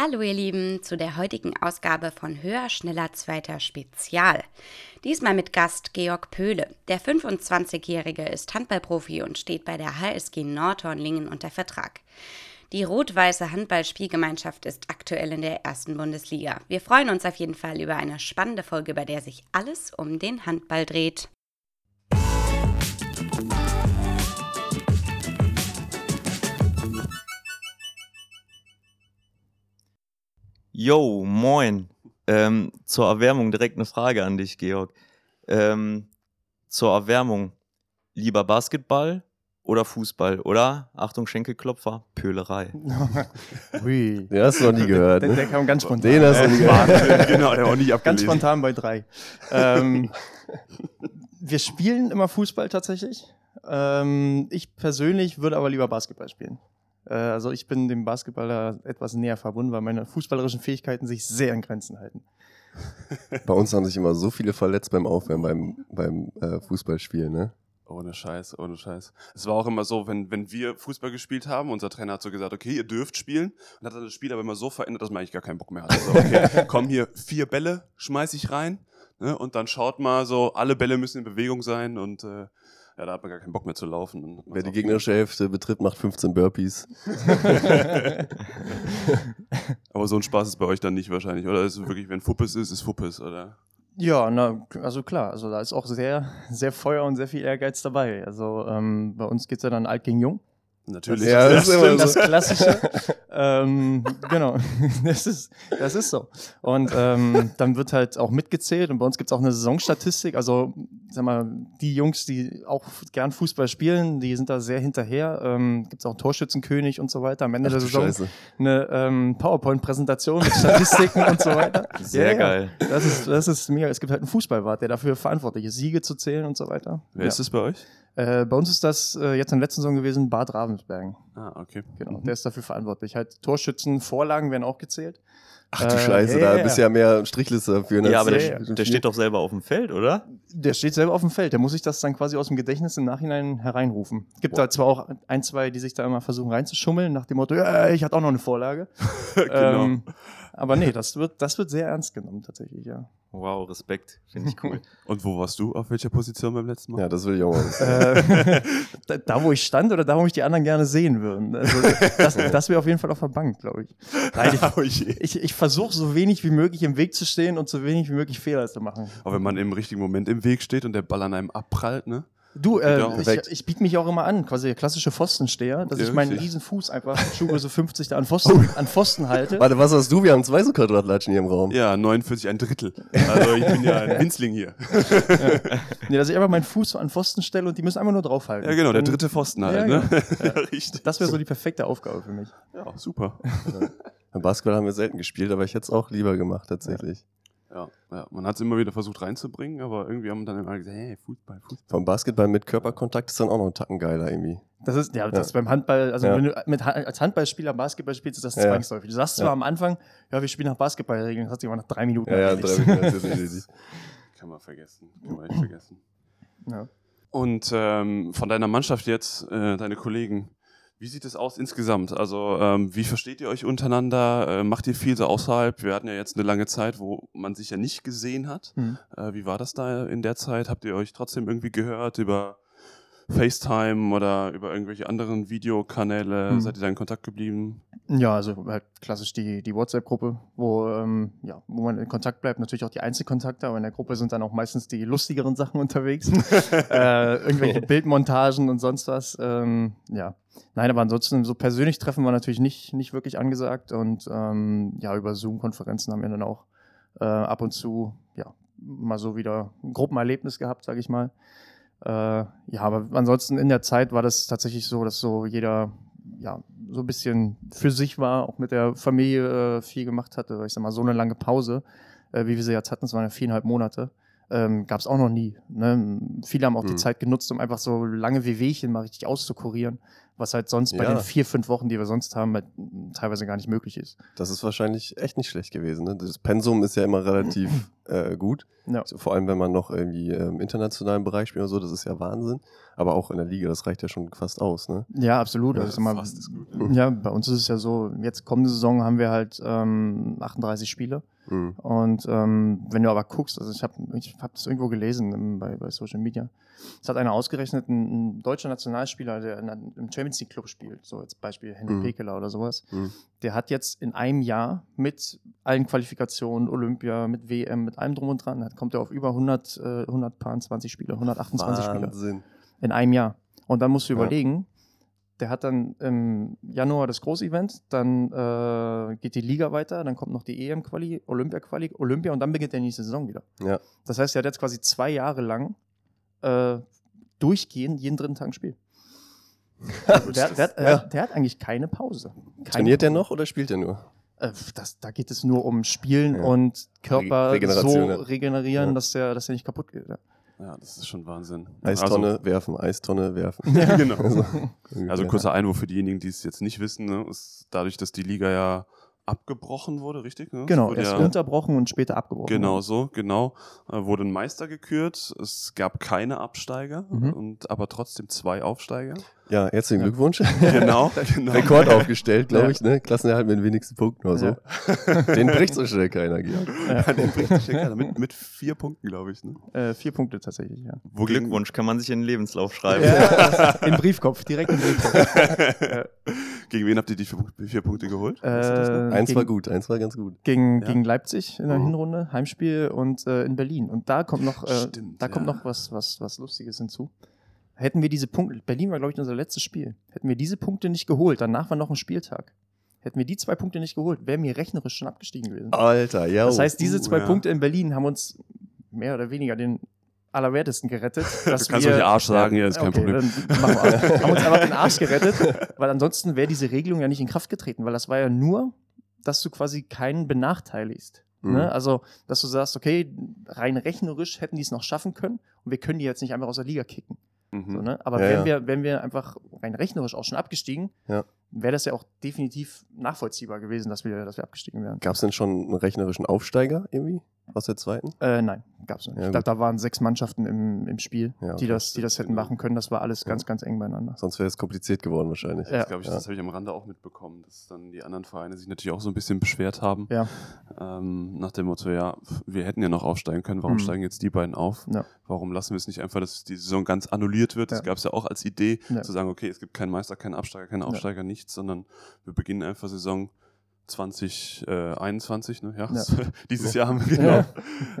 Hallo ihr Lieben zu der heutigen Ausgabe von Höher, Schneller, Zweiter Spezial. Diesmal mit Gast Georg Pöhle. Der 25-Jährige ist Handballprofi und steht bei der HSG Nordhornlingen unter Vertrag. Die rot-weiße Handballspielgemeinschaft ist aktuell in der ersten Bundesliga. Wir freuen uns auf jeden Fall über eine spannende Folge, bei der sich alles um den Handball dreht. Yo, moin. Ähm, zur Erwärmung direkt eine Frage an dich, Georg. Ähm, zur Erwärmung, lieber Basketball oder Fußball? Oder, Achtung, Schenkelklopfer, Pölerei. Ui. Den hast du noch nie gehört. Ne? Der, der kam ganz spontan. Den hast du nie gehört. genau, der war nicht abgelesen. Ganz spontan bei drei. ähm, wir spielen immer Fußball tatsächlich. Ähm, ich persönlich würde aber lieber Basketball spielen. Äh, also ich bin dem Basketballer etwas näher verbunden, weil meine fußballerischen Fähigkeiten sich sehr in Grenzen halten. Bei uns haben sich immer so viele verletzt beim Aufwärmen, beim, beim äh, Fußballspielen, ne? Ohne Scheiß, ohne Scheiß. Es war auch immer so, wenn, wenn wir Fußball gespielt haben, unser Trainer hat so gesagt, okay, ihr dürft spielen. Und hat dann das Spiel aber immer so verändert, dass man eigentlich gar keinen Bock mehr hat. Also, okay, komm hier, vier Bälle schmeiß ich rein. Ne, und dann schaut mal so, alle Bälle müssen in Bewegung sein und äh, ja, da hat man gar keinen Bock mehr zu laufen. Wer die gegnerische Hälfte betritt, macht 15 Burpees. Aber so ein Spaß ist bei euch dann nicht wahrscheinlich, oder? Ist es wirklich, wenn Fuppes ist, ist Fuppes, oder? Ja, na, also klar, also da ist auch sehr, sehr Feuer und sehr viel Ehrgeiz dabei. Also ähm, bei uns geht es ja dann alt gegen jung. Natürlich. Ja, das, das ist immer das Klassische. ähm, genau, das ist, das ist so. Und ähm, dann wird halt auch mitgezählt und bei uns gibt es auch eine Saisonstatistik. Also, sag mal, die Jungs, die auch gern Fußball spielen, die sind da sehr hinterher. Ähm, gibt es auch Torschützenkönig und so weiter. Am Ende Ach, der Saison Scheiße. eine ähm, PowerPoint-Präsentation mit Statistiken und so weiter. Sehr ja, geil. Das ist, das ist mega. Es gibt halt einen Fußballwart, der dafür verantwortlich ist, Siege zu zählen und so weiter. Wer ja. ist das bei euch? Äh, bei uns ist das äh, jetzt in der letzten Saison gewesen Bad Ravensbergen. Ah, okay. Genau, mhm. der ist dafür verantwortlich. Halt Torschützen, Vorlagen werden auch gezählt. Ach du äh, Scheiße, yeah, da bist du ja mehr Strichliste dafür. Ne? Ja, aber der, der, steht doch selber auf dem Feld, oder? Der steht selber auf dem Feld. Der muss sich das dann quasi aus dem Gedächtnis im Nachhinein hereinrufen. Gibt wow. da zwar auch ein, zwei, die sich da immer versuchen reinzuschummeln, nach dem Motto, ja, ich hatte auch noch eine Vorlage. genau. Ähm, aber nee, das wird, das wird sehr ernst genommen tatsächlich, ja. Wow, Respekt. Finde ich cool. Und wo warst du? Auf welcher Position beim letzten Mal? Ja, das will ich auch mal wissen. Äh, da, da, wo ich stand oder da, wo mich die anderen gerne sehen würden. Also, das das wäre auf jeden Fall auf der Bank, glaube ich. Nein, ich, ich, ich versuche so wenig wie möglich im Weg zu stehen und so wenig wie möglich Fehler zu machen. Aber wenn man im richtigen Moment im Weg steht und der Ball an einem abprallt, ne? Du, äh, ich, ich biete mich auch immer an, quasi der klassische Pfostensteher, dass ja, ich meinen riesen Fuß einfach Schuhgröße 50 da an Pfosten, an Pfosten halte. Warte, was hast du? Wir haben zwei so Quadratlatschen hier im Raum. Ja, 49, ein Drittel. Also ich bin ja ein Winzling hier. ja. Nee, dass ich einfach meinen Fuß so an Pfosten stelle und die müssen einfach nur draufhalten. Ja, genau, der dritte Pfosten halt. Ja, ne? genau. ja, richtig. Das wäre so die perfekte Aufgabe für mich. Ja, super. Beim Basketball haben wir selten gespielt, aber ich hätte es auch lieber gemacht tatsächlich. Ja, ja. man hat es immer wieder versucht reinzubringen, aber irgendwie haben dann immer gesagt, hey, Fußball, Fußball. Vom Basketball mit Körperkontakt ist dann auch noch ein Tacken geiler irgendwie. Das ist, ja, das ja. beim Handball, also ja. wenn du mit, als Handballspieler Basketball spielst, ist das ja. zwangsläufig. Du sagst zwar am Anfang, ja, wir spielen nach Basketballregeln, das hat sich aber nach drei Minuten Ja, ja, drei Minuten. Kann man vergessen, kann man echt vergessen. Ja. Und ähm, von deiner Mannschaft jetzt, äh, deine Kollegen, wie sieht es aus insgesamt? Also ähm, wie versteht ihr euch untereinander? Äh, macht ihr viel so außerhalb? Wir hatten ja jetzt eine lange Zeit, wo man sich ja nicht gesehen hat. Mhm. Äh, wie war das da in der Zeit? Habt ihr euch trotzdem irgendwie gehört über FaceTime oder über irgendwelche anderen Videokanäle? Mhm. Seid ihr da in Kontakt geblieben? Ja, also halt klassisch die, die WhatsApp-Gruppe, wo, ähm, ja, wo man in Kontakt bleibt. Natürlich auch die Einzelkontakte, aber in der Gruppe sind dann auch meistens die lustigeren Sachen unterwegs. äh, irgendwelche Bildmontagen und sonst was. Ähm, ja. Nein, aber ansonsten so persönlich treffen war natürlich nicht, nicht wirklich angesagt. Und ähm, ja, über Zoom-Konferenzen haben wir dann auch äh, ab und zu ja, mal so wieder ein Gruppenerlebnis gehabt, sage ich mal. Äh, ja, aber ansonsten in der Zeit war das tatsächlich so, dass so jeder ja so ein bisschen für sich war, auch mit der Familie äh, viel gemacht hatte. Ich sag mal, so eine lange Pause, äh, wie wir sie jetzt hatten, es waren ja viereinhalb Monate, ähm, gab es auch noch nie. Ne? Viele haben auch mhm. die Zeit genutzt, um einfach so lange Wehwehchen mal richtig auszukurieren, was halt sonst bei Ja. den vier, fünf Wochen, die wir sonst haben, halt teilweise gar nicht möglich ist. Das ist wahrscheinlich echt nicht schlecht gewesen. Ne? Das Pensum ist ja immer relativ äh, gut. Ja. Vor allem, wenn man noch irgendwie im internationalen Bereich spielt oder so, das ist ja Wahnsinn. Aber auch in der Liga, das reicht ja schon fast aus. Ne? Ja, absolut. Ja, Also ist immer, fast ist gut. ja, bei uns ist es ja so, jetzt kommende Saison haben wir halt ähm, 38 Spiele. Mhm. Und ähm, wenn du aber guckst, also ich habe ich hab das irgendwo gelesen bei, bei Social Media, es hat einer ausgerechnet, ein, ein deutscher Nationalspieler, der in im Champions League Club spielt, so als Beispiel Henry Mhm. Pekeler oder sowas, Mhm. der hat jetzt in einem Jahr mit allen Qualifikationen, Olympia, mit WM, mit allem drum und dran, hat, kommt er auf über 100, äh, 120 Spiele, 128 Spiele Wahnsinn. in einem Jahr. Und dann musst du Ja. überlegen, der hat dann im Januar das Großevent, dann äh, geht die Liga weiter, dann kommt noch die EM-Quali, Olympia-Quali, Olympia und dann beginnt der nächste Saison wieder. Ja. Das heißt, er hat jetzt quasi zwei Jahre lang äh, durchgehend jeden dritten Tag ein Spiel. der, der, der, Ja. der hat eigentlich keine Pause. Keine Trainiert der Pause. noch oder spielt er nur? Äh, das, da geht es nur um Spielen Ja. und Körper so ja. regenerieren, Ja. dass der, dass der nicht kaputt geht. Ja. Ja, das ist schon Wahnsinn. Eistonne werfen, Eistonne werfen. Also, genau. Also, Also kurzer Einwurf für diejenigen, die es jetzt nicht wissen, ne, ist dadurch, dass die Liga ja abgebrochen wurde, richtig? Ne? Genau, wurde erst ja, unterbrochen und später abgebrochen. Genau so, genau. Äh, wurde ein Meister gekürt. Es gab keine Absteiger, Mhm. und aber trotzdem zwei Aufsteiger. Ja, herzlichen Ja. Glückwunsch. genau, genau. Rekord aufgestellt, glaube Ja. ich, ne? Klassenerhalt mit den wenigsten Punkten oder so. Den bricht so schnell keiner, Georg. Ja, den bricht sich ja keiner. mit, mit vier Punkten, glaube ich. Ne? Äh, vier Punkte tatsächlich, ja. Wo Glückwunsch kann man sich in den Lebenslauf schreiben. ja Im Briefkopf, direkt im Briefkopf. Gegen wen habt ihr die vier, vier Punkte geholt? Äh, Eins gegen, war gut, eins war ganz gut. Gegen, Ja. gegen Leipzig in der Mhm. Hinrunde, Heimspiel und äh, in Berlin. Und da kommt noch, äh, Stimmt, da kommt ja. noch was, was, was Lustiges hinzu. Hätten wir diese Punkte, Berlin war, glaube ich, unser letztes Spiel. Hätten wir diese Punkte nicht geholt, danach war noch ein Spieltag. Hätten wir die zwei Punkte nicht geholt, wären wir rechnerisch schon abgestiegen gewesen. Alter, ja. Das heißt, diese uh, zwei ja. Punkte in Berlin haben uns mehr oder weniger den Allerwertesten gerettet. Du dass kannst wir- euch Arsch sagen, ja, ist kein okay, Problem. Dann machen wir. haben uns einfach den Arsch gerettet, weil ansonsten wäre diese Regelung ja nicht in Kraft getreten, weil das war ja nur, dass du quasi keinen benachteiligst. Mhm. Ne? Also, dass du sagst, okay, rein rechnerisch hätten die es noch schaffen können und wir können die jetzt nicht einfach aus der Liga kicken. Mhm. So, ne? Aber Ja, wenn, ja. Wir, wenn wir einfach rein rechnerisch auch schon abgestiegen, Ja. wäre das ja auch definitiv nachvollziehbar gewesen, dass wir, dass wir abgestiegen wären. Gab es denn schon einen rechnerischen Aufsteiger irgendwie aus der zweiten? Äh, nein, gab's noch nicht. Ja, ich glaube, da waren sechs Mannschaften im, im Spiel, Ja, die, das, die das hätten machen können. Das war alles Ja. ganz, ganz eng beieinander. Sonst wäre es kompliziert geworden wahrscheinlich. Ja. Das, ich, Ja. das habe ich am Rande auch mitbekommen, dass dann die anderen Vereine sich natürlich auch so ein bisschen beschwert haben. Ja. Ähm, nach dem Motto, ja, wir hätten ja noch aufsteigen können, warum Mhm. steigen jetzt die beiden auf? Ja. Warum lassen wir es nicht einfach, dass die Saison ganz annulliert wird? Das Ja. gab es ja auch als Idee, Ja. zu sagen, okay, es gibt keinen Meister, keinen Absteiger, keinen Aufsteiger, nichts, sondern wir beginnen einfach Saison 2021, ne? Ja, dieses Jahr haben wir genau. Ja.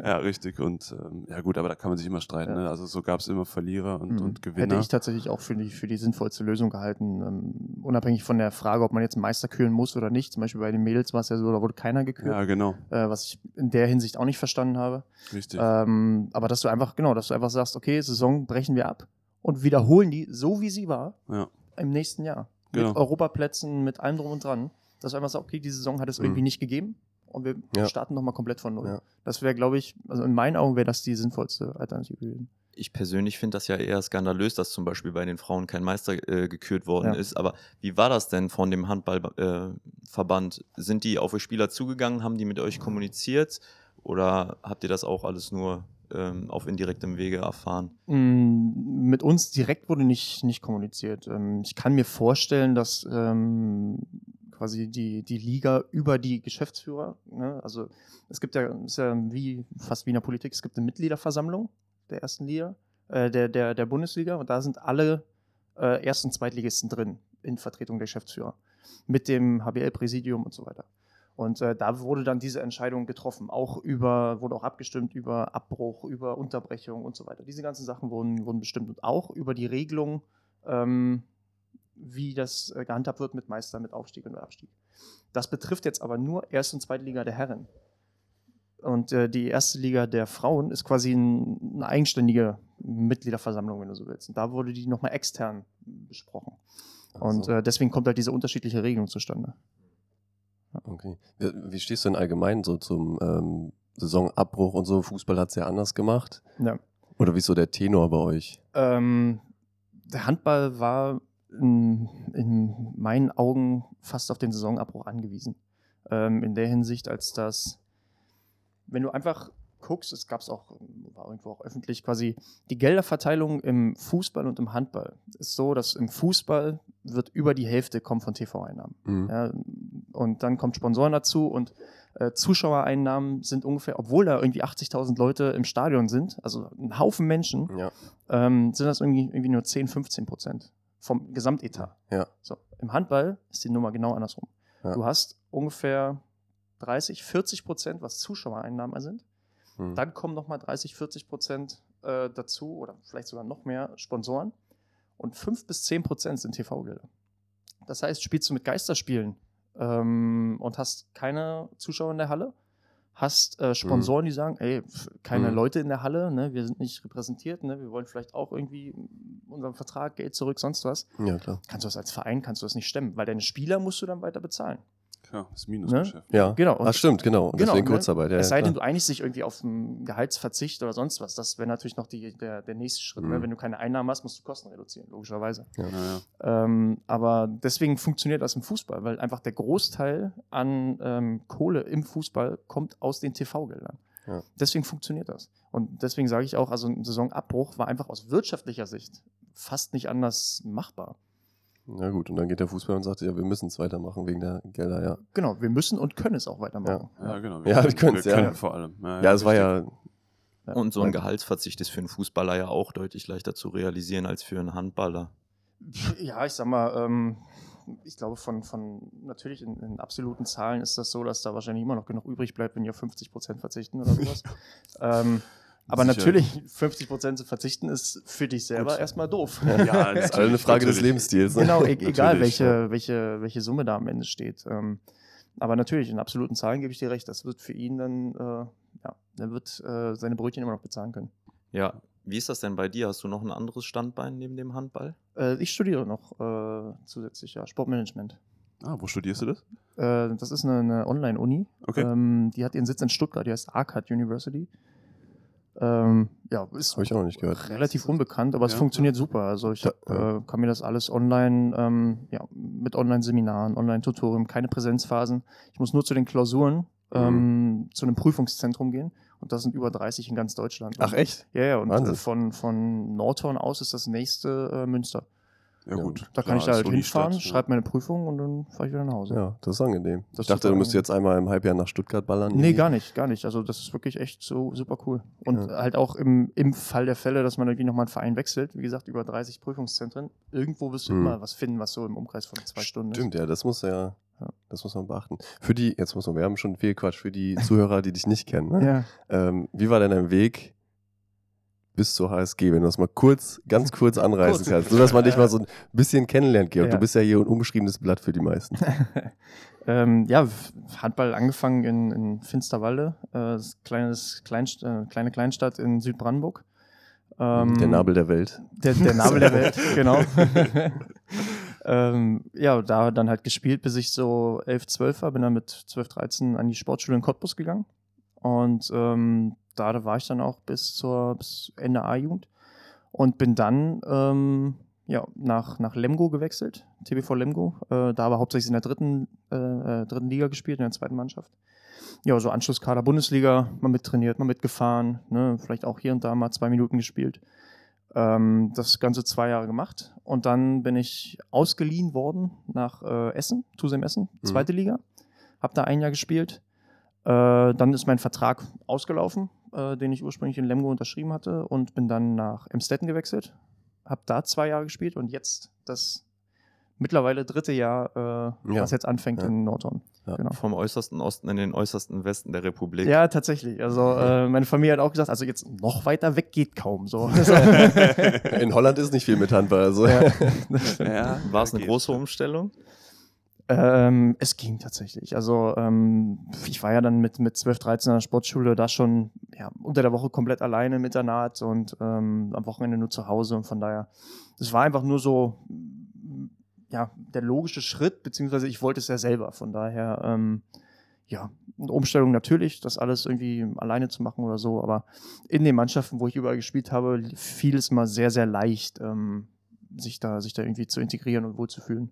Ja, richtig. Und ähm, ja gut, aber da kann man sich immer streiten. Ja. Ne? Also so gab es immer Verlierer und, Mhm. und Gewinner. Hätte ich tatsächlich auch für die, für die sinnvollste Lösung gehalten. Ähm, unabhängig von der Frage, ob man jetzt Meister kühlen muss oder nicht. Zum Beispiel bei den Mädels war es ja so, da wurde keiner gekürt. ja, genau. Äh, was ich in der Hinsicht auch nicht verstanden habe. Richtig. Ähm, aber dass du einfach, genau, dass du einfach sagst, okay, Saison brechen wir ab und wiederholen die so, wie sie war, Ja. im nächsten Jahr. Genau. Mit Europaplätzen, mit allem drum und dran. Dass du einfach sagst, okay, die Saison hat es Mhm. irgendwie nicht gegeben und wir Ja. starten nochmal komplett von Null. Ja. Das wäre, glaube ich, also in meinen Augen wäre das die sinnvollste Alternative gewesen. Ich persönlich finde das ja eher skandalös, dass zum Beispiel bei den Frauen kein Meister äh, gekürt worden Ja. ist. Aber wie war das denn von dem Handballverband? Äh? Sind die auf euch Spieler zugegangen? Haben die mit euch kommuniziert? Oder habt ihr das auch alles nur ähm, auf indirektem Wege erfahren? Mm, Mit uns direkt wurde nicht, nicht kommuniziert. Ähm, Ich kann mir vorstellen, dass ähm, quasi die, die Liga über die Geschäftsführer, ne, also es gibt ja, ist ja wie fast wie in der Politik, es gibt eine Mitgliederversammlung der ersten Liga, äh, der, der, der Bundesliga und da sind alle äh, Erst- und Zweitligisten drin in Vertretung der Geschäftsführer mit dem HBL-Präsidium und so weiter. Und äh, da wurde dann diese Entscheidung getroffen, auch über, wurde auch abgestimmt über Abbruch, über Unterbrechung und so weiter. Diese ganzen Sachen wurden, wurden bestimmt und auch über die Regelung, ähm, wie das äh, gehandhabt wird mit Meister, mit Aufstieg und Abstieg. Das betrifft jetzt aber nur Erst- und Zweitliga der Herren. Und äh, die erste Liga der Frauen ist quasi ein, eine eigenständige Mitgliederversammlung, wenn du so willst. Und da wurde die nochmal extern besprochen. Und so. äh, deswegen kommt halt diese unterschiedliche Regelung zustande. Okay. Wie, wie stehst du denn allgemein so zum ähm, Saisonabbruch und so? Fußball hat es ja anders gemacht. Ja. Oder wie ist so der Tenor bei euch? Ähm, der Handball war in, in, meinen Augen fast auf den Saisonabbruch angewiesen. Ähm, in der Hinsicht, als dass, wenn du einfach guckst, es gab es auch, war irgendwo auch öffentlich, quasi die Gelderverteilung im Fußball und im Handball ist so, dass im Fußball wird über die Hälfte kommen von TV-Einnahmen. Mhm. Ja, und dann kommt Sponsoren dazu und äh, Zuschauereinnahmen sind ungefähr, obwohl da irgendwie 80.000 Leute im Stadion sind, also ein Haufen Menschen, ja. ähm, sind das irgendwie, irgendwie nur 10, 15 Prozent vom Gesamtetat. Ja. So, Im Handball ist die Nummer genau andersrum. Ja. Du hast ungefähr 30, 40 Prozent, was Zuschauereinnahmen sind. Mhm. Dann kommen nochmal 30, 40 Prozent äh, dazu oder vielleicht sogar noch mehr Sponsoren. Und 5 bis 10 Prozent sind TV-Gelder. Das heißt, spielst du mit Geisterspielen ähm, und hast keine Zuschauer in der Halle, hast äh, Sponsoren, mhm. die sagen, ey, keine mhm. Leute in der Halle, ne, wir sind nicht repräsentiert, ne, wir wollen vielleicht auch irgendwie unseren Vertrag, Geld zurück, sonst was. Ja, klar. Kannst du das als Verein, kannst du das nicht stemmen, weil deine Spieler musst du dann weiter bezahlen. Ja, das Minusgeschäft. Ne? Ja, genau. Und Ach, stimmt, genau. genau deswegen ne? Kurzarbeit. Ja, es sei denn, du einigst dich irgendwie auf einen Gehaltsverzicht oder sonst was. Das wäre natürlich noch die, der, der nächste Schritt. Ne? Mhm. Ne? Wenn du keine Einnahmen hast, musst du Kosten reduzieren, logischerweise. Ja. Ja, ähm, aber deswegen funktioniert das im Fußball, weil einfach der Großteil an ähm, Kohle im Fußball kommt aus den TV-Geldern. Ja. Deswegen funktioniert das. Und deswegen sage ich auch, also ein Saisonabbruch war einfach aus wirtschaftlicher Sicht fast nicht anders machbar. Na gut, und dann geht der Fußball und sagt, ja, wir müssen es weitermachen wegen der Gelder, ja. Genau, wir müssen und können es auch weitermachen. Ja, ja genau. Wir ja, wir können es, ja. vor allem. Ja, ja es war ja. Und so ein Gehaltsverzicht ist für einen Fußballer ja auch deutlich leichter zu realisieren als für einen Handballer. Ja, ich sag mal, ähm, ich glaube, von, von natürlich in, in, absoluten Zahlen ist das so, dass da wahrscheinlich immer noch genug übrig bleibt, wenn ihr 50 Prozent verzichten oder sowas. ähm, aber Sicher. natürlich, 50 Prozent zu verzichten ist für dich selber Gut. erstmal doof. Ja, das ist eine Frage des Lebensstils. Ne? Genau, e egal welche, welche, welche Summe da am Ende steht. Ähm, aber natürlich, in absoluten Zahlen gebe ich dir recht, das wird für ihn dann, äh, ja, er wird äh, seine Brötchen immer noch bezahlen können. Ja, wie ist das denn bei dir? Hast du noch ein anderes Standbein neben dem Handball? Äh, ich studiere noch äh, zusätzlich, ja, Sportmanagement. Ah, wo studierst du das? Äh, das ist eine, eine Online-Uni. Okay. Ähm, die hat ihren Sitz in Stuttgart, die heißt ARCAD University. Ähm, ja, ist ich auch nicht gehört. relativ unbekannt, aber ja. es funktioniert super. Also ich hab, äh, kann mir das alles online, ähm, ja, mit Online-Seminaren, Online-Tutorium, keine Präsenzphasen. Ich muss nur zu den Klausuren, mhm. ähm, zu einem Prüfungszentrum gehen. Und das sind über 30 in ganz Deutschland. Ach echt? Ja, ja. Und Wahnsinn. von, von Nordhorn aus ist das nächste äh, Münster. Ja, gut. Da kann ich da halt hinfahren, Stadt, schreibe meine Prüfung und dann fahre ich wieder nach Hause. Ja, das ist angenehm. Das ich dachte, du müsstest jetzt einmal im Halbjahr nach Stuttgart ballern. Nee, gar nicht, gar nicht. Also das ist wirklich echt so super cool. Und ja. halt auch im, im Fall der Fälle, dass man irgendwie nochmal einen Verein wechselt, wie gesagt, über 30 Prüfungszentren, irgendwo wirst du hm. immer was finden, was so im Umkreis von zwei Stunden Stimmt, ist. Stimmt, ja, das muss ja, ja, das muss man beachten. Für die, jetzt muss man, wir haben schon viel Quatsch, für die Zuhörer, die dich nicht kennen. Ne? Ja. Ähm, wie war denn dein Weg bis zur HSG, wenn du das mal kurz, ganz kurz anreißen kurz. kannst. Nur, dass man dich mal so ein bisschen kennenlernt, Georg. Ja. Du bist ja hier ein unbeschriebenes Blatt für die meisten. ähm, ja, Handball angefangen in, in Finsterwalde, äh, kleines, Kleinst äh, kleine Kleinstadt in Südbrandenburg. Ähm, der Nabel der Welt. Der, der Nabel der Welt, genau. ähm, ja, da dann halt gespielt, bis ich so 11, 12 war. Bin dann mit 12, 13 an die Sportschule in Cottbus gegangen. Und ähm, da war ich dann auch bis zur bis Ende A-Jugend und bin dann ähm, ja, nach, nach Lemgo gewechselt, TBV Lemgo. Äh, da aber hauptsächlich in der dritten, äh, äh, dritten Liga gespielt, in der zweiten Mannschaft. Ja, so Anschlusskader Bundesliga, mal mittrainiert, mal mitgefahren, ne, vielleicht auch hier und da mal zwei Minuten gespielt. Ähm, das Ganze zwei Jahre gemacht und dann bin ich ausgeliehen worden nach äh, Essen, Tusem Essen, mhm. zweite mhm. Liga. Hab da ein Jahr gespielt. Äh, dann ist mein Vertrag ausgelaufen äh, den ich ursprünglich in Lemgo unterschrieben hatte und bin dann nach Emstetten gewechselt. Habe da zwei Jahre gespielt und jetzt das mittlerweile dritte Jahr, äh, ja. was jetzt anfängt ja. in Nordhorn. Ja. Genau. Vom äußersten Osten in den äußersten Westen der Republik. Ja, tatsächlich. Also äh, meine Familie hat auch gesagt, also jetzt noch weiter weg geht kaum. So. in Holland ist nicht viel mit Handball. Also. Ja. War es eine große Umstellung? Ähm, es ging tatsächlich. Also ähm, ich war ja dann mit, mit 12, 13 an der Sportschule da schon ja, unter der Woche komplett alleine im Internat und ähm, am Wochenende nur zu Hause. Und von daher, es war einfach nur so ja, der logische Schritt, beziehungsweise ich wollte es ja selber. Von daher, ähm, ja, eine Umstellung natürlich, das alles irgendwie alleine zu machen oder so. Aber in den Mannschaften, wo ich überall gespielt habe, fiel es mal sehr, sehr leicht. Ähm, sich da, sich da irgendwie zu integrieren und wohlzufühlen.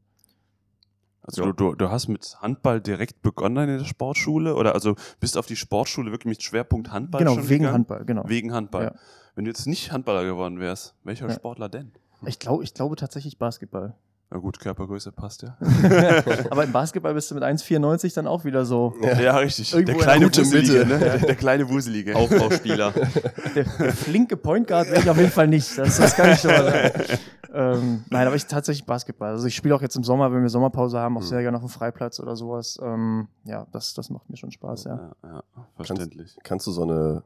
Also ja. du, du hast mit Handball direkt begonnen in der Sportschule oder also bist auf die Sportschule wirklich mit Schwerpunkt Handball Genau, schon wegen gegangen? Handball, genau. Wegen Handball. Ja. Wenn du jetzt nicht Handballer geworden wärst, welcher Ja. Sportler denn? Ich, glaub, ich glaube tatsächlich Basketball. Na gut, Körpergröße passt ja. Aber im Basketball bist du mit 1,94 dann auch wieder so. Ja, richtig. Irgendwo der in der kleine Wuselige, Mitte. ne? Der, der kleine Wuselige. Aufbauspieler. Der, der flinke Point Guard wäre ich auf jeden Fall nicht. Das, das kann ich schon mal sagen. ähm, nein, aber ich tatsächlich Basketball. Also ich spiele auch jetzt im Sommer, wenn wir Sommerpause haben, auch Mhm. sehr gerne auf dem Freiplatz oder sowas. Ähm, ja, das, das macht mir schon Spaß, ja. Ja, ja, verständlich. Kannst du so eine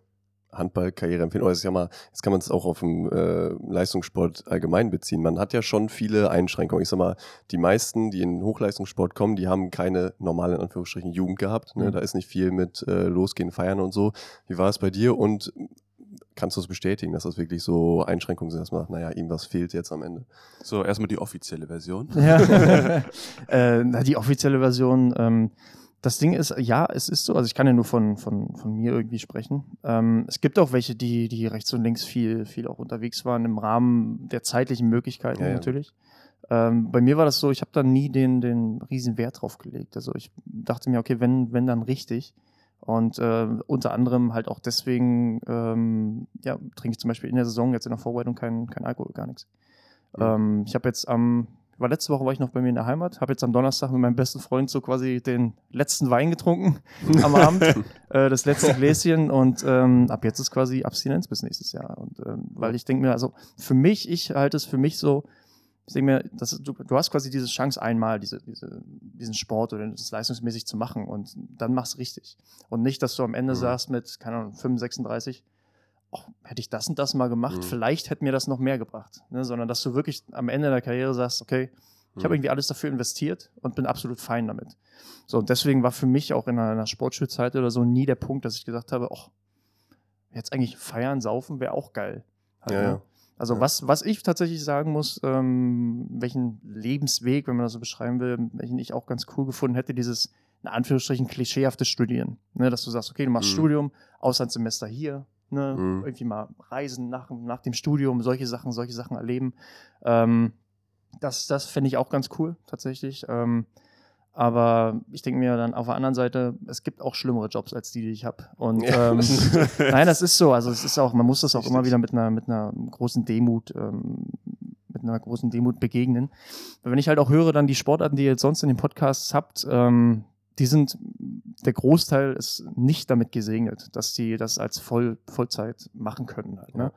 Handballkarriere empfehlen? Oder ist ja mal, jetzt kann man es auch auf den äh, Leistungssport allgemein beziehen. Man hat ja schon viele Einschränkungen. Ich sag mal, die meisten, die in den Hochleistungssport kommen, die haben keine normale, in Anführungsstrichen, Jugend gehabt. Ne? Mhm. Da ist nicht viel mit äh, Losgehen, Feiern und so. Wie war es bei dir? Und kannst du es bestätigen, dass das wirklich so Einschränkungen sind, dass man sagt, naja, irgendwas fehlt jetzt am Ende? So, erstmal die offizielle Version. Ja. äh, na, die offizielle Version. Ähm, das Ding ist, ja, es ist so. Also ich kann ja nur von, von, von mir irgendwie sprechen. Ähm, es gibt auch welche, die, die rechts und links viel, viel auch unterwegs waren im Rahmen der zeitlichen Möglichkeiten Ja, ja. natürlich. Ähm, bei mir war das so, ich habe da nie den, den riesen Wert drauf gelegt. Also ich dachte mir, okay, wenn, wenn dann richtig. Und äh, unter anderem halt auch deswegen, ähm, ja, trinke ich zum Beispiel in der Saison jetzt in der Vorbereitung kein, kein Alkohol, gar nichts. Ja. Ähm, ich habe jetzt am, war letzte Woche war ich noch bei mir in der Heimat, habe jetzt am Donnerstag mit meinem besten Freund so quasi den letzten Wein getrunken am Abend, äh, das letzte Gläschen und ähm, ab jetzt ist quasi Abstinenz bis nächstes Jahr. Und ähm, weil ich denke mir, also für mich, ich halte es für mich so, ich denke mir, das, du, du hast quasi diese Chance einmal, diese, diese, diesen Sport oder das leistungsmäßig zu machen und dann mach's richtig. Und nicht, dass du am Ende Mhm. sagst mit, keine Ahnung, 5, 36, oh, hätte ich das und das mal gemacht, Mhm. vielleicht hätte mir das noch mehr gebracht. Ne? Sondern dass du wirklich am Ende der Karriere sagst, okay, ich habe Mhm. irgendwie alles dafür investiert und bin absolut fein damit. So, und deswegen war für mich auch in einer, Sportschulzeit oder so nie der Punkt, dass ich gesagt habe, ach, jetzt eigentlich feiern, saufen wäre auch geil. Halt, Ja, ne? ja. Also Ja. was, was ich tatsächlich sagen muss, ähm, welchen Lebensweg, wenn man das so beschreiben will, welchen ich auch ganz cool gefunden hätte, dieses in Anführungsstrichen klischeehaftes Studieren. Ne, dass du sagst, okay, du machst Mhm. Studium, Auslandssemester hier, ne, Mhm. irgendwie mal reisen nach, nach dem Studium, solche Sachen, solche Sachen erleben. Ähm, das das fände ich auch ganz cool, tatsächlich. Ähm, aber ich denke mir dann auf der anderen Seite, es gibt auch schlimmere Jobs als die, die ich habe. Und Ja. ähm, nein, das ist so. Also es ist auch, man muss das auch immer Richtig. wieder mit einer, mit einer großen Demut, ähm, mit einer großen Demut begegnen. Weil Wenn ich halt auch höre, dann die Sportarten, die ihr jetzt sonst in den Podcasts habt, ähm, die sind, der Großteil ist nicht damit gesegnet, dass die das als Voll, Vollzeit machen können. Halt, ne?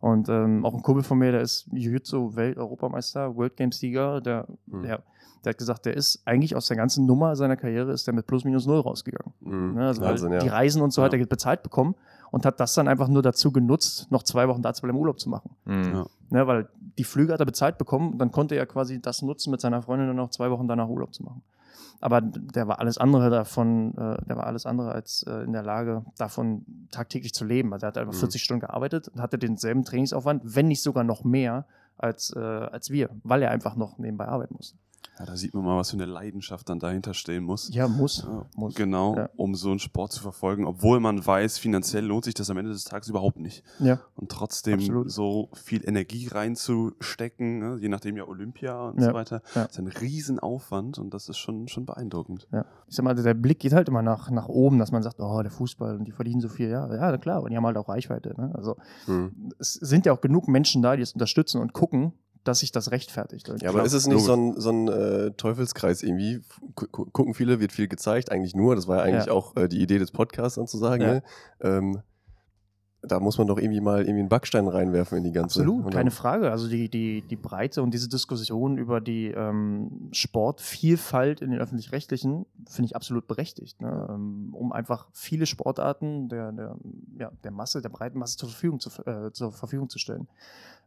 Und ähm, auch ein Kumpel von mir, der ist Jiu-Jitsu-Welt-Europameister, World Games-Sieger, der, Mhm. der, der hat gesagt, der ist eigentlich aus der ganzen Nummer seiner Karriere ist der mit plus minus null rausgegangen. Mhm. Ne? Also Wahnsinn, ja. die Reisen und so Ja. hat er bezahlt bekommen und hat das dann einfach nur dazu genutzt, noch zwei Wochen da zu bleiben, Urlaub zu machen. Mhm. Ja. Ne? Weil die Flüge hat er bezahlt bekommen und dann konnte er quasi das nutzen, mit seiner Freundin dann noch zwei Wochen danach Urlaub zu machen. Aber der war alles andere davon, äh, der war alles andere als äh, in der Lage, davon tagtäglich zu leben. Also er hat einfach Mhm. 40 Stunden gearbeitet und hatte denselben Trainingsaufwand, wenn nicht sogar noch mehr als, äh, als wir, weil er einfach noch nebenbei arbeiten musste. Ja, da sieht man mal, was für eine Leidenschaft dann dahinter stehen muss. Ja, muss. Ja, muss. Genau, Ja. um so einen Sport zu verfolgen, obwohl man weiß, finanziell lohnt sich das am Ende des Tages überhaupt nicht. Ja. Und trotzdem Absolut. so viel Energie reinzustecken, ne, je nachdem ja Olympia und Ja, so weiter, ja. ist ein Riesenaufwand und das ist schon, schon beeindruckend. Ja. Ich sag mal, der Blick geht halt immer nach, nach oben, dass man sagt, oh, der Fußball und die verdienen so viel. Ja, ja, klar, und die haben halt auch Reichweite. Ne? Also Mhm. es sind ja auch genug Menschen da, die es unterstützen und gucken, dass sich das rechtfertigt. Ja, aber ist es nicht so ein, so ein äh, Teufelskreis irgendwie? Gu- gu- gucken viele, wird viel gezeigt, eigentlich nur. Das war ja eigentlich Ja. auch äh, die Idee des Podcasts dann zu sagen. Ja. Ne? Ähm, da muss man doch irgendwie mal irgendwie einen Backstein reinwerfen in die ganze. Absolut, keine Frage. Also die, die, die Breite und diese Diskussion über die ähm, Sportvielfalt in den öffentlich-rechtlichen finde ich absolut berechtigt, ne? ähm, um einfach viele Sportarten der, der, ja, der Masse, der breiten Masse zur Verfügung zu, äh, zur Verfügung zu stellen.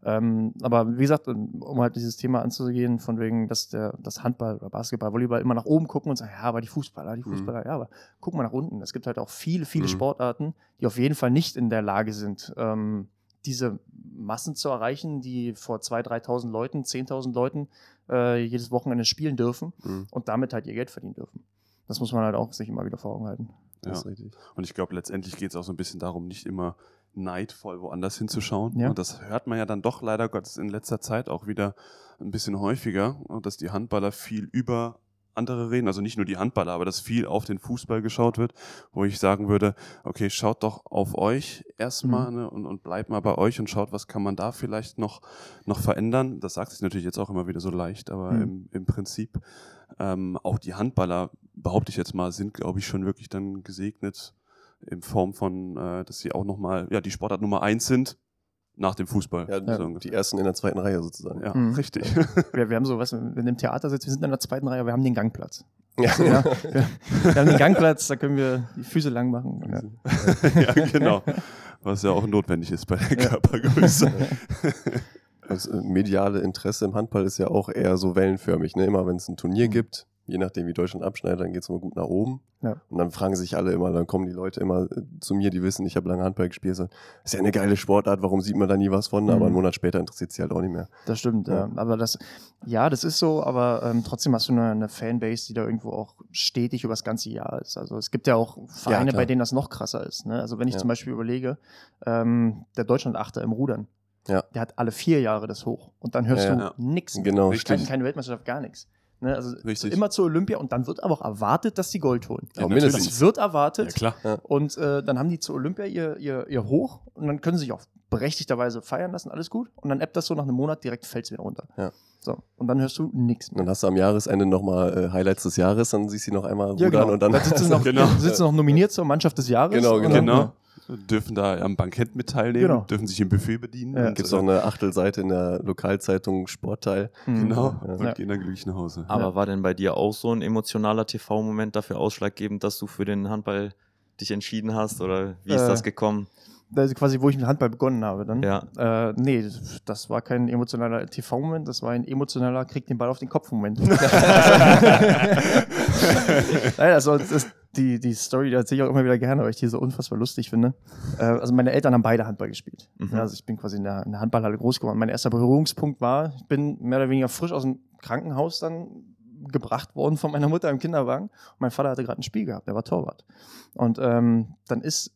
Ähm, aber wie gesagt, um halt dieses Thema anzugehen, von wegen, dass der das Handball oder Basketball, Volleyball immer nach oben gucken und sagen, ja, aber die Fußballer, die Mhm. Fußballer, ja, aber guck mal nach unten. Es gibt halt auch viele, viele Mhm. Sportarten, die auf jeden Fall nicht in der Lage sind, ähm, diese Massen zu erreichen, die vor 2.000, 3.000 Leuten, 10.000 Leuten äh, jedes Wochenende spielen dürfen Mhm. und damit halt ihr Geld verdienen dürfen. Das muss man halt auch sich immer wieder vor Augen halten. Das Ja. ist richtig. Und ich glaube, letztendlich geht es auch so ein bisschen darum, nicht immer neidvoll, woanders hinzuschauen. Ja. Und das hört man ja dann doch leider Gottes in letzter Zeit auch wieder ein bisschen häufiger, dass die Handballer viel über andere reden, also nicht nur die Handballer, aber dass viel auf den Fußball geschaut wird, wo ich sagen würde, okay, schaut doch auf euch erstmal mhm. ne, und, und bleibt mal bei euch und schaut, was kann man da vielleicht noch, noch verändern. Das sagt sich natürlich jetzt auch immer wieder so leicht, aber mhm. im, im Prinzip ähm, auch die Handballer, behaupte ich jetzt mal, sind, glaube ich, schon wirklich dann gesegnet in Form von, äh, dass sie auch nochmal, ja, die Sportart Nummer eins sind nach dem Fußball. Ja, so die ersten in der zweiten Reihe sozusagen. Ja, mhm. richtig. Wir, wir, haben so, was, wenn im Theater sitzen, wir sind in der zweiten Reihe, wir haben den Gangplatz. Ja. ja wir, wir, haben den Gangplatz, da können wir die Füße lang machen. Ja, ja genau. Was ja auch notwendig ist bei der Körpergröße. Das äh, mediale Interesse im Handball ist ja auch eher so wellenförmig. Ne? Immer wenn es ein Turnier mhm. gibt, je nachdem wie Deutschland abschneidet, dann geht es immer gut nach oben. Ja. Und dann fragen sich alle immer, dann kommen die Leute immer äh, zu mir, die wissen, ich habe lange Handball gespielt, so, ist ja eine geile Sportart, warum sieht man da nie was von? Mhm. Aber einen Monat später interessiert sie halt auch nicht mehr. Das stimmt, ja. ja. Aber das, ja, das ist so, aber ähm, trotzdem hast du eine, eine, Fanbase, die da irgendwo auch stetig über das ganze Jahr ist. Also es gibt ja auch Vereine, ja, bei denen das noch krasser ist. Ne? Also wenn ich zum Beispiel überlege, ähm, der Deutschland-Achter im Rudern, ja. der hat alle vier Jahre das hoch. Und dann hörst du nichts. Genau, keine, keine Weltmeisterschaft, gar nichts. Ne, also Richtig. immer zur Olympia und dann wird aber auch erwartet, dass die Gold holen. Ja, mindestens. Das wird erwartet. Ja, klar. Und äh, dann haben die zur Olympia ihr, ihr, ihr Hoch und dann können sie sich auch berechtigterweise feiern lassen, alles gut. Und dann ebbt das so nach einem Monat direkt fällt es wieder runter. Ja. So, und dann hörst du nichts mehr. Dann hast du am Jahresende nochmal äh, Highlights des Jahres, dann siehst du noch einmal ja, genau. und dann. Da sitzen noch, genau. sitzen noch nominiert zur Mannschaft des Jahres. Genau, genau. genau dürfen da am Bankett mit teilnehmen, genau. dürfen sich im Buffet bedienen. Ja. Gibt es auch eine Achtelseite in der Lokalzeitung Sportteil. Mhm. Genau, ja. und gehen dann glücklich nach Hause. Aber ja. war denn bei dir auch so ein emotionaler TV-Moment dafür ausschlaggebend, dass du für den Handball dich entschieden hast oder wie ist äh, das gekommen? Also quasi, wo ich mit Handball begonnen habe dann. Ja. Äh, nee, das war kein emotionaler TV-Moment, das war ein emotionaler Krieg den Ball auf den Kopf-Moment. also das, die, die Story, die erzähle ich auch immer wieder gerne, weil ich die so unfassbar lustig finde. Äh, also meine Eltern haben beide Handball gespielt. Mhm. Also ich bin quasi in der, in der Handballhalle groß geworden. Mein erster Berührungspunkt war, ich bin mehr oder weniger frisch aus dem Krankenhaus dann gebracht worden von meiner Mutter im Kinderwagen. Und mein Vater hatte gerade ein Spiel gehabt, der war Torwart. Und ähm, dann ist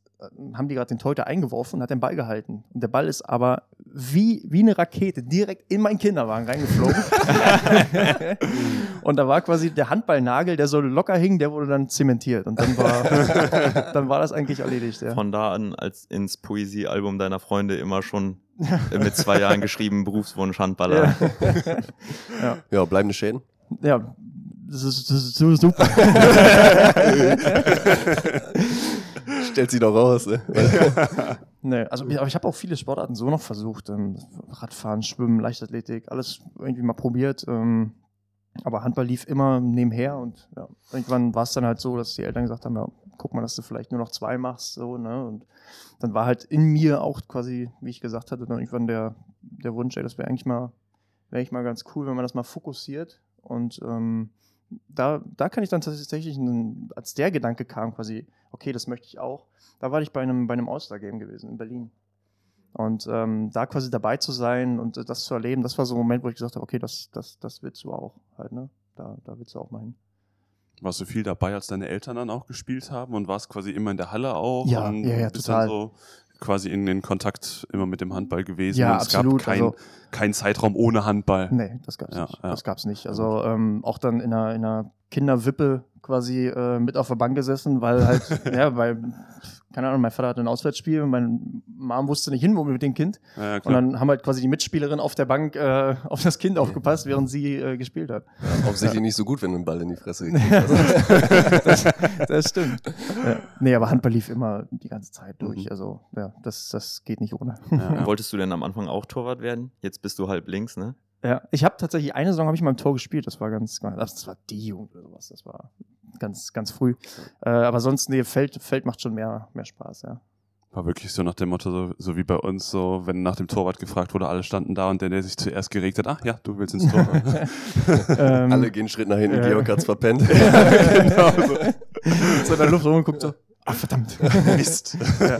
haben die gerade den Torhüter eingeworfen und hat den Ball gehalten. Und der Ball ist aber wie, wie eine Rakete direkt in meinen Kinderwagen reingeflogen. und da war quasi der Handballnagel, der so locker hing, der wurde dann zementiert. Und dann war, dann war das eigentlich erledigt. Ja. Von da an als ins Poesiealbum deiner Freunde immer schon mit zwei Jahren geschrieben, Berufswunsch Handballer. Ja, ja. ja bleibende Schäden? Ja, das ist, das ist super. Stellt sie doch raus. Ne? nee, also aber ich habe auch viele Sportarten so noch versucht. Ähm, Radfahren, Schwimmen, Leichtathletik, alles irgendwie mal probiert. Ähm, aber Handball lief immer nebenher und ja, irgendwann war es dann halt so, dass die Eltern gesagt haben, ja, guck mal, dass du vielleicht nur noch zwei machst, so, ne? Und dann war halt in mir auch quasi, wie ich gesagt hatte, dann irgendwann der, der Wunsch, ey, das wäre eigentlich mal, wäre ich mal ganz cool, wenn man das mal fokussiert. Und ähm, da, da kann ich dann tatsächlich, als der Gedanke kam, quasi, okay, das möchte ich auch, da war ich bei einem, bei einem All-Star-Game gewesen in Berlin. Und ähm, da quasi dabei zu sein und das zu erleben, das war so ein Moment, wo ich gesagt habe, okay, das, das, das willst du auch halt, ne? Da, da willst du auch mal hin. Warst du viel dabei, als deine Eltern dann auch gespielt haben und warst quasi immer in der Halle auch? Ja, ja, ja, total. So quasi in, in Kontakt immer mit dem Handball gewesen. Ja, und es absolut. gab keinen also, kein Zeitraum ohne Handball. Nee, das gab's ja, nicht. Ja. Das gab's nicht. Also ähm, auch dann in einer, in einer Kinderwippe quasi äh, mit auf der Bank gesessen, weil halt, ja, weil keine Ahnung, mein Vater hatte ein Auswärtsspiel und meine Mom wusste nicht hin, wo mit dem Kind. Ja, und dann haben halt quasi die Mitspielerin auf der Bank äh, auf das Kind aufgepasst, während sie äh, gespielt hat. Ja, offensichtlich ja. nicht so gut, wenn du einen Ball in die Fresse gekriegt das, das stimmt. Ja. Nee, aber Handball lief immer die ganze Zeit durch. Mhm. Also, ja, das, das geht nicht ohne. Wolltest du denn am Anfang auch Torwart werden? Jetzt bist du halb links, ne? Ja, ich habe tatsächlich eine Saison habe ich mal im Tor gespielt. Das war ganz, das war die Jugend oder sowas. Das war ganz, ganz früh. Äh, aber sonst, nee, Feld, Feld macht schon mehr, mehr Spaß, ja. War wirklich so nach dem Motto, so, so, wie bei uns, so, wenn nach dem Torwart gefragt wurde, alle standen da und der, der sich zuerst geregt hat, ach ja, du willst ins Tor. ähm, alle gehen einen Schritt nach hinten, äh, Georg hat's verpennt. genau so. so in der Luft rum und guckt so, ach verdammt. Mist. ja.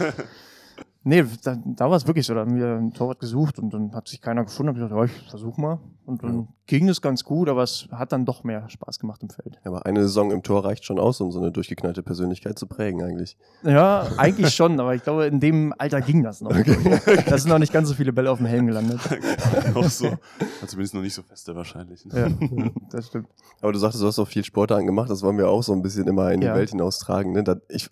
Nee, da, da war es wirklich so. Da haben wir ein Torwart gesucht und dann hat sich keiner gefunden. Hab ich gedacht, ja, ich versuch mal. Und dann ja. ging es ganz gut, aber es hat dann doch mehr Spaß gemacht im Feld. Ja, aber eine Saison im Tor reicht schon aus, um so eine durchgeknallte Persönlichkeit zu prägen, eigentlich. Ja, eigentlich schon, aber ich glaube, in dem Alter ging das noch. Okay. Da sind noch nicht ganz so viele Bälle auf dem Helm gelandet. noch so. Also zumindest noch nicht so feste wahrscheinlich. Ne? Ja, das stimmt. Aber du sagtest, du hast auch viel Sportarten gemacht. Das wollen wir auch so ein bisschen immer in die ja. Welt hinaustragen. Ne? Da, ich,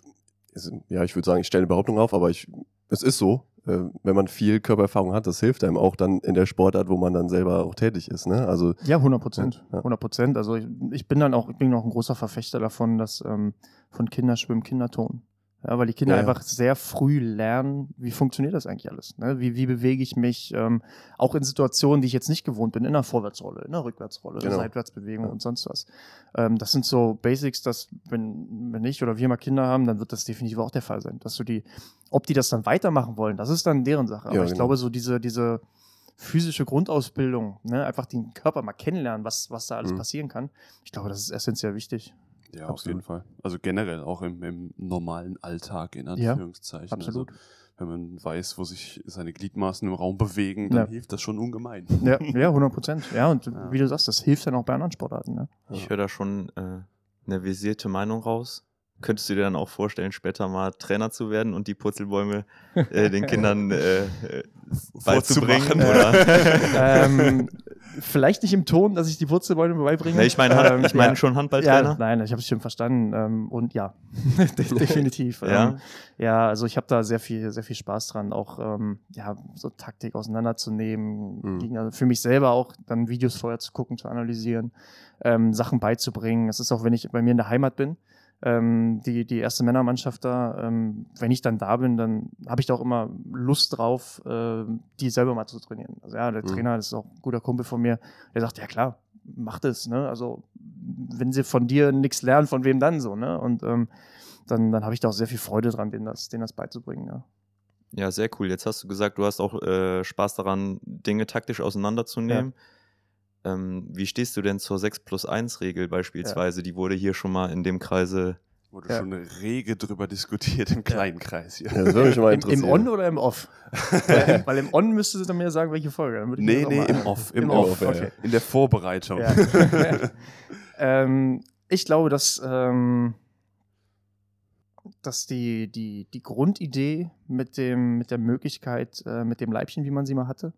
ja, ich würde sagen, ich stelle eine Behauptung auf, aber ich, es ist so, äh, wenn man viel Körpererfahrung hat, das hilft einem auch dann in der Sportart, wo man dann selber auch tätig ist. Ne? Also, ja, 100 Prozent. Ja. 100 Prozent. Also ich, ich, bin dann auch, ich bin noch ein großer Verfechter davon, dass ähm, von Kinderschwimmen Kinderton. Ja, weil die Kinder ja, einfach sehr früh lernen, wie funktioniert das eigentlich alles? Ne? Wie, wie bewege ich mich ähm, auch in Situationen, die ich jetzt nicht gewohnt bin, in einer Vorwärtsrolle, in einer Rückwärtsrolle, genau. Seitwärtsbewegung ja. und sonst was. Ähm, das sind so Basics, dass wenn, wenn ich oder wir mal Kinder haben, dann wird das definitiv auch der Fall sein. Dass du die, ob die das dann weitermachen wollen, das ist dann deren Sache. Aber ich genau. glaube, so diese, diese physische Grundausbildung, ne? einfach den Körper mal kennenlernen, was, was da alles mhm. passieren kann, ich glaube, das ist essentiell wichtig. Ja, absolut. auf jeden Fall. Also generell auch im, im normalen Alltag in Anführungszeichen. Ja, absolut. Also, wenn man weiß, wo sich seine Gliedmaßen im Raum bewegen, dann ja. hilft das schon ungemein. Ja, ja 100 Prozent. Ja, und ja. wie du sagst, das hilft dann auch bei anderen Sportarten. Ne? Ich höre da schon äh, eine visierte Meinung raus. Könntest du dir dann auch vorstellen, später mal Trainer zu werden und die Purzelbäume äh, den Kindern äh, äh beizubringen? ähm, vielleicht nicht im Ton, dass ich die Purzelbäume beibringe. Nee, ich meine ähm, ich mein ja, schon Handballtrainer. Ja, nein, ich habe es schon verstanden. Ähm, und ja, definitiv. ja. Ähm, ja, also ich habe da sehr viel, sehr viel Spaß dran, auch ähm, ja, so Taktik auseinanderzunehmen, mhm. für mich selber auch dann Videos vorher zu gucken, zu analysieren, ähm, Sachen beizubringen. Es ist auch, wenn ich bei mir in der Heimat bin, ähm, die, die erste Männermannschaft da, ähm, wenn ich dann da bin, dann habe ich da auch immer Lust drauf, äh, die selber mal zu trainieren. Also ja, der mhm. Trainer das ist auch ein guter Kumpel von mir, der sagt, ja klar, mach das, ne? Also wenn sie von dir nichts lernen, von wem dann so, ne? Und ähm, dann, dann habe ich da auch sehr viel Freude dran, denen das, denen das beizubringen, ja. Ja, sehr cool. Jetzt hast du gesagt, du hast auch äh, Spaß daran, Dinge taktisch auseinanderzunehmen. Ja. Ähm, wie stehst du denn zur 6 plus 1 Regel beispielsweise? Ja. Die wurde hier schon mal in dem Kreise. Wurde ja. schon rege drüber diskutiert im kleinen ja. Kreis hier. Ja, das würde mich mal interessieren. Im, Im On oder im Off? Weil im On müsste sie dann mir sagen, welche Folge. Dann nee, nee, im Off. Im, Im Off. Off okay. In der Vorbereitung. ähm, ich glaube, dass, ähm, dass die, die, die Grundidee mit, dem, mit der Möglichkeit, äh, mit dem Leibchen, wie man sie mal hatte,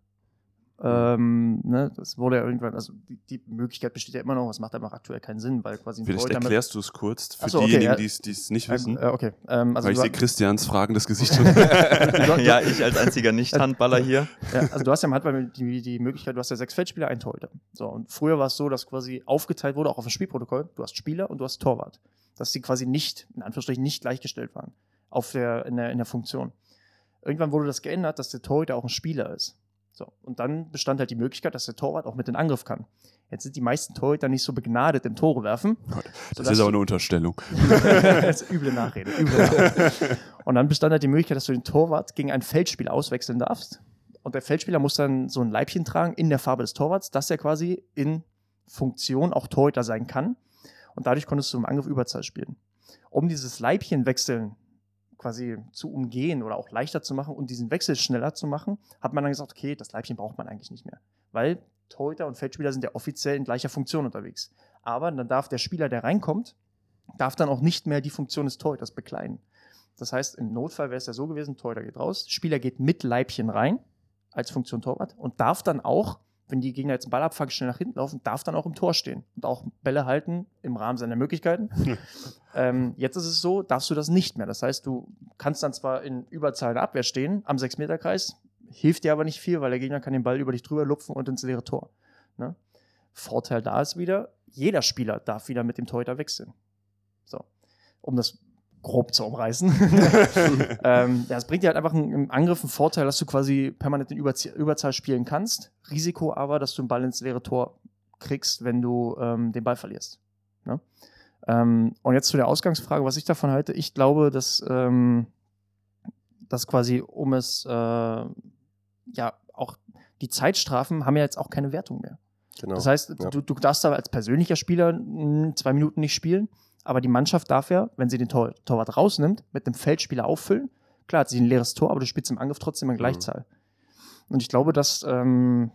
ähm, ne, das wurde ja irgendwann, also die, die, Möglichkeit besteht ja immer noch, es macht einfach aktuell keinen Sinn, weil quasi Vielleicht erklärst du es kurz für so, diejenigen, okay, die es nicht wissen. Äh, okay. Ähm, also weil ich sehe Christians fragendes Gesicht. ja, ich als einziger Nicht-Handballer hier. Ja, also du hast ja im Handball die, die Möglichkeit, du hast ja sechs Feldspieler, ein Torhüter. So, und früher war es so, dass quasi aufgeteilt wurde, auch auf dem Spielprotokoll, du hast Spieler und du hast Torwart. Dass die quasi nicht, in Anführungsstrichen, nicht gleichgestellt waren auf der, in, der, in der Funktion. Irgendwann wurde das geändert, dass der Torhüter auch ein Spieler ist. So, und dann bestand halt die Möglichkeit, dass der Torwart auch mit in Angriff kann. Jetzt sind die meisten Torhüter nicht so begnadet im Tore werfen. Das ist aber eine Unterstellung. das ist üble Nachrede, üble Nachrede. Und dann bestand halt die Möglichkeit, dass du den Torwart gegen ein Feldspiel auswechseln darfst. Und der Feldspieler muss dann so ein Leibchen tragen in der Farbe des Torwarts, dass er quasi in Funktion auch Torhüter sein kann. Und dadurch konntest du im Angriff Überzahl spielen. Um dieses Leibchen wechseln quasi zu umgehen oder auch leichter zu machen und diesen Wechsel schneller zu machen, hat man dann gesagt, okay, das Leibchen braucht man eigentlich nicht mehr. Weil Torhüter und Feldspieler sind ja offiziell in gleicher Funktion unterwegs. Aber dann darf der Spieler, der reinkommt, darf dann auch nicht mehr die Funktion des Torhüters bekleiden. Das heißt, im Notfall wäre es ja so gewesen, Torhüter geht raus, Spieler geht mit Leibchen rein als Funktion Torwart und darf dann auch wenn die Gegner jetzt einen Ball abfangen, schnell nach hinten laufen, darf dann auch im Tor stehen und auch Bälle halten im Rahmen seiner Möglichkeiten. ähm, jetzt ist es so, darfst du das nicht mehr. Das heißt, du kannst dann zwar in Überzahl der Abwehr stehen, am 6-Meter-Kreis, hilft dir aber nicht viel, weil der Gegner kann den Ball über dich drüber lupfen und ins leere Tor. Ne? Vorteil da ist wieder, jeder Spieler darf wieder mit dem Torhüter wechseln. So. Um das grob zu umreißen. ähm, ja, es bringt dir halt einfach einen, im Angriff einen Vorteil, dass du quasi permanent in Überzie Überzahl spielen kannst. Risiko aber, dass du einen Ball ins leere Tor kriegst, wenn du ähm, den Ball verlierst. Ne? Ähm, und jetzt zu der Ausgangsfrage, was ich davon halte. Ich glaube, dass, ähm, dass quasi, um es, äh, ja, auch die Zeitstrafen haben ja jetzt auch keine Wertung mehr. Genau. Das heißt, ja. du, du darfst aber als persönlicher Spieler mh, zwei Minuten nicht spielen aber die Mannschaft darf ja, wenn sie den Tor Torwart rausnimmt, mit einem Feldspieler auffüllen, Klar, hat sie ein leeres Tor, aber du spielst im Angriff trotzdem in mhm. Gleichzahl. Mhm. Und ich glaube, dass, ähm,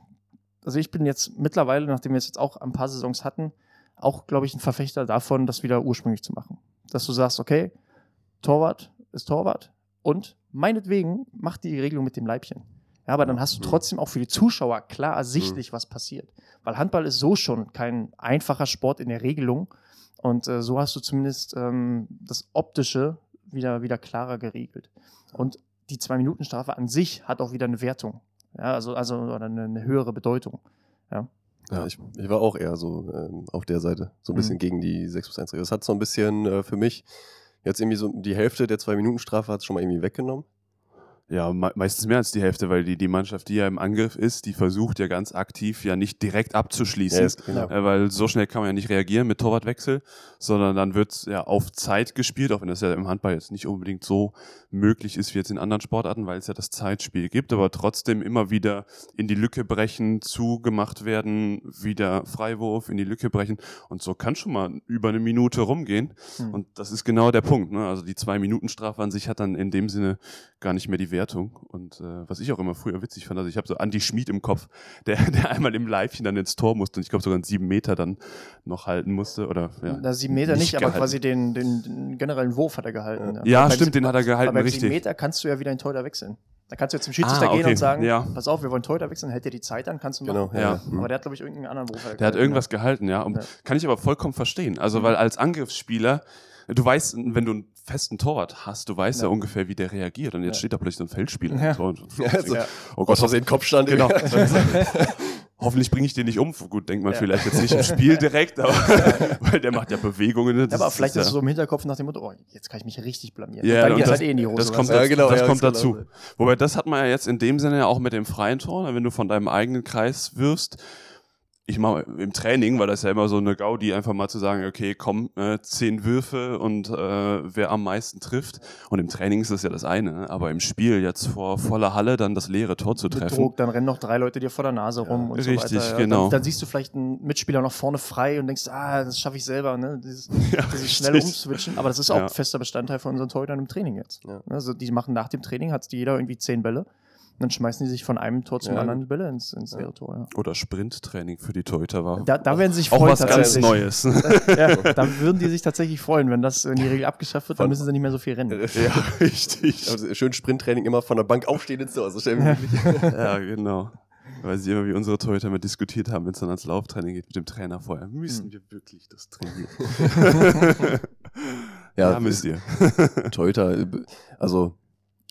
also ich bin jetzt mittlerweile, nachdem wir es jetzt auch ein paar Saisons hatten, auch, glaube ich, ein Verfechter davon, das wieder ursprünglich zu machen. Dass du sagst, okay, Torwart ist Torwart und meinetwegen macht die Regelung mit dem Leibchen. Ja, aber dann hast du mhm. trotzdem auch für die Zuschauer klar ersichtlich, mhm. was passiert. Weil Handball ist so schon kein einfacher Sport in der Regelung. Und äh, so hast du zumindest ähm, das Optische wieder, wieder klarer geregelt. Und die Zwei-Minuten-Strafe an sich hat auch wieder eine Wertung. Ja, also, also oder eine, eine höhere Bedeutung. Ja. Ja, ich, ich war auch eher so ähm, auf der Seite, so ein bisschen mhm. gegen die 6 plus 1 Regel. Das hat so ein bisschen äh, für mich jetzt irgendwie so die Hälfte der Zwei-Minuten-Strafe hat es schon mal irgendwie weggenommen. Ja, me meistens mehr als die Hälfte, weil die, die Mannschaft, die ja im Angriff ist, die versucht ja ganz aktiv ja nicht direkt abzuschließen, ja, genau. äh, weil so schnell kann man ja nicht reagieren mit Torwartwechsel, sondern dann wird ja auf Zeit gespielt, auch wenn das ja im Handball jetzt nicht unbedingt so möglich ist wie jetzt in anderen Sportarten, weil es ja das Zeitspiel gibt, aber trotzdem immer wieder in die Lücke brechen, zugemacht werden, wieder Freiwurf in die Lücke brechen und so kann schon mal über eine Minute rumgehen mhm. und das ist genau der Punkt. Ne? Also die zwei Minuten Strafe an sich hat dann in dem Sinne gar nicht mehr die Wertung. Und äh, was ich auch immer früher witzig fand, also ich habe so Andy Schmid im Kopf, der, der einmal im Livechen dann ins Tor musste und ich glaube sogar einen sieben Meter dann noch halten musste. Oder, ja, Na, sieben Meter nicht, nicht aber quasi den, den, den, generellen Wurf hat er gehalten. Ja, ja stimmt, den hat er gehalten, aber richtig. sieben Meter kannst du ja wieder in Torhüter wechseln. Da kannst du jetzt zum Schiedsrichter ah, okay. gehen und sagen, ja. pass auf, wir wollen Torhüter wechseln, hält dir die Zeit an, kannst du machen. Genau, ja. Aber der hat, glaube ich, irgendeinen anderen Wurf Der hat irgendwas gehalten, ja. ja. Kann ich aber vollkommen verstehen. Also, mhm. weil als Angriffsspieler du weißt, wenn du einen festen Torwart hast, du weißt ja, ja ungefähr, wie der reagiert. Und jetzt ja. steht da plötzlich so ein Feldspieler. Ja. So. Also, oh Gott, was den Kopf stand. Genau. Hoffentlich bringe ich den nicht um. Gut, denkt man vielleicht jetzt nicht im Spiel direkt, aber weil der macht ja Bewegungen. Das aber vielleicht ist es so im Hinterkopf nach dem Motto, oh, jetzt kann ich mich richtig blamieren. Ja, dann geht das, halt eh in die Hose. Das kommt, dazu, genau, das kommt dazu. Genau. Wobei das hat man ja jetzt in dem Sinne ja auch mit dem freien Tor, wenn du von deinem eigenen Kreis wirst, ich mache im Training, weil das ist ja immer so eine Gaudi, einfach mal zu sagen, okay, komm, äh, zehn Würfe und äh, wer am meisten trifft. Und im Training ist das ja das eine, aber im Spiel jetzt vor voller Halle dann das leere Tor zu treffen. Druck, dann rennen noch drei Leute dir vor der Nase rum ja, und richtig, so weiter. genau. Dann, dann, siehst du vielleicht einen Mitspieler noch vorne frei und denkst, ah, das schaffe ich selber, ne? Dieses, ja, dieses schnelle Umswitchen. Aber das ist auch ja. fester Bestandteil von unseren Torhütern im Training jetzt. Also die machen nach dem Training, hat jeder irgendwie zehn Bälle dann schmeißen die sich von einem Tor zum ja. anderen die Bälle ins, ins leere Tor. Ja. Oder Sprinttraining für die Torhüter war. Da, da werden sie sich freuen. Auch was ganz Neues. ja, da würden die sich tatsächlich freuen, wenn das in die Regel abgeschafft wird, dann müssen sie nicht mehr so viel rennen. Ja, richtig. Also schön Sprinttraining immer von der Bank aufstehen ins Tor. So schnell wie möglich. ja, genau. Weil sie immer wie unsere Torhüter mit diskutiert haben, wenn es dann ans Lauftraining geht mit dem Trainer vorher. Müssen hm. wir wirklich das trainieren? ja, ja, müsst ihr. Torhüter, also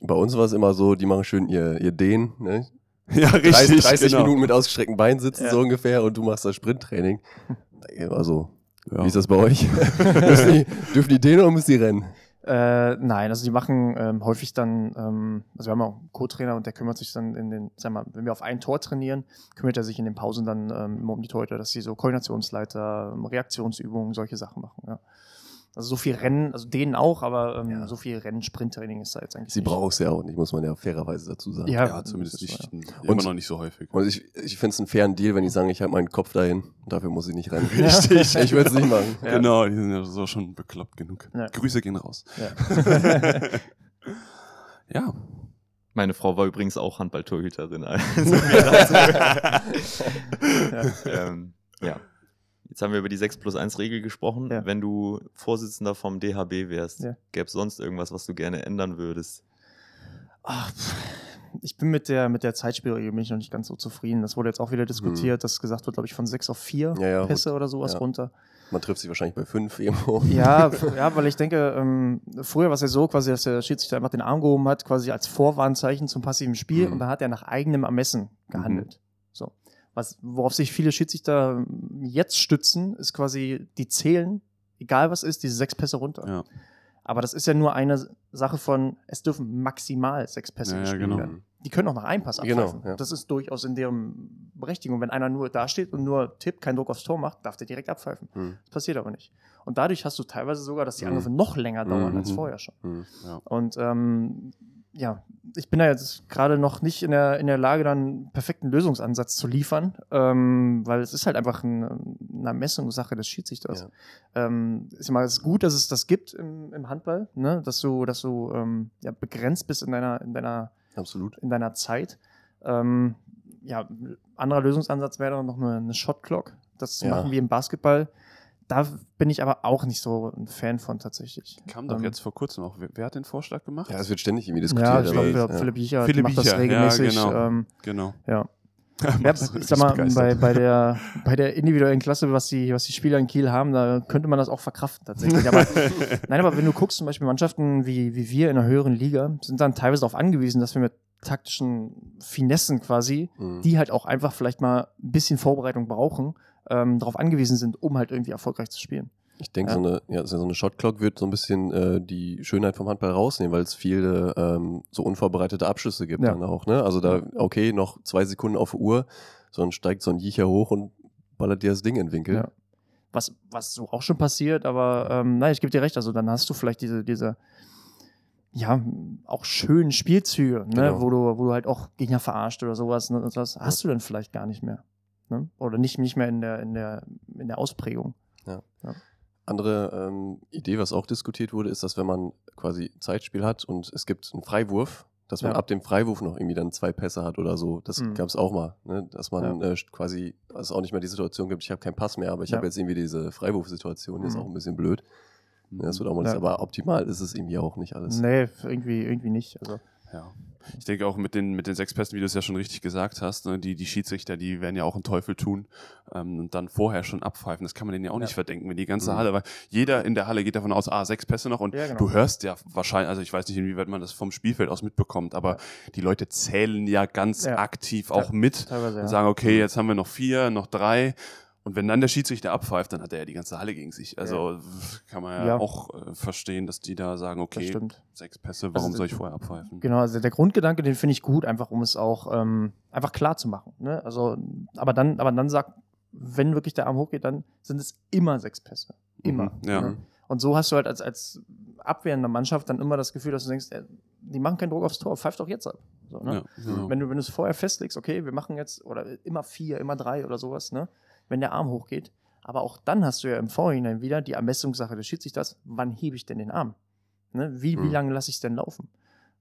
bei uns war es immer so, die machen schön ihr, ihr Dehn, ne? Ja, richtig. 30, 30 genau. Minuten mit ausgestreckten Beinen sitzen, ja. so ungefähr, und du machst das Sprinttraining. Also, ja. wie ist das bei euch? die, dürfen die dehnen oder müssen die rennen? Äh, nein, also die machen ähm, häufig dann, ähm, also wir haben auch einen Co-Trainer und der kümmert sich dann in den, sag mal, wenn wir auf ein Tor trainieren, kümmert er sich in den Pausen dann ähm, immer um die Torhüter, dass sie so Koordinationsleiter, Reaktionsübungen, solche Sachen machen, ja. Also so viel Rennen, also denen auch, aber ähm, ja. so viel Rennen-Sprinttraining ist da jetzt eigentlich. Sie braucht es ja auch nicht, muss man ja fairerweise dazu sagen. Ja, ja zumindest nicht, ja. immer noch nicht so häufig. Und ich, ich finde es einen fairen Deal, wenn die sagen, ich halte meinen Kopf dahin, dafür muss ich nicht rennen. Richtig. ich würde es nicht machen. Genau, die sind ja so schon bekloppt genug. Grüße gehen raus. Ja. Meine Frau war übrigens auch Handballtorhüterin. Also ähm, ja. Jetzt haben wir über die 6 plus 1 Regel gesprochen. Ja. Wenn du Vorsitzender vom DHB wärst, ja. gäbe es sonst irgendwas, was du gerne ändern würdest? Ach, ich bin mit der, mit der Zeitspielregel bin ich noch nicht ganz so zufrieden. Das wurde jetzt auch wieder diskutiert, hm. dass gesagt wird, glaube ich, von 6 auf 4 ja, Pässe gut. oder sowas runter. Man trifft sich wahrscheinlich bei 5 irgendwo. Ja, ja, weil ich denke, ähm, früher war es ja so, quasi, dass der Schiedsrichter einfach den Arm gehoben hat, quasi als Vorwarnzeichen zum passiven Spiel hm. und da hat er nach eigenem Ermessen gehandelt. Mhm. Was, worauf sich viele Schiedsrichter jetzt stützen, ist quasi, die zählen, egal was ist, diese sechs Pässe runter. Ja. Aber das ist ja nur eine Sache von, es dürfen maximal sechs Pässe ja, gespielt genau. werden. Die können auch nach einem Pass genau, abpfeifen. Genau, ja. Das ist durchaus in deren Berechtigung. Wenn einer nur dasteht und nur tippt, keinen Druck aufs Tor macht, darf der direkt abpfeifen. Hm. Das passiert aber nicht. Und dadurch hast du teilweise sogar, dass die hm. Angriffe hm. noch länger dauern hm. als vorher schon. Hm. Und ähm, ja, ich bin da jetzt gerade noch nicht in der, in der Lage, dann einen perfekten Lösungsansatz zu liefern, ähm, weil es ist halt einfach ein, eine Ermessungssache des Schiedsrichters. Ja. Ähm, ist mal ist gut, dass es das gibt im, im Handball, ne? dass du, dass du ähm, ja, begrenzt bist in deiner, in deiner, Absolut. In deiner Zeit. Ähm, ja, anderer Lösungsansatz wäre dann noch eine, eine Shot Clock, das zu ja. machen wie im Basketball da bin ich aber auch nicht so ein Fan von tatsächlich. Kam doch ähm, jetzt vor kurzem auch. Wer, wer, hat den Vorschlag gemacht? Ja, es wird ständig irgendwie diskutiert. Ja, ich glaube, ja. Philipp Biecher Philipp macht Biecher. das regelmäßig. Ja, genau. Ähm, genau. Ja. ja, ich sag mal, bei, bei, der, bei der individuellen Klasse, was die, was die Spieler in Kiel haben, da könnte man das auch verkraften tatsächlich. Aber, nein, aber wenn du guckst, zum Beispiel Mannschaften wie, wie wir in einer höheren Liga, sind dann teilweise darauf angewiesen, dass wir mit taktischen Finessen quasi, mhm. die halt auch einfach vielleicht mal ein bisschen Vorbereitung brauchen, ähm, darauf angewiesen sind, um halt irgendwie erfolgreich zu spielen. Ich denke, ja. so eine, ja, so eine Shotclock wird so ein bisschen äh, die Schönheit vom Handball rausnehmen, weil es viele ähm, so unvorbereitete Abschlüsse gibt ja. dann auch. Ne? Also da, okay, noch zwei Sekunden auf Uhr, sondern steigt so ein Jicher hoch und ballert dir das Ding in den Winkel. Ja. Was, was so auch schon passiert, aber ähm, nein, ich gebe dir recht, also dann hast du vielleicht diese, diese ja, auch schönen Spielzüge, ne? Genau. wo, du, wo du halt auch Gegner verarscht oder sowas. Ne? Und das hast du dann vielleicht gar nicht mehr. Ne? Oder nicht, nicht mehr in der, in der, in der Ausprägung. Ja. ja. Andere ähm, Idee, was auch diskutiert wurde, ist, dass wenn man quasi Zeitspiel hat und es gibt einen Freiwurf, dass man ja. ab dem Freiwurf noch irgendwie dann zwei Pässe hat oder so. Das mhm. gab es auch mal, ne? dass man ja. äh, quasi, dass es auch nicht mehr die Situation gibt, ich habe keinen Pass mehr, aber ich ja. habe jetzt irgendwie diese Freiwurfsituation, die mhm. ist auch ein bisschen blöd. Ne, das wird auch mal, ja. aber optimal ist es irgendwie auch nicht alles. Nee, irgendwie, irgendwie nicht. Also. Ja. Ich denke auch mit den, mit den sechs Pässen, wie du es ja schon richtig gesagt hast, ne, die, die Schiedsrichter, die werden ja auch einen Teufel tun ähm, und dann vorher schon abpfeifen. Das kann man denen ja auch ja. nicht verdenken, wenn die ganze mhm. Halle, weil jeder in der Halle geht davon aus, ah, sechs Pässe noch und ja, genau. du hörst ja wahrscheinlich, also ich weiß nicht, inwieweit man das vom Spielfeld aus mitbekommt, aber die Leute zählen ja ganz aktiv auch mit und sagen, okay, mhm. jetzt haben wir noch vier, noch drei und wenn dann der Schiedsrichter abpfeift, dann hat er ja die ganze Halle gegen sich. Also ja. kann man ja, ja. auch äh, verstehen, dass die da sagen, okay, sechs Pässe, warum also, soll ich vorher abpfeifen? Genau, also der Grundgedanke, den finde ich gut, einfach um es auch ähm, einfach klar zu machen. Ne? Also, aber dann, aber dann sagt, wenn wirklich der Arm hochgeht, dann sind es immer sechs Pässe. Immer. Mhm, ja. Ne? Und so hast du halt als, als abwehrende Mannschaft dann immer das Gefühl, dass du denkst, ey, die machen keinen Druck aufs Tor, pfeift doch jetzt ab. So, ne? ja, genau. Wenn du, wenn du es vorher festlegst, okay, wir machen jetzt, oder immer vier, immer drei oder sowas, ne? Wenn der Arm hochgeht. Aber auch dann hast du ja im Vorhinein wieder die Ermessungssache des Schiedsrichters, wann hebe ich denn den Arm? Ne? Wie, mhm. wie lange lasse ich es denn laufen?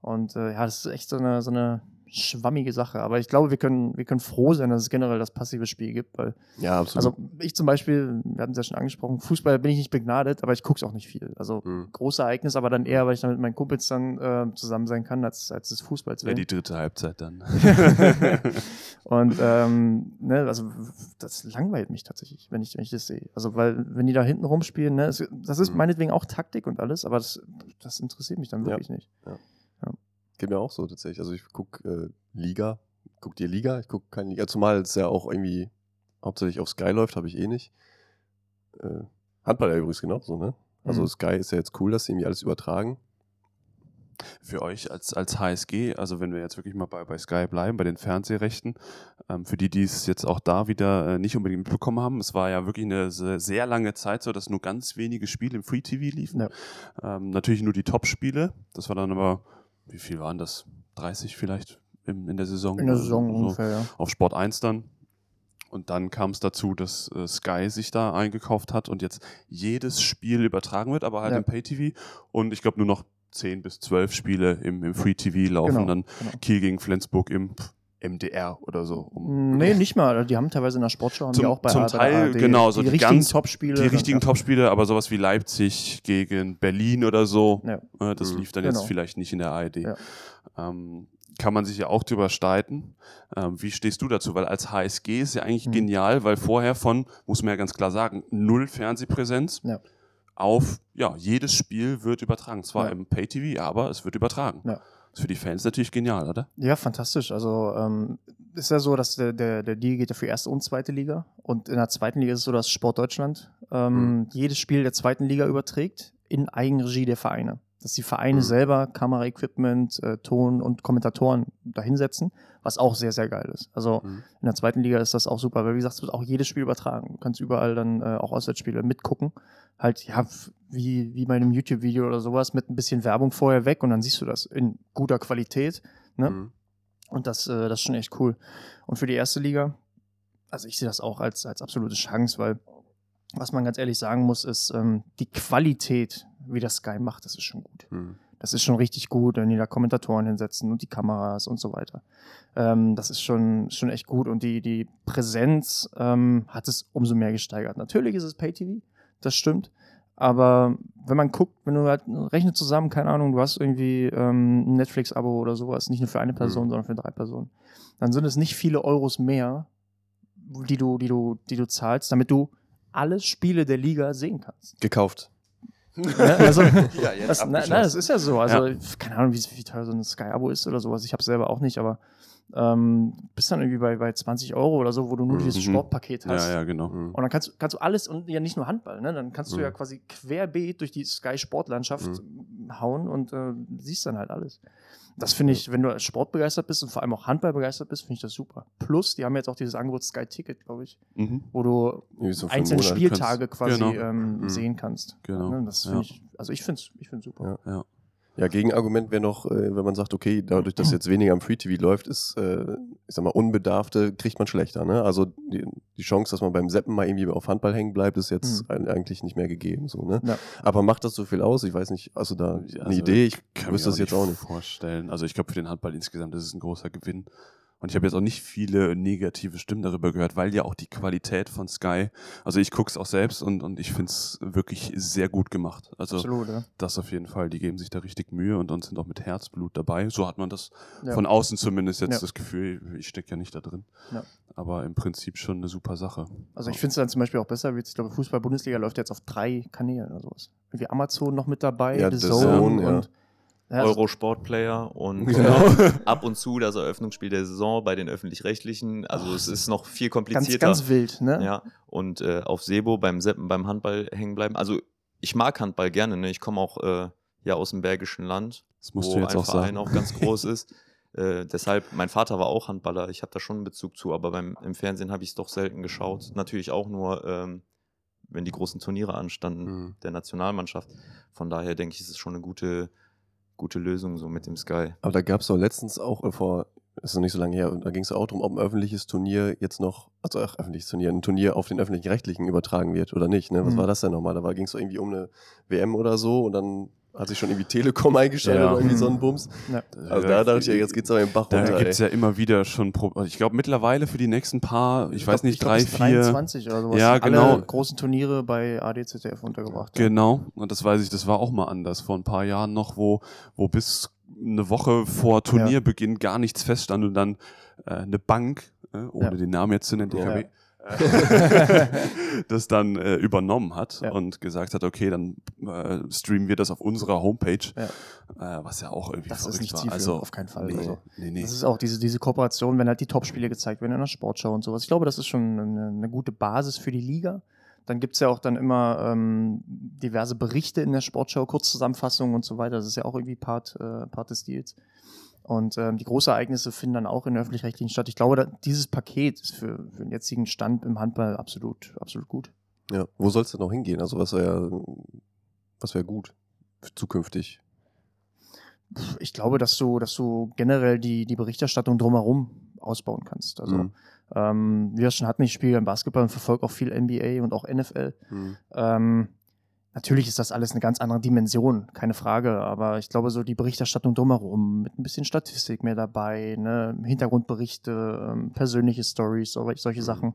Und äh, ja, das ist echt so eine, so eine schwammige Sache. Aber ich glaube, wir können, wir können froh sein, dass es generell das passive Spiel gibt. Weil, ja, absolut. Also ich zum Beispiel, wir hatten es ja schon angesprochen, Fußball bin ich nicht begnadet, aber ich gucke es auch nicht viel. Also mhm. große Ereignis, aber dann eher, weil ich dann mit meinen Kumpels dann äh, zusammen sein kann, als, als das Fußball zu Ja, die dritte Halbzeit dann. Und ähm, ne, also das langweilt mich tatsächlich, wenn ich, wenn ich das sehe. Also, weil, wenn die da hinten rumspielen, ne, das ist mhm. meinetwegen auch Taktik und alles, aber das, das interessiert mich dann wirklich ja. nicht. Ja. Geht mir auch so tatsächlich. Also ich gucke äh, Liga, guck dir Liga, ich gucke keine Liga, zumal es ja auch irgendwie hauptsächlich auf Sky läuft, habe ich eh nicht. Äh, Handball ja übrigens genauso, ne? Also mhm. Sky ist ja jetzt cool, dass sie irgendwie alles übertragen für euch als, als HSG, also wenn wir jetzt wirklich mal bei, bei Sky bleiben, bei den Fernsehrechten, ähm, für die, die es jetzt auch da wieder äh, nicht unbedingt mitbekommen haben, es war ja wirklich eine sehr, sehr lange Zeit so, dass nur ganz wenige Spiele im Free TV liefen. Ja. Ähm, natürlich nur die Top-Spiele, das war dann aber, wie viel waren das? 30 vielleicht im, in der Saison? In der Saison so, ungefähr, ja. Auf Sport 1 dann. Und dann kam es dazu, dass äh, Sky sich da eingekauft hat und jetzt jedes Spiel übertragen wird, aber halt ja. im Pay-TV. Und ich glaube nur noch 10 bis 12 Spiele im, im Free TV laufen, genau, dann genau. Kiel gegen Flensburg im MDR oder so. Um nee, nicht mal. Die haben teilweise in der Sportschau haben zum, die auch bei Zum Teil, genau, so die, die richtigen Topspiele. Die richtigen Topspiele, aber sowas wie Leipzig gegen Berlin oder so, ja. äh, das mhm. lief dann genau. jetzt vielleicht nicht in der ARD. Ja. Ähm, kann man sich ja auch drüber streiten. Ähm, wie stehst du dazu? Weil als HSG ist ja eigentlich mhm. genial, weil vorher von, muss man ja ganz klar sagen, null Fernsehpräsenz. Ja auf, ja, jedes Spiel wird übertragen. Zwar ja. im Pay-TV, aber es wird übertragen. Ja. Das ist für die Fans natürlich genial, oder? Ja, fantastisch. Also ähm, ist ja so, dass der, der, der Deal geht ja für erste und zweite Liga. Und in der zweiten Liga ist es so, dass Sport Deutschland ähm, mhm. jedes Spiel der zweiten Liga überträgt in Eigenregie der Vereine. Dass die Vereine mhm. selber Kameraequipment, äh, Ton und Kommentatoren dahinsetzen, was auch sehr, sehr geil ist. Also mhm. in der zweiten Liga ist das auch super, weil wie gesagt, es wird auch jedes Spiel übertragen. Du kannst überall dann äh, auch Auswärtsspiele mitgucken halt, ja, wie, wie bei einem YouTube-Video oder sowas mit ein bisschen Werbung vorher weg und dann siehst du das in guter Qualität. Ne? Mhm. Und das, äh, das ist schon echt cool. Und für die erste Liga, also ich sehe das auch als, als absolute Chance, weil was man ganz ehrlich sagen muss, ist, ähm, die Qualität, wie das Sky macht, das ist schon gut. Mhm. Das ist schon richtig gut, wenn die da Kommentatoren hinsetzen und die Kameras und so weiter. Ähm, das ist schon, schon echt gut und die, die Präsenz ähm, hat es umso mehr gesteigert. Natürlich ist es Pay-TV, das stimmt. Aber wenn man guckt, wenn du halt rechnet zusammen, keine Ahnung, du hast irgendwie ähm, ein Netflix-Abo oder sowas, nicht nur für eine Person, mhm. sondern für drei Personen, dann sind es nicht viele Euros mehr, die du, die du, die du zahlst, damit du alle Spiele der Liga sehen kannst. Gekauft. Ja, also, ja, das, na, na, das ist ja so. Also, ja. keine Ahnung, wie, wie teuer so ein Sky-Abo ist oder sowas. Ich habe es selber auch nicht, aber ähm, bist dann irgendwie bei, bei 20 Euro oder so, wo du nur mhm. dieses Sportpaket hast. Ja, ja, genau. Mhm. Und dann kannst, kannst du alles und ja nicht nur Handball, ne? Dann kannst du mhm. ja quasi querbeet durch die Sky-Sportlandschaft mhm. hauen und äh, siehst dann halt alles. Das finde ich, wenn du Sport begeistert bist und vor allem auch Handball begeistert bist, finde ich das super. Plus, die haben jetzt auch dieses Angebot Sky Ticket, glaube ich, mhm. wo du so einzelne Spieltage kannst. quasi genau. ähm, mhm. sehen kannst. Genau. Ne? Das ja. ich, also ich finde es ich super. Ja. ja. Ja, Gegenargument wäre noch, äh, wenn man sagt, okay, dadurch, dass jetzt weniger am Free TV läuft, ist, äh, ich sag mal, Unbedarfte kriegt man schlechter. Ne? Also die, die Chance, dass man beim Seppen mal irgendwie auf Handball hängen bleibt, ist jetzt mhm. eigentlich nicht mehr gegeben. So, ne? Ja. Aber macht das so viel aus? Ich weiß nicht, also da also, eine Idee? Ich wüsste das jetzt auch nicht vorstellen. Also ich glaube, für den Handball insgesamt ist es ein großer Gewinn. Und ich habe jetzt auch nicht viele negative Stimmen darüber gehört, weil ja auch die Qualität von Sky, also ich gucke es auch selbst und, und ich finde es wirklich sehr gut gemacht. Also Absolut, ja. das auf jeden Fall, die geben sich da richtig Mühe und, und sind auch mit Herzblut dabei. So hat man das ja. von außen zumindest jetzt ja. das Gefühl, ich stecke ja nicht da drin. Aber im Prinzip schon eine super Sache. Also ich finde es dann zum Beispiel auch besser, wie ich glaube, Fußball-Bundesliga läuft jetzt auf drei Kanälen oder sowas. Wie Amazon noch mit dabei, ja, The Zone, Zone und ja, Eurosport-Player und genau. ab und zu das Eröffnungsspiel der Saison bei den öffentlich-rechtlichen. Also Ach, es ist noch viel komplizierter. Ganz, ganz wild, ne? Ja. Und äh, auf Sebo beim Seppen, beim Handball hängen bleiben. Also ich mag Handball gerne, ne? Ich komme auch äh, ja aus dem Bergischen Land, das musst wo du jetzt ein auch Verein sagen. auch ganz groß ist. Äh, deshalb, mein Vater war auch Handballer, ich habe da schon einen Bezug zu, aber beim, im Fernsehen habe ich es doch selten geschaut. Natürlich auch nur, ähm, wenn die großen Turniere anstanden mhm. der Nationalmannschaft. Von daher denke ich, ist es schon eine gute gute Lösung so mit dem Sky. Aber da gab es doch letztens auch äh, vor, ist noch nicht so lange her, da ging es auch darum, ob ein öffentliches Turnier jetzt noch, also ach, öffentliches Turnier, ein Turnier auf den öffentlichen Rechtlichen übertragen wird oder nicht. Ne? Was mhm. war das denn nochmal? Da ging es doch irgendwie um eine WM oder so und dann hat sich schon irgendwie Telekom eingeschaltet ja. oder irgendwie so ein Bums. Ja. Also da dachte ich ja, jetzt geht's aber im Bach da runter. Da gibt es ja immer wieder schon, Pro ich glaube mittlerweile für die nächsten paar, ich, ich weiß glaub, nicht, drei, vier. 23 oder sowas. Ja, genau. Alle großen Turniere bei ADZDF untergebracht. Genau. Und das weiß ich, das war auch mal anders vor ein paar Jahren noch, wo, wo bis eine Woche vor Turnierbeginn ja. gar nichts feststand und dann äh, eine Bank, äh, ohne den Namen jetzt zu nennen, DKW, das dann äh, übernommen hat ja. und gesagt hat, okay, dann äh, streamen wir das auf unserer Homepage, ja. äh, was ja auch irgendwie das verrückt ist nicht war. Also auf keinen Fall. Nee, also, nee, nee. Das ist auch diese, diese Kooperation, wenn halt die Topspiele gezeigt werden in der Sportschau und sowas. Ich glaube, das ist schon eine, eine gute Basis für die Liga. Dann gibt es ja auch dann immer ähm, diverse Berichte in der Sportschau, Kurzzusammenfassungen und so weiter. Das ist ja auch irgendwie Part, äh, Part des Deals. Und ähm, die großen Ereignisse finden dann auch in der öffentlich-rechtlichen statt. Ich glaube, da, dieses Paket ist für, für den jetzigen Stand im Handball absolut, absolut gut. Ja, wo soll es denn noch hingehen? Also was wäre was wäre gut zukünftig? Ich glaube, dass du, dass du generell die, die Berichterstattung drumherum ausbauen kannst. Also mhm. ähm, wie wir schon hatten, ich spiele im Basketball und verfolge auch viel NBA und auch NFL. Mhm. Ähm, Natürlich ist das alles eine ganz andere Dimension, keine Frage, aber ich glaube, so die Berichterstattung drumherum, mit ein bisschen Statistik mehr dabei, ne, Hintergrundberichte, ähm, persönliche Stories, solche mhm. Sachen,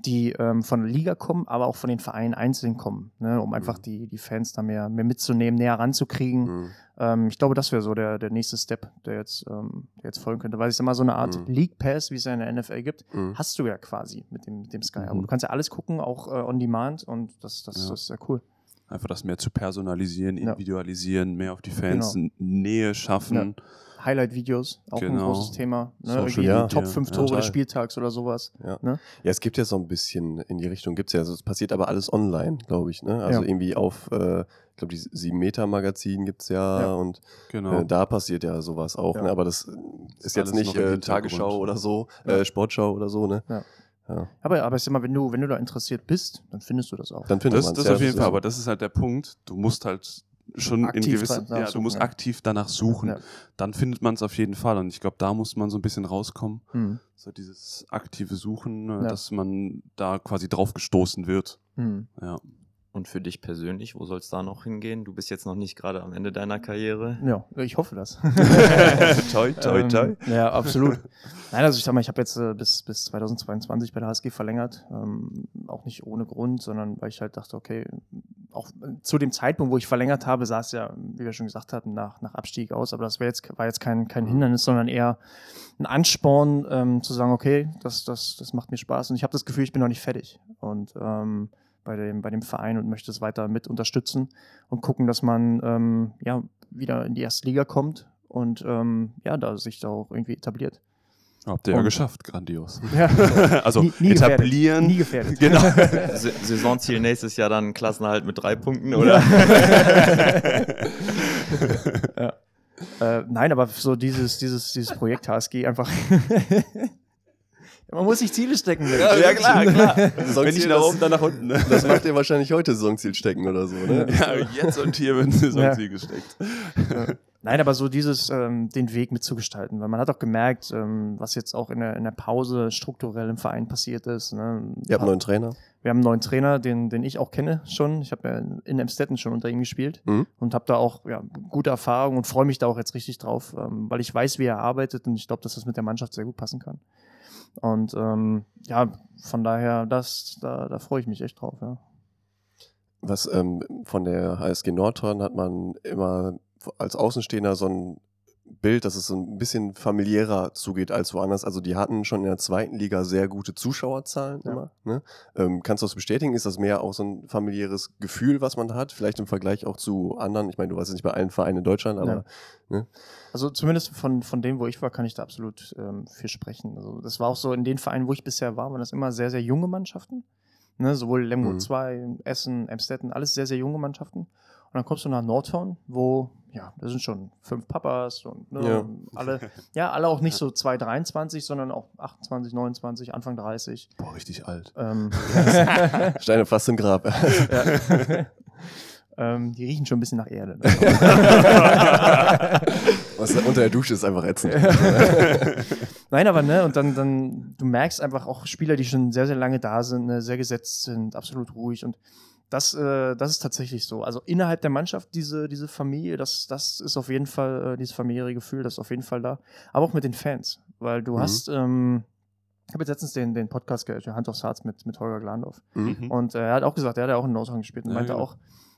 die ähm, von der Liga kommen, aber auch von den Vereinen einzeln kommen, ne, um einfach mhm. die, die Fans da mehr, mehr mitzunehmen, näher ranzukriegen. Mhm. Ähm, ich glaube, das wäre so der, der nächste Step, der jetzt, ähm, der jetzt folgen könnte, weil es immer so eine Art mhm. League Pass, wie es ja in der NFL gibt, mhm. hast du ja quasi mit dem, mit dem Sky. Aber du kannst ja alles gucken, auch äh, on demand und das, das, ja. das ist sehr cool. Einfach das mehr zu personalisieren, individualisieren, ja. mehr auf die Fans genau. Nähe schaffen. Ja. Highlight-Videos, auch genau. ein großes Thema. Ne? Irgendwie ja. Top 5 Tore des Spieltags oder sowas. Ja. Ne? ja, es gibt ja so ein bisschen in die Richtung, gibt es ja, also es passiert aber alles online, glaube ich. Ne? Also irgendwie auf, äh, ich glaube, die 7-Meter-Magazin gibt es ja, und genau. äh, da passiert ja sowas auch. Ne? Aber das ist jetzt nicht äh, Tagesschau oder so, äh, Sportschau oder so. Ne? Ja. Ja. Aber, aber ich sag mal, wenn du, wenn du da interessiert bist, dann findest du das auch. Dann findest du das. Das auf jeden Fall, aber das ist halt der Punkt. Du musst halt schon aktiv in gewisse, ja, suchen, du musst ja. aktiv danach suchen. Ja. Dann findet man es auf jeden Fall. Und ich glaube, da muss man so ein bisschen rauskommen. Mhm. So dieses aktive Suchen, dass man da quasi drauf gestoßen wird. Mhm. Ja. Und für dich persönlich, wo soll es da noch hingehen? Du bist jetzt noch nicht gerade am Ende deiner Karriere. Ja, ich hoffe das. toi, toi, toi. Ähm, ja, absolut. Nein, also ich sag mal, ich habe jetzt äh, bis, bis 2022 bei der HSG verlängert. Ähm, auch nicht ohne Grund, sondern weil ich halt dachte, okay, auch zu dem Zeitpunkt, wo ich verlängert habe, sah es ja, wie wir schon gesagt hatten, nach, nach Abstieg aus. Aber das jetzt, war jetzt kein, kein Hindernis, sondern eher ein Ansporn, ähm, zu sagen, okay, das, das, das macht mir Spaß. Und ich habe das Gefühl, ich bin noch nicht fertig. Und ähm, bei dem, bei dem Verein und möchte es weiter mit unterstützen und gucken, dass man ähm, ja, wieder in die erste Liga kommt und ähm, ja, da sich da auch irgendwie etabliert. Habt ihr ja geschafft, grandios. Ja. also nie, nie etablieren. Nie gefährdet. Genau. Saisonziel nächstes Jahr dann Klassenerhalt mit drei Punkten, oder? ja. Äh, nein, aber so dieses, dieses, dieses Projekt HSG einfach man muss sich Ziele stecken. Ja, ja klar, klar. Wenn nicht nach oben, dann nach unten. Ne? Das macht ihr wahrscheinlich heute Saisonziel stecken oder so, ne? Ja, jetzt und hier wird ein Saisonziel ja. gesteckt. Nein, aber so dieses, ähm, den Weg mitzugestalten, weil man hat auch gemerkt, ähm, was jetzt auch in der, in der Pause strukturell im Verein passiert ist. Ne? Ihr habt einen neuen Trainer? Wir haben einen neuen Trainer, den, den ich auch kenne schon. Ich habe ja in Emstetten schon unter ihm gespielt mhm. und habe da auch ja, gute Erfahrungen und freue mich da auch jetzt richtig drauf, ähm, weil ich weiß, wie er arbeitet und ich glaube, dass das mit der Mannschaft sehr gut passen kann. Und ähm, ja, von daher, das, da, da freue ich mich echt drauf, ja. Was ähm, von der HSG Nordhorn hat man immer als Außenstehender so ein Bild, dass es so ein bisschen familiärer zugeht als woanders. Also die hatten schon in der zweiten Liga sehr gute Zuschauerzahlen ja. immer. Ne? Ähm, kannst du das bestätigen? Ist das mehr auch so ein familiäres Gefühl, was man hat? Vielleicht im Vergleich auch zu anderen. Ich meine, du warst jetzt nicht bei allen Vereinen in Deutschland, aber. Ja. Ne? Also zumindest von, von dem, wo ich war, kann ich da absolut ähm, viel sprechen. Also das war auch so in den Vereinen, wo ich bisher war, waren das immer sehr, sehr junge Mannschaften. Ne? Sowohl Lemgo mhm. 2, Essen, Emstetten, alles sehr, sehr junge Mannschaften. Und dann kommst du nach Nordhorn, wo, ja, da sind schon fünf Papas und ne, ja. alle, ja, alle auch nicht so 2,23, sondern auch 28, 29, Anfang 30. Boah, richtig alt. Ähm, Steine fast im Grab. ja. ähm, die riechen schon ein bisschen nach Erde. Ne? Was unter der Dusche ist einfach ätzend. Nein, aber ne, und dann, dann, du merkst einfach auch Spieler, die schon sehr, sehr lange da sind, ne, sehr gesetzt sind, absolut ruhig und das, äh, das ist tatsächlich so. Also innerhalb der Mannschaft, diese, diese Familie, das, das ist auf jeden Fall, äh, dieses familiäre Gefühl, das ist auf jeden Fall da. Aber auch mit den Fans. Weil du mhm. hast, ähm, ich habe jetzt letztens den, den Podcast gehört, Hand aufs Herz mit, mit Holger Glandorf. Mhm. Und äh, er hat auch gesagt, er hat ja auch in Nordhorn gespielt und ja, meinte genau. auch,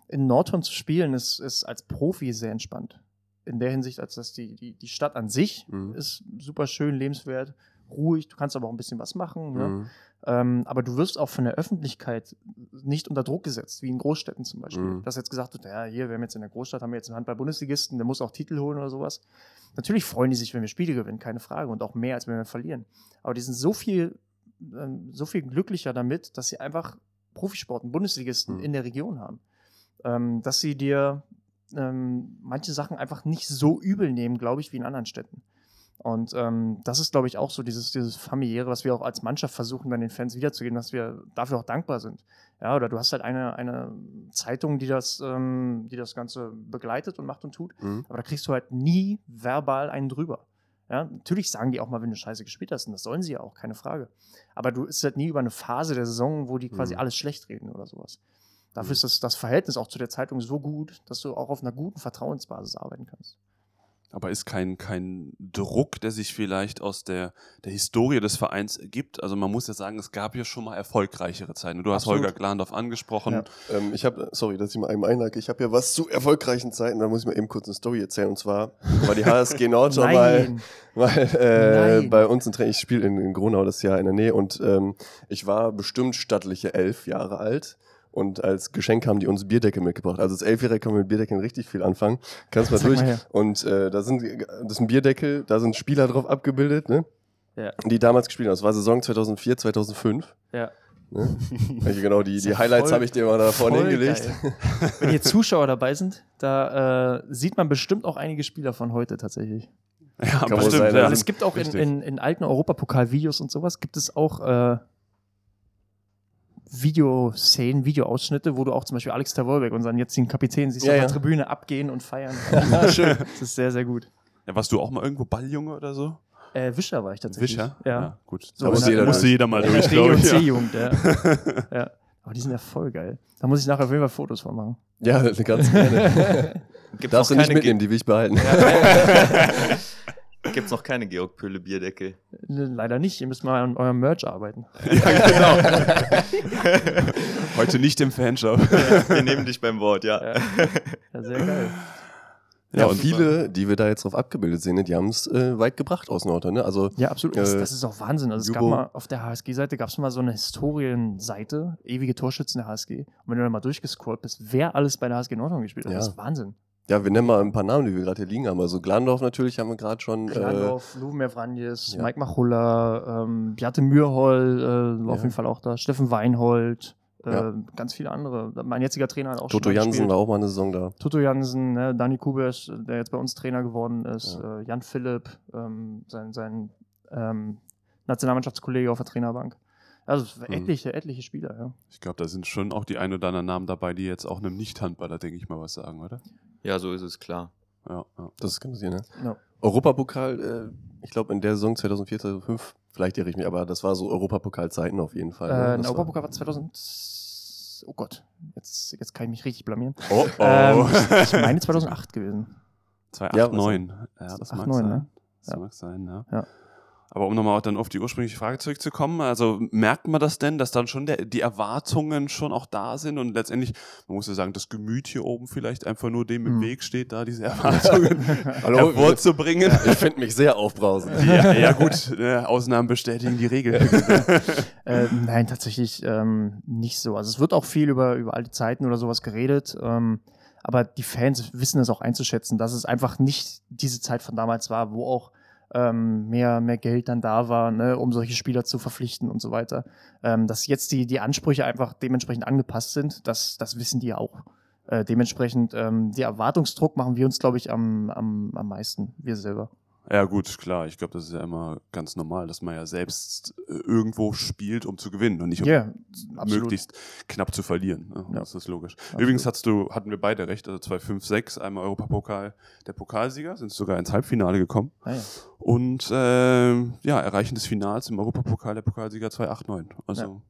in Nordhorn zu spielen ist, ist als Profi sehr entspannt. In der Hinsicht, als dass die, die, die Stadt an sich mhm. ist super schön, lebenswert, ruhig, du kannst aber auch ein bisschen was machen. Ne? Ähm, aber du wirst auch von der Öffentlichkeit nicht unter Druck gesetzt, wie in Großstädten zum Beispiel. Mhm. Dass jetzt gesagt wird, ja, hier, wir haben jetzt in der Großstadt, haben wir jetzt einen Handball-Bundesligisten, der muss auch Titel holen oder sowas. Natürlich freuen die sich, wenn wir Spiele gewinnen, keine Frage. Und auch mehr, als wenn wir verlieren. Aber die sind so viel, ähm, so viel glücklicher damit, dass sie einfach Profisporten, Bundesligisten mhm. in der Region haben. Ähm, dass sie dir ähm, manche Sachen einfach nicht so übel nehmen, glaube ich, wie in anderen Städten. Und ähm, das ist, glaube ich, auch so dieses, dieses familiäre, was wir auch als Mannschaft versuchen, dann den Fans wiederzugeben, dass wir dafür auch dankbar sind. Ja, oder du hast halt eine, eine Zeitung, die das, ähm, die das Ganze begleitet und macht und tut, mhm. aber da kriegst du halt nie verbal einen drüber. Ja, natürlich sagen die auch mal, wenn du Scheiße gespielt hast, und das sollen sie ja auch, keine Frage. Aber du ist halt nie über eine Phase der Saison, wo die quasi mhm. alles schlecht reden oder sowas. Dafür mhm. ist das, das Verhältnis auch zu der Zeitung so gut, dass du auch auf einer guten Vertrauensbasis arbeiten kannst. Aber ist kein, kein Druck, der sich vielleicht aus der, der Historie des Vereins ergibt? Also man muss ja sagen, es gab ja schon mal erfolgreichere Zeiten. Du hast Absolut. Holger Glandorf angesprochen. Ja. Ähm, ich habe, sorry, dass ich mal einmal einlage, ich habe ja was zu erfolgreichen Zeiten, da muss ich mal eben kurz eine Story erzählen. Und zwar war die HSG Nord schon mal, mal äh, bei uns ein Training. Ich spiele in, in Gronau das Jahr in der Nähe und ähm, ich war bestimmt stattliche elf Jahre alt. Und als Geschenk haben die uns Bierdeckel mitgebracht. Also als Elfjährige kann man mit Bierdeckeln richtig viel anfangen. Kannst mal Sag durch. Mal und äh, da sind, das ist ein Bierdeckel, da sind Spieler drauf abgebildet, ne? Ja. Die damals gespielt haben. Das war Saison 2004, 2005. Ja. Ne? Also genau, die, die Highlights habe ich dir mal da vorne hingelegt. Wenn hier Zuschauer dabei sind, da äh, sieht man bestimmt auch einige Spieler von heute tatsächlich. Ja, Kann bestimmt. Sein, ja. Es gibt auch in, in, in, alten Europapokal-Videos und sowas, gibt es auch äh, Videoszenen, Videoausschnitte, wo du auch zum Beispiel Alex Tavolbeck, unseren jetzigen Kapitän, siehst Ja, auf ja. der Tribüne abgehen und feiern. Schön. Das ist sehr, sehr gut. Ja, warst du auch mal irgendwo Balljunge oder so? Äh, Wischer war ich tatsächlich. Wischer? Ja. gut. So, da musste jeder, musste jeder mal durch, glaube ich. Ja. C-Jugend, ja. ja. Aber die sind ja voll geil. Da muss ich nachher auf jeden Fall Fotos von machen. Ja, ganz gerne. Darfst du nicht mitnehmen, die will ich behalten. Gibt es noch keine Georg Pöhle Bierdeckel? Ne, Leider nicht. Ihr müsst mal an eurem Merch arbeiten. Heute nicht im Fanshop. Wir nehmen dich beim Wort, ja. Ja, ja sehr geil. Ja, und- viele, die wir da jetzt drauf abgebildet sehen, die haben es äh, weit gebracht aus Nordhorn. Ne? Also Ja, absolut. Das, Äh, das ist auch Wahnsinn. Also es gab mal auf der HSG-Seite gab es mal so eine Historienseite, ewige Torschützen der HSG. Und wenn du dann mal durchgescrollt bist, wer alles bei der HSG Nordhorn gespielt hat, Ja. das ist Wahnsinn. Ja, wir nennen mal ein paar Namen, die wir gerade hier liegen haben. Also Glandorf natürlich haben wir gerade schon. Äh, Klandorf, Lubomir Vranjes, ja. Mike Machulla, ähm, Beate Mürhol äh, war auf Ja. jeden Fall auch da, Steffen Weinhold, äh, Ja. ganz viele andere. Mein jetziger Trainer hat auch Toto schon Jansen gespielt. war auch mal eine Saison da. Toto Jansen, ne, Dani Kubesch, der jetzt bei uns Trainer geworden ist, Ja. äh, Jan Philipp, ähm, sein, sein ähm, Nationalmannschaftskollege auf der Trainerbank. Also Mhm. etliche, etliche Spieler, ja. Ich glaube, da sind schon auch die ein oder anderen Namen dabei, die jetzt auch einem Nicht-Handballer, denke ich mal, was sagen, oder? Ja, so ist es klar. Ja, ja. Das kann passieren, ne? Ja. Europapokal, äh, ich glaube in der Saison 2004, 2005, vielleicht irre ich mich, aber das war so Europapokalzeiten auf jeden Fall. ne? Äh, war- Europapokal war 2000. Oh Gott, jetzt, jetzt kann ich mich richtig blamieren. Oh, oh. Ähm, ich meine 2008 gewesen. 289. Ja, das mag 89, sein. ne? Das Ja. mag sein, ja. Ja. Aber um nochmal dann auf die ursprüngliche Frage zurückzukommen, also merkt man das denn, dass dann schon der, die Erwartungen schon auch da sind und letztendlich, man muss ja sagen, das Gemüt hier oben vielleicht einfach nur dem im Hm. Weg steht, da diese Erwartungen Hallo, hervorzubringen. ich finde mich sehr aufbrausend. Ja, ja gut, ne, Ausnahmen bestätigen die Regel. äh, nein, tatsächlich ähm, nicht so. Also es wird auch viel über, über alte Zeiten oder sowas geredet. Ähm, aber die Fans wissen es auch einzuschätzen, dass es einfach nicht diese Zeit von damals war, wo auch ähm, mehr, mehr Geld dann da war, ne, um solche Spieler zu verpflichten und so weiter. Ähm, dass jetzt die, die Ansprüche einfach dementsprechend angepasst sind, das, das wissen die auch. Äh, dementsprechend, ähm, die Erwartungsdruck machen wir uns, glaube ich, am, am, am meisten, wir selber. Ja, gut, klar. Ich glaube, das ist ja immer ganz normal, dass man ja selbst äh, irgendwo spielt, um zu gewinnen und nicht um absolut. möglichst knapp zu verlieren. Ja, Ja. Das ist logisch. Übrigens hast du, hatten wir beide recht, also 2-5-6, einmal Europapokal der Pokalsieger, sind sogar ins Halbfinale gekommen. Ah, ja. Und ähm, ja, Erreichen des Finals im Europapokal der Pokalsieger 2-8-9. Also ja,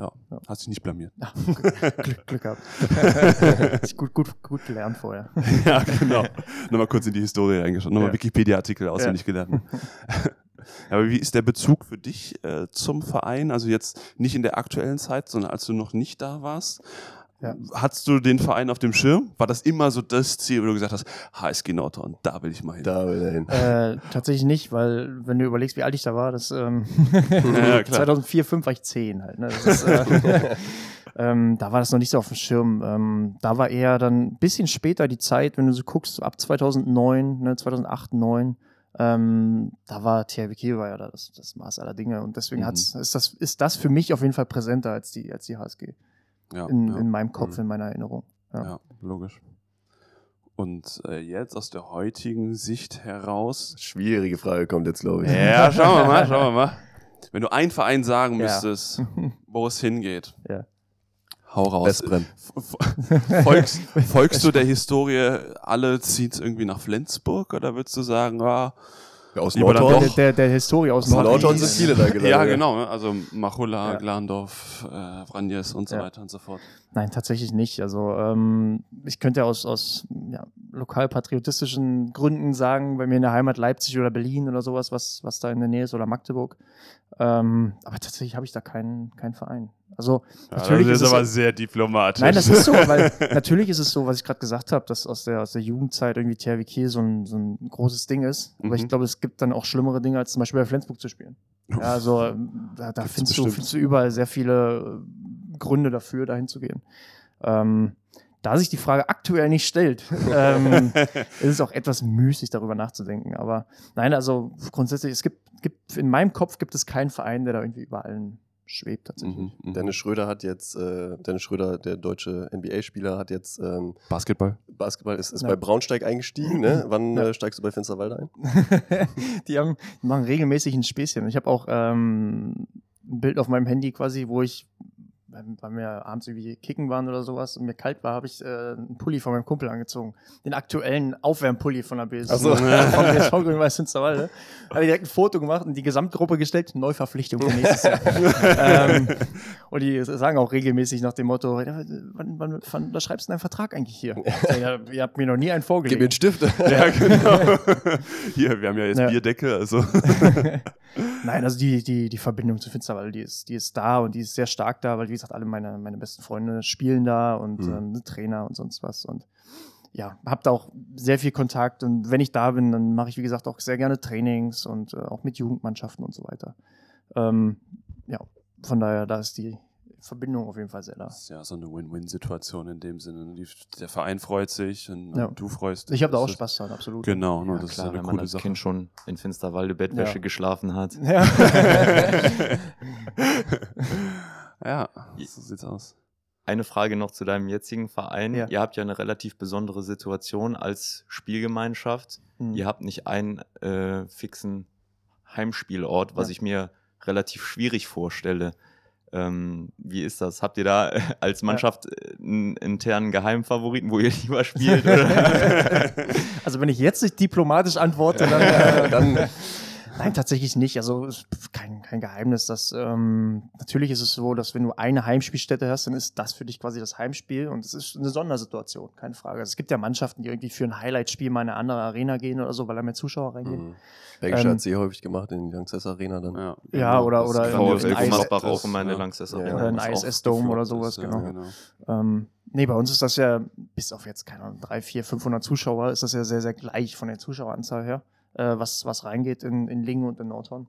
Ja. hast dich nicht blamiert. Ah, Glück, Glück gehabt. Gut, gut, gut gelernt vorher. ja, genau. Nochmal kurz in die Historie reingeschaut, nochmal Ja. Wikipedia-Artikel auswendig gelernt. Aber wie ist der Bezug für dich äh, zum Verein? Also jetzt nicht in der aktuellen Zeit, sondern als du noch nicht da warst. Ja. Hattest du den Verein auf dem Schirm? War das immer so das Ziel, wo du gesagt hast, HSG Nordhorn, da will ich mal hin? Da will er hin. Äh, tatsächlich nicht, weil wenn du überlegst, wie alt ich da war, das ähm, Ja, klar. 2004, 2005 war ich 10 halt. Ne? Das ist, äh, ähm, da war das noch nicht so auf dem Schirm. Ähm, da war eher dann ein bisschen später die Zeit, wenn du so guckst, ab 2009, ne, 2008, 2009, ähm, da war THW Kiel war ja da das, das Maß aller Dinge und deswegen Mhm. hat's, ist, das, ist das für mich auf jeden Fall präsenter als die, als die HSG Ja, in, ja. in meinem Kopf, Mhm. in meiner Erinnerung. Ja. Ja, logisch. Und äh, jetzt aus der heutigen Sicht heraus. Schwierige Frage kommt jetzt, glaube ich. Ja, schauen wir mal, schauen wir mal. Wenn du einen Verein sagen Ja. müsstest, wo es hingeht, Ja. hau raus. Folgst, folgst du der Historie, alle zieht irgendwie nach Flensburg oder würdest du sagen, ah, Aus dann Nordhorn. Der, der, der Historie aus Aus Nordhorn sind viele da gelandet. ja genau, ne? also Machulla, Ja. Glandorf, äh, Vranjes und so Ja. weiter und so fort. Nein, tatsächlich nicht. Also ähm, ich könnte aus, aus ja, lokalpatriotistischen Gründen sagen, bei mir in der Heimat Leipzig oder Berlin oder sowas, was, was da in der Nähe ist oder Magdeburg. Ähm, aber tatsächlich habe ich da keinen, keinen Verein. Also natürlich ist es, sehr diplomatisch. Nein, das ist so, weil natürlich ist es so, was ich gerade gesagt habe, dass aus der, aus der Jugendzeit irgendwie THW Kiel so ein, so ein großes Ding ist. Aber Mhm. ich glaube, es gibt dann auch schlimmere Dinge, als zum Beispiel bei Flensburg zu spielen. Ja, also ähm, da, da findest, du, findest du überall sehr viele äh, Gründe dafür, dahin zu gehen. Ähm, da sich die Frage aktuell nicht stellt, ähm, ist es auch etwas müßig, darüber nachzudenken. Aber nein, also grundsätzlich, es gibt, gibt in meinem Kopf gibt es keinen Verein, der da irgendwie über allen schwebt tatsächlich. Mhm, mhm. Dennis Schröder hat jetzt, äh, Dennis Schröder, der deutsche NBA-Spieler, hat jetzt ähm, Basketball. Basketball, ist, ist Ja. bei Braunsteig eingestiegen. Ne? Wann Ja. äh, steigst du bei Finsterwalde ein? die, haben, die machen regelmäßig ein Späßchen. Ich habe auch ähm, ein Bild auf meinem Handy quasi, wo ich weil wir abends irgendwie kicken waren oder sowas und mir kalt war, habe ich äh, einen Pulli von meinem Kumpel angezogen. Den aktuellen Aufwärmpulli von der BSV. Also. vom BSV Grün-Weiß Finsterwalde. Habe ich direkt ein Foto gemacht und die Gesamtgruppe gestellt, Neuverpflichtung für nächstes Jahr. ähm, und die sagen auch regelmäßig nach dem Motto, wann, wann, wann unterschreibst du deinen Vertrag eigentlich hier? ja, ihr habt mir noch nie einen vorgelegt. Gib mir einen Stift. ja, genau. hier, wir haben ja jetzt ja. Bierdecke, also. Nein, also die, die, die Verbindung zu Finsterwalde, die ist, die ist da und die ist sehr stark da, weil, wie gesagt, alle meine, meine besten Freunde spielen da und mhm. ähm, Trainer und sonst was. Und ja, habe da auch sehr viel Kontakt und wenn ich da bin, dann mache ich, wie gesagt, auch sehr gerne Trainings und äh, auch mit Jugendmannschaften und so weiter. Ähm, ja, von daher, da ist die, Verbindung auf jeden Fall sehr da. Das ist ja so eine Win-Win-Situation in dem Sinne. Die, der Verein freut sich und, ja. du freust dich. Ich habe da auch Spaß dran, absolut. Genau, ne, ja, das klar, ist eine wenn coole man als Sache. Kind schon in Finsterwalde Bettwäsche ja. geschlafen hat. Ja. ja, so sieht's aus. Eine Frage noch zu deinem jetzigen Verein. Ja. Ihr habt ja eine relativ besondere Situation als Spielgemeinschaft. Mhm. Ihr habt nicht einen äh, fixen Heimspielort, was ich mir relativ schwierig vorstelle. Ähm, wie ist das? Habt ihr da als Mannschaft ja. einen internen Geheimfavoriten, wo ihr lieber spielt? also wenn ich jetzt nicht diplomatisch antworte, dann, äh, dann Nein, tatsächlich nicht. Also kein, kein Geheimnis. Dass, ähm, natürlich ist es so, dass wenn du eine Heimspielstätte hast, dann ist das für dich quasi das Heimspiel und es ist eine Sondersituation, keine Frage. Also es gibt ja Mannschaften, die irgendwie für ein Highlight-Spiel mal in eine andere Arena gehen oder so, weil da mehr Zuschauer reingehen. Mhm. Bergische ähm, hat sehr häufig gemacht in die Lanxess Arena dann. Ja, ja oder, oder VfL Gummersbach auch in der Lanxess Arena. Oder ein ISS-Dome oder sowas, ist, genau. Ja, genau. Ähm, nee, bei uns ist das ja, bis auf jetzt, keine Ahnung, 3, 4, 500 Zuschauer, ist das ja sehr, sehr gleich von der Zuschaueranzahl her äh, was, was reingeht in, in Lingen und in Nordhorn.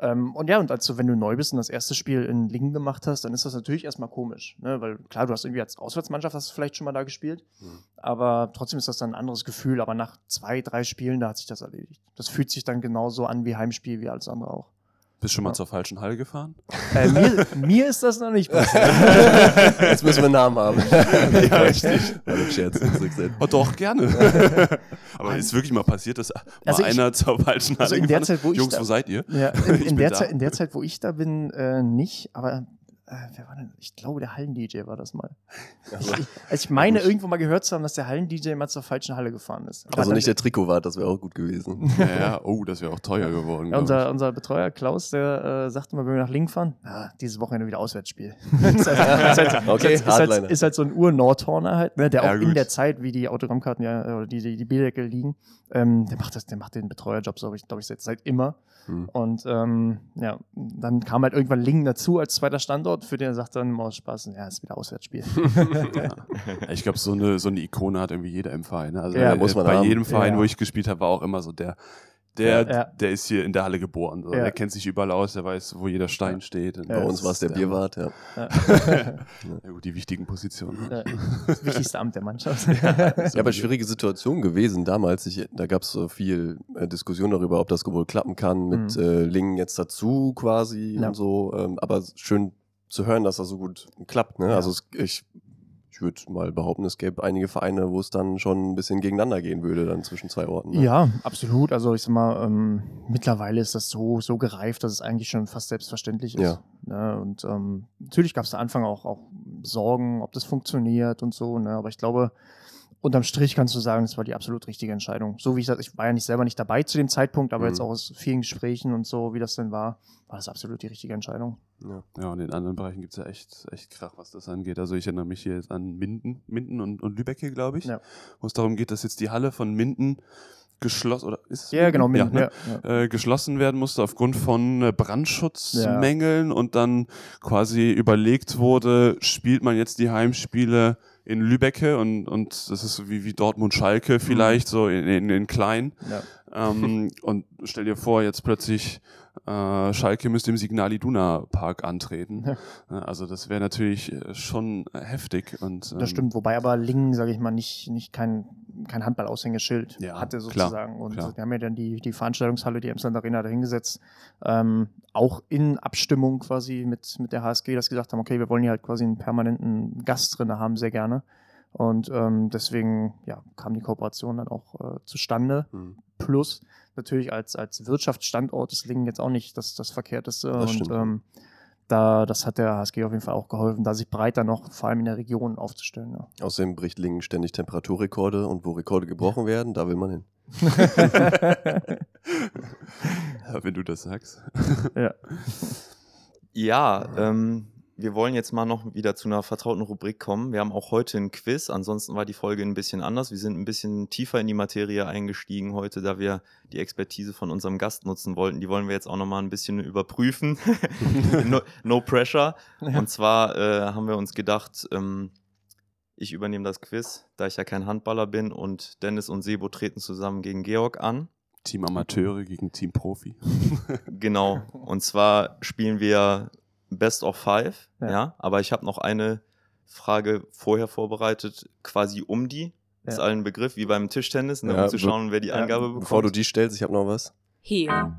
Ähm, und ja, und also wenn du neu bist und das erste Spiel in Lingen gemacht hast, dann ist das natürlich erstmal komisch. Ne? Weil klar, du hast irgendwie als Auswärtsmannschaft hast du vielleicht schon mal da gespielt, mhm. aber trotzdem ist das dann ein anderes Gefühl. Aber nach zwei, drei Spielen, da hat sich das erledigt. Das fühlt sich dann genauso an wie Heimspiel, wie alles andere auch. Bist du schon mal ja. zur falschen Halle gefahren? Äh, mir, mir, ist das noch nicht passiert. Jetzt müssen wir einen Namen haben. ja, richtig. Scherz. Oh, doch, gerne. Aber ist wirklich mal passiert, dass mal also ich, einer zur falschen Halle also in der Zeit, wo Jungs, da, wo seid ihr? Ja, in, in der Zeit, in der Zeit, wo ich da bin, äh, nicht. Aber äh, wer war denn? Ich glaube, der Hallen-DJ war das mal. Also, ich, also ich meine, irgendwo mal gehört zu haben, dass der Hallen-DJ mal zur falschen Halle gefahren ist. Aber also nicht der Trikot war, das wäre auch gut gewesen. ja, ja, oh, das wäre auch teuer geworden. Ja, unser, unser Betreuer Klaus, der äh, sagte mal, wenn wir nach Link fahren, ah, dieses Wochenende wieder Auswärtsspiel. ist, halt, ist, halt, okay, ist, halt, ist, halt, so ein Ur-Nordhorner halt, ne, der auch ja, in der Zeit, wie die Autogrammkarten ja, oder die, die, die Bildeckel liegen, ähm, der macht das, der macht den Betreuerjob, glaube ich, glaube ich, seit, seit immer. Hm. Und ähm, ja, dann kam halt irgendwann Lingen dazu als zweiter Standort, für den er sagt dann aus Spaß, ja, ist wieder Auswärtsspiel. ja. Ich glaube, so eine, so eine Ikone hat irgendwie jeder im Verein. Ne? Also ja, muss man bei haben. jedem Verein, ja. wo ich gespielt habe, war auch immer so der, der, ja. der ist hier in der Halle geboren. So. Ja. Der kennt sich überall aus, der weiß, wo jeder Stein ja. steht. Und Bei uns war es der, der Bierwart, ja. ja. gut, die wichtigen Positionen. Das wichtigste Amt der Mannschaft. ja, aber schwierige Situation gewesen damals. Ich, da gab es so viel äh, Diskussion darüber, ob das wohl klappen kann mit mhm. äh, Lingen jetzt dazu quasi und so. Ähm, aber schön zu hören, dass das so gut klappt. Ne? Also ich ich würde mal behaupten, es gäbe einige Vereine, wo es dann schon ein bisschen gegeneinander gehen würde, dann zwischen zwei Orten. Ne? Ja, absolut. Also ich sag mal, ähm, mittlerweile ist das so, so gereift, dass es eigentlich schon fast selbstverständlich ist. Ja. Ne? Und ähm, natürlich gab es am Anfang auch, auch Sorgen, ob das funktioniert und so. Ne? Aber ich glaube, unterm Strich kannst du sagen, es war die absolut richtige Entscheidung. So wie ich das, ich war ja nicht selber nicht dabei zu dem Zeitpunkt, aber mhm. jetzt auch aus vielen Gesprächen und so, wie das denn war, war das absolut die richtige Entscheidung. Ja, ja und in anderen Bereichen gibt es ja echt, echt Krach, was das angeht. Also ich erinnere mich hier jetzt an Minden, Minden und, und Lübeck hier, glaube ich, ja. wo es darum geht, dass jetzt die Halle von Minden geschlossen oder ist ja genau Minden, ja, ne? ja, äh, geschlossen werden musste aufgrund von äh, Brandschutzmängeln und dann quasi überlegt wurde, spielt man jetzt die Heimspiele in Lübecke und, und das ist wie, wie Dortmund-Schalke vielleicht, mhm. so in, in, in klein. Ja. Ähm, und stell dir vor, jetzt plötzlich äh, Schalke müsste im Signal Iduna Park antreten. Ja. Also das wäre natürlich äh, schon heftig. Und, ähm, das stimmt, wobei aber Lingen, sage ich mal, nicht, nicht kein, kein Handball-Aushängeschild ja, hatte sozusagen. Klar, und klar. wir haben ja dann die, die Veranstaltungshalle, die Emsland Arena dahingesetzt, ähm, auch in Abstimmung quasi mit, mit der HSG, dass gesagt haben, okay, wir wollen hier halt quasi einen permanenten Gast drin haben, sehr gerne. Und ähm, deswegen ja, kam die Kooperation dann auch äh, zustande. Mhm. Plus natürlich als, als Wirtschaftsstandort ist Lingen jetzt auch nicht das, das Verkehrteste. Das und ähm, da, das hat der HSG auf jeden Fall auch geholfen, da sich breiter noch vor allem in der Region aufzustellen. Ja. Außerdem bricht Lingen ständig Temperaturrekorde und wo Rekorde gebrochen werden, da will man hin. Wenn du das sagst. ja. Ja, ähm, wir wollen jetzt mal noch wieder zu einer vertrauten Rubrik kommen. Wir haben auch heute ein Quiz, ansonsten war die Folge ein bisschen anders. Wir sind ein bisschen tiefer in die Materie eingestiegen heute, da wir die Expertise von unserem Gast nutzen wollten. Die wollen wir jetzt auch noch mal ein bisschen überprüfen. no, no, pressure. Und zwar äh, haben wir uns gedacht, ähm, ich übernehme das Quiz, da ich ja kein Handballer bin und Dennis und Sebo treten zusammen gegen Georg an. Team Amateure gegen Team Profi. genau. Und zwar spielen wir Best of Five, ja. ja aber ich habe noch eine Frage vorher vorbereitet, quasi um die. Ja. Ist allen Begriff, wie beim Tischtennis, ne, um zu schauen, wer die Angabe bekommt. Bevor du die stellst, ich habe noch was. Hier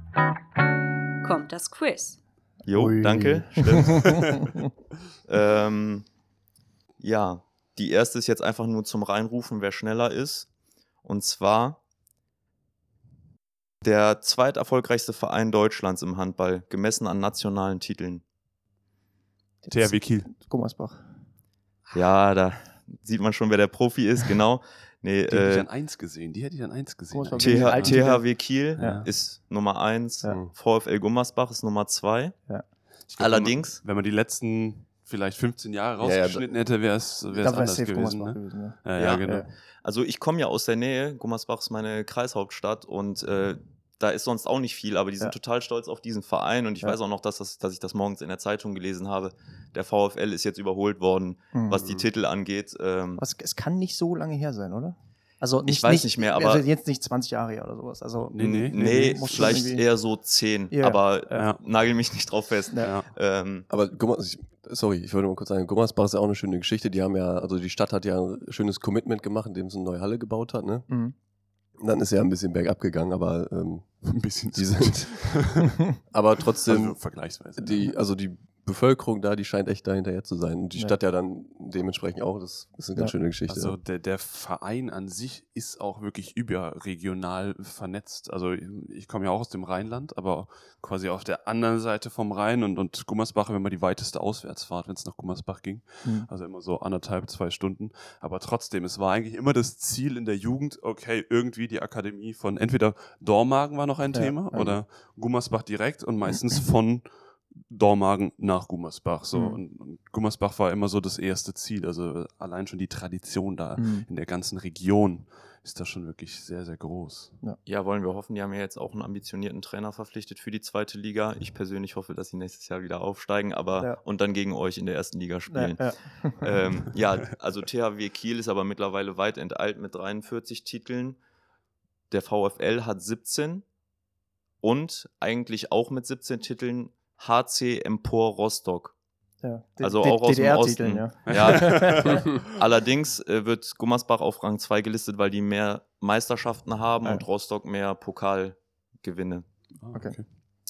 kommt das Quiz. Jo, Ui. danke. Stimmt. ähm, ja, die erste ist jetzt einfach nur zum Reinrufen, wer schneller ist. Und zwar der zweiterfolgreichste Verein Deutschlands im Handball, gemessen an nationalen Titeln. THW Kiel. Gummersbach. Ja, da sieht man schon, wer der Profi ist, genau. Nee, die äh, hätte ich äh, an 1 gesehen. Die hätte ich an 1 gesehen. TH, THW Kiel ja. ist Nummer 1, ja. VfL Gummersbach ist Nummer 2. Ja. Allerdings. Wenn man, wenn man, die letzten vielleicht 15 Jahre rausgeschnitten hätte, wäre es anders gewesen. Ne? gewesen ja. genau. Also ich komme ja aus der Nähe. Gummersbach ist meine Kreishauptstadt und äh, da ist sonst auch nicht viel, aber die sind ja. total stolz auf diesen Verein und ich ja. weiß auch noch, dass, das, dass ich das morgens in der Zeitung gelesen habe. Der VfL ist jetzt überholt worden, mhm. was die Titel angeht. Ähm, es, es kann nicht so lange her sein, oder? Also nicht, ich weiß nicht, nicht mehr, aber. Also jetzt nicht 20 Jahre her oder sowas. Also, nee, nee, nee, nee vielleicht eher so 10, ja, aber ja. nagel mich nicht drauf fest. Ja. Ähm, aber sorry, ich wollte mal kurz sagen, Gummersbach ist ja auch eine schöne Geschichte. Die haben ja, also die Stadt hat ja ein schönes Commitment gemacht, indem sie eine neue Halle gebaut hat, ne? Mhm. Dann ist ja ein bisschen bergab gegangen, aber ähm, ein bisschen die sind. aber trotzdem. Also vergleichsweise. Die, also die Bevölkerung da, die scheint echt dahinterher zu sein. Und die ja. Stadt ja dann dementsprechend auch. Das ist eine ganz ja. schöne Geschichte. Also der, der Verein an sich ist auch wirklich überregional vernetzt. Also ich komme ja auch aus dem Rheinland, aber quasi auf der anderen Seite vom Rhein und, und Gummersbach war immer die weiteste Auswärtsfahrt, wenn es nach Gummersbach ging. Mhm. Also immer so anderthalb, zwei Stunden. Aber trotzdem, es war eigentlich immer das Ziel in der Jugend, okay, irgendwie die Akademie von entweder Dormagen war noch ein ja, Thema oder Gummersbach direkt und meistens von Dormagen nach Gummersbach. So. Mhm. Und, und, Gummersbach war immer so das erste Ziel. Also allein schon die Tradition da mhm. in der ganzen Region ist da schon wirklich sehr, sehr groß. Ja. ja. wollen wir hoffen. Die haben ja jetzt auch einen ambitionierten Trainer verpflichtet für die zweite Liga. Ich persönlich hoffe, dass sie nächstes Jahr wieder aufsteigen, aber ja. und dann gegen euch in der ersten Liga spielen. Ja, ähm, ja also THW Kiel ist aber mittlerweile weit enteilt mit 43 Titeln. Der VfL hat 17 und eigentlich auch mit 17 Titeln HC Empor Rostock. Ja, also auch aus dem Osten. Ja. ja. Allerdings äh, wird Gummersbach auf Rang 2 gelistet, weil die mehr Meisterschaften haben ja. und Rostock mehr Pokalgewinne. Ah, okay.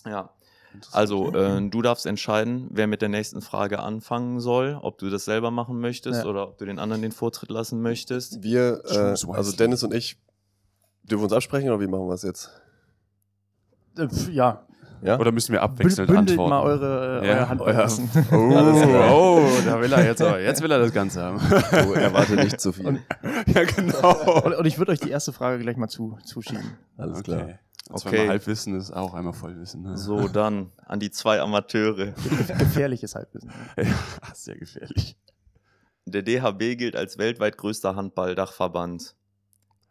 Ja. Also, äh, du darfst entscheiden, wer mit der nächsten Frage anfangen soll, ob du das selber machen möchtest ja. oder ob du den anderen den Vortritt lassen möchtest. Wir, äh, also Dennis und ich, dürfen uns absprechen oder wie machen wir es jetzt? Äh, ja, ja? Oder müssen wir abwechselnd Bündelt antworten? mal eure, ja. euer Handballen. Oh, oh, da will er jetzt aber. Jetzt will er das Ganze haben. Oh, erwarte nicht zu viel. Und, ja, genau. Und, und ich würde euch die erste Frage gleich mal zu, zuschieben. Alles okay. klar. Okay. Zweimal Halbwissen ist auch einmal Vollwissen. Ne? So, dann an die zwei Amateure. Gefährliches Halbwissen. Ja, sehr gefährlich. Der DHB gilt als weltweit größter Handballdachverband.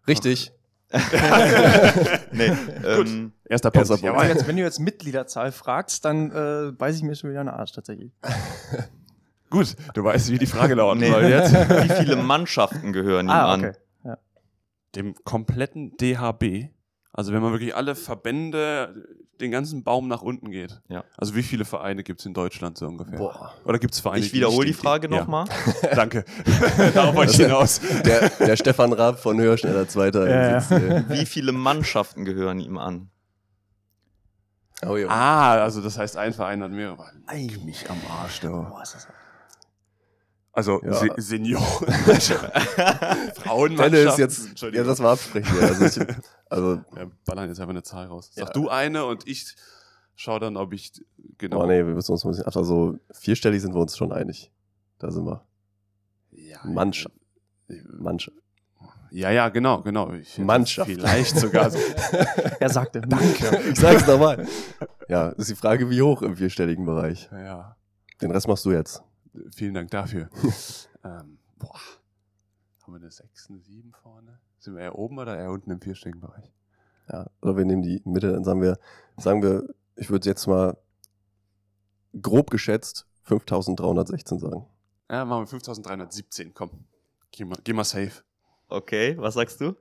Richtig. nee, ähm, Erster Punkt. Ja, aber jetzt, wenn du jetzt Mitgliederzahl fragst, dann äh, beiße ich mir schon wieder eine Arsch tatsächlich. Gut, du weißt, wie die Frage lauten nee. soll jetzt. Wie viele Mannschaften gehören ihm ah, okay. an? Ja. Dem kompletten DHB also wenn man wirklich alle Verbände, den ganzen Baum nach unten geht. Ja. Also wie viele Vereine gibt es in Deutschland so ungefähr? Boah. Oder gibt es Vereine? Ich wiederhole die, die Frage nochmal. Ja. Danke. Darauf wollte ich hinaus. Der, der Stefan Raab von Höher, schneller Zweiter. Ja, ja. Wie viele Mannschaften gehören ihm an? Oh, ja. Ah, also das heißt, ein Verein hat mehrere. Leck mich am Arsch, du. Boah, ist das also ja. Se Senioren. Frauenmannschaft. jetzt, ja, das war absprechen. Also, ich, also ja, ballern jetzt einfach eine Zahl raus. Sag ja. du eine und ich schau dann, ob ich genau. Oh nee, wir müssen uns ein bisschen. Also vierstellig sind wir uns schon einig. Da sind wir. Ja, Mannschaft. Manche. Ja, ja, genau, genau. Ich Mannschaft. Vielleicht sogar. So. Er sagte, danke. Ich sag's nochmal. Ja, ist die Frage, wie hoch im vierstelligen Bereich. ja, Den Rest machst du jetzt. vielen Dank dafür. ähm, boah. Haben wir eine 6, eine 7 vorne? Sind wir eher oben oder eher unten im vierstelligen Bereich? Ja, oder wir nehmen die Mitte, dann sagen wir, sagen wir, ich würde jetzt mal grob geschätzt 5316 sagen. Ja, machen wir 5317, komm. Geh mal, geh mal safe. Okay, was sagst du?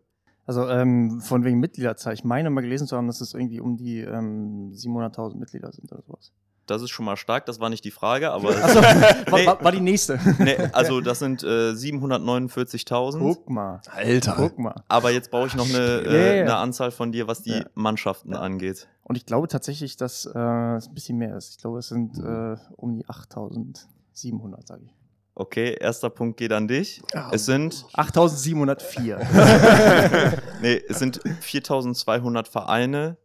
Also ähm, von wegen Mitgliederzahl. Ich meine mal gelesen zu haben, dass es irgendwie um die ähm, 700.000 Mitglieder sind oder sowas. Das ist schon mal stark, das war nicht die Frage, aber Achso, Nee. war, war die nächste. nee, also das sind äh, 749.000. Guck mal. Alter. Guck mal. Aber jetzt brauche ich noch eine, Ja, ja, äh, ja. eine Anzahl von dir, was die Ja. Mannschaften angeht. Und ich glaube tatsächlich, dass äh, es ein bisschen mehr ist. Ich glaube, es sind äh, um die 8.700, sage ich. Okay, erster Punkt geht an dich. Es sind, 8.704. nee, es sind 4.200 Vereine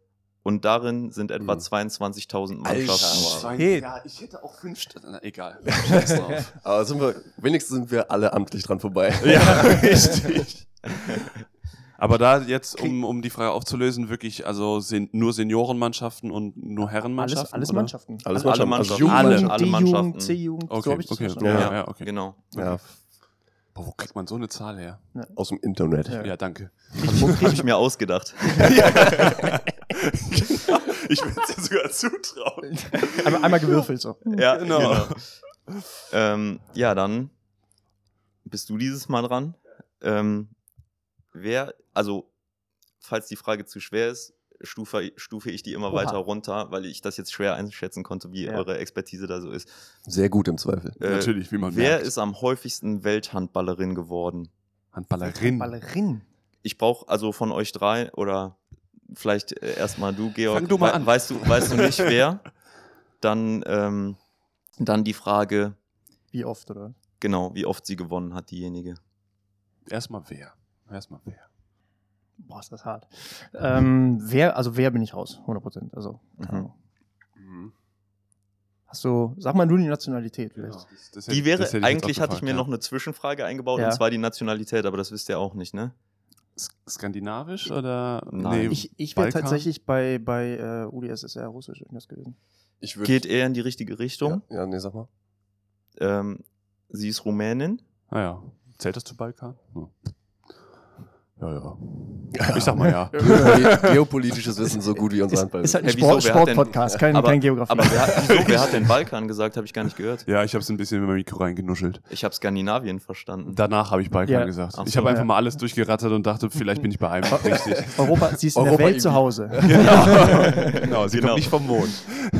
und darin sind etwa Mhm. 22.000 Alter. Mannschaften. Hey. Ja, ich hätte auch fünf. Na, egal. Scheiß drauf. Aber sind wir, wenigstens sind wir alle amtlich dran vorbei. ja, richtig. Aber da jetzt, um, um die Frage aufzulösen, wirklich, also sind nur Seniorenmannschaften und nur Herrenmannschaften? alles, alles oder? Mannschaften. Alles Alle Mannschaften. Mannschaften. Also Alle, alle Mannschaften. C-Jugend, so Okay, habe ich das okay. verstanden. Ja, Ja. ja, okay. Genau. Ja, Boah, wo kriegt man so eine Zahl her? aus dem Internet. Ja. Ja, danke. Habe ich mir ausgedacht. Ich würde es dir sogar zutrauen. Einmal, einmal gewürfelt so. Ja, Genau. genau. Ähm, ja, dann bist du dieses Mal dran. Ähm, wer, also, falls die Frage zu schwer ist, stufe, stufe ich die immer Oha. weiter runter, weil ich das jetzt schwer einschätzen konnte, wie Ja. eure Expertise da so ist. Sehr gut im Zweifel. Äh, Natürlich, wie man Wer merkt. ist am häufigsten Welthandballerin geworden? Handballerin? Ballerin. Ich brauche also von euch drei oder vielleicht äh, erstmal du, Georg. Fang du mal an. Weißt du, weißt du nicht wer? Dann, ähm, dann die Frage, Wie oft, oder? genau, wie oft sie gewonnen hat, diejenige. Erstmal wer? Erstmal wer? Boah, ist das hart. Ähm, wer, also wer bin ich raus? 100 Prozent. Also, keine Mhm. Ahnung. Hast du, sag mal nur die Nationalität vielleicht. Genau, das- das hätte- Die wäre, hätte eigentlich auch hatte ich mir gefragt, noch eine Zwischenfrage eingebaut, Ja. und zwar die Nationalität, aber das wisst ihr auch nicht, ne? Skandinavisch oder? Nein. Ich, ich wäre tatsächlich bei, bei äh, UdSSR Russisch irgendwas gewesen. Ich würd, Geht eher in die richtige Richtung. Ja, ja, nee, sag mal. Ähm, sie ist Rumänin. Ah ja. Zählt das zu Balkan? Ja. Ja, ja. Ich sag mal ja. Ge Geopolitisches Wissen so gut wie unser Handball. Ist halt ein? Sport, denn- Sportpodcast, kein, aber, kein Geografie. Aber wer hat, wieso, wer hat den Balkan gesagt? Habe ich gar nicht gehört. Ja, ich habe es ein bisschen in mein Mikro reingenuschelt. Ich habe Skandinavien verstanden. Danach habe ich Balkan Ja. gesagt. Ach Ich so. habe einfach Ja. mal alles durchgerattert und dachte, vielleicht bin ich bei einem richtig. Europa, sie ist in Europa der Welt zu Hause. genau, genau. Sie Genau. kommt nicht vom Mond.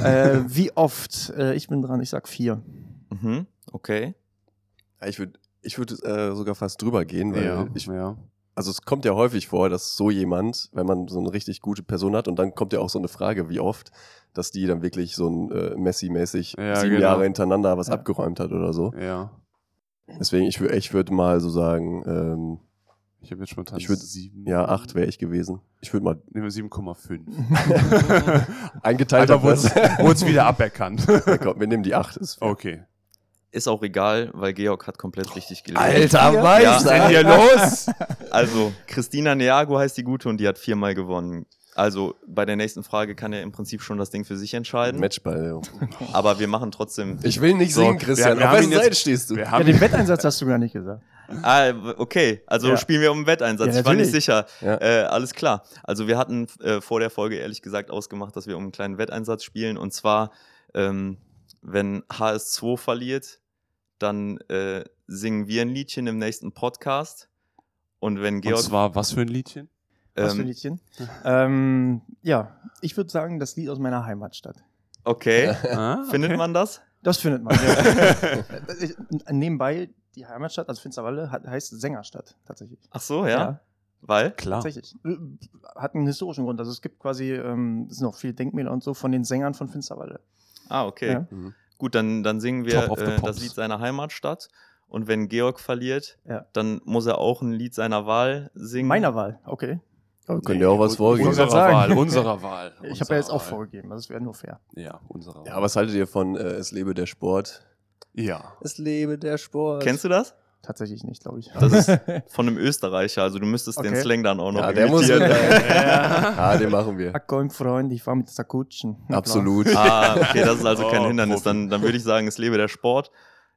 äh, wie oft? Äh, ich bin dran, ich sag vier. Mhm, okay. Ich würde ich würd, äh, sogar fast drüber gehen, weil Ja, ich, ja. Also es kommt ja häufig vor, dass so jemand, wenn man so eine richtig gute Person hat und dann kommt ja auch so eine Frage, wie oft, dass die dann wirklich so ein äh, Messi-mäßig Ja, sieben genau. Jahre hintereinander was Ja. abgeräumt hat oder so. Ja. Deswegen, ich, ich würde mal so sagen, ähm, Ich habe jetzt spontan Ich würd- sieben. ja, acht wäre ich gewesen. Ich würde mal Nehmen wir 7,5. eingeteilt Alter, wurde es wieder aberkannt. Ja, komm, wir nehmen die acht. Okay. Ist auch egal, weil Georg hat komplett richtig gelesen. Alter, Ja. Was ist denn hier los? Also, Christina Neago heißt die Gute und die hat viermal gewonnen. Also, bei der nächsten Frage kann er im Prinzip schon das Ding für sich entscheiden. Matchball. ja. Aber wir machen trotzdem. Ich will nicht So, singen, Christian. wir- wir Auf jetzt- Seite stehst du? Ja, den Wetteinsatz hast du gar nicht gesagt. Ah, okay. Also Ja. spielen wir um den Wetteinsatz. Ja, ich war nicht sicher. Ja. Äh, alles klar. Also wir hatten äh, vor der Folge ehrlich gesagt ausgemacht, dass wir um einen kleinen Wetteinsatz spielen. Und zwar, ähm, wenn HS2 verliert, dann äh, singen wir ein Liedchen im nächsten Podcast. Und wenn Und Georg. zwar, was für ein Liedchen? Was für ein ähm, Liedchen? ähm, ja, ich würde sagen, das Lied aus meiner Heimatstadt. okay. Ah, Findet okay. man das? Das findet man. Ja. Ich- Nebenbei, die Heimatstadt, also Finsterwalde, hat, heißt Sängerstadt tatsächlich. Ach so, ja. Weil? Klar. Tatsächlich. Äh, Hat einen historischen Grund. Also es gibt quasi, ähm, es sind auch viele Denkmäler und so von den Sängern von Finsterwalde. Ah, okay. Ja. Mhm. Gut, dann, dann singen wir äh, das. Lied seiner Heimatstadt. Und wenn Georg verliert, Ja. dann muss er auch ein Lied seiner Wahl singen. Meiner Wahl, okay. Aber können nee, ja auch was vorgeben. Unserer Wahl, unserer Wahl. Ich habe ja jetzt auch vorgegeben, also es wäre nur fair. Ja, unserer Wahl. Ja, was haltet ihr von äh, Es lebe der Sport? Ja. Es lebe der Sport. Kennst du das? Tatsächlich nicht, glaube ich. Das ist von einem Österreicher, also du müsstest okay. den Slang dann auch noch Ja, der muss ja. ja, den machen wir. Akkoin Freund, ich fahre mit der Kutschen. Absolut. Ah, okay, das ist also kein oh, Hindernis. Dann, dann würde ich sagen, es lebe der Sport.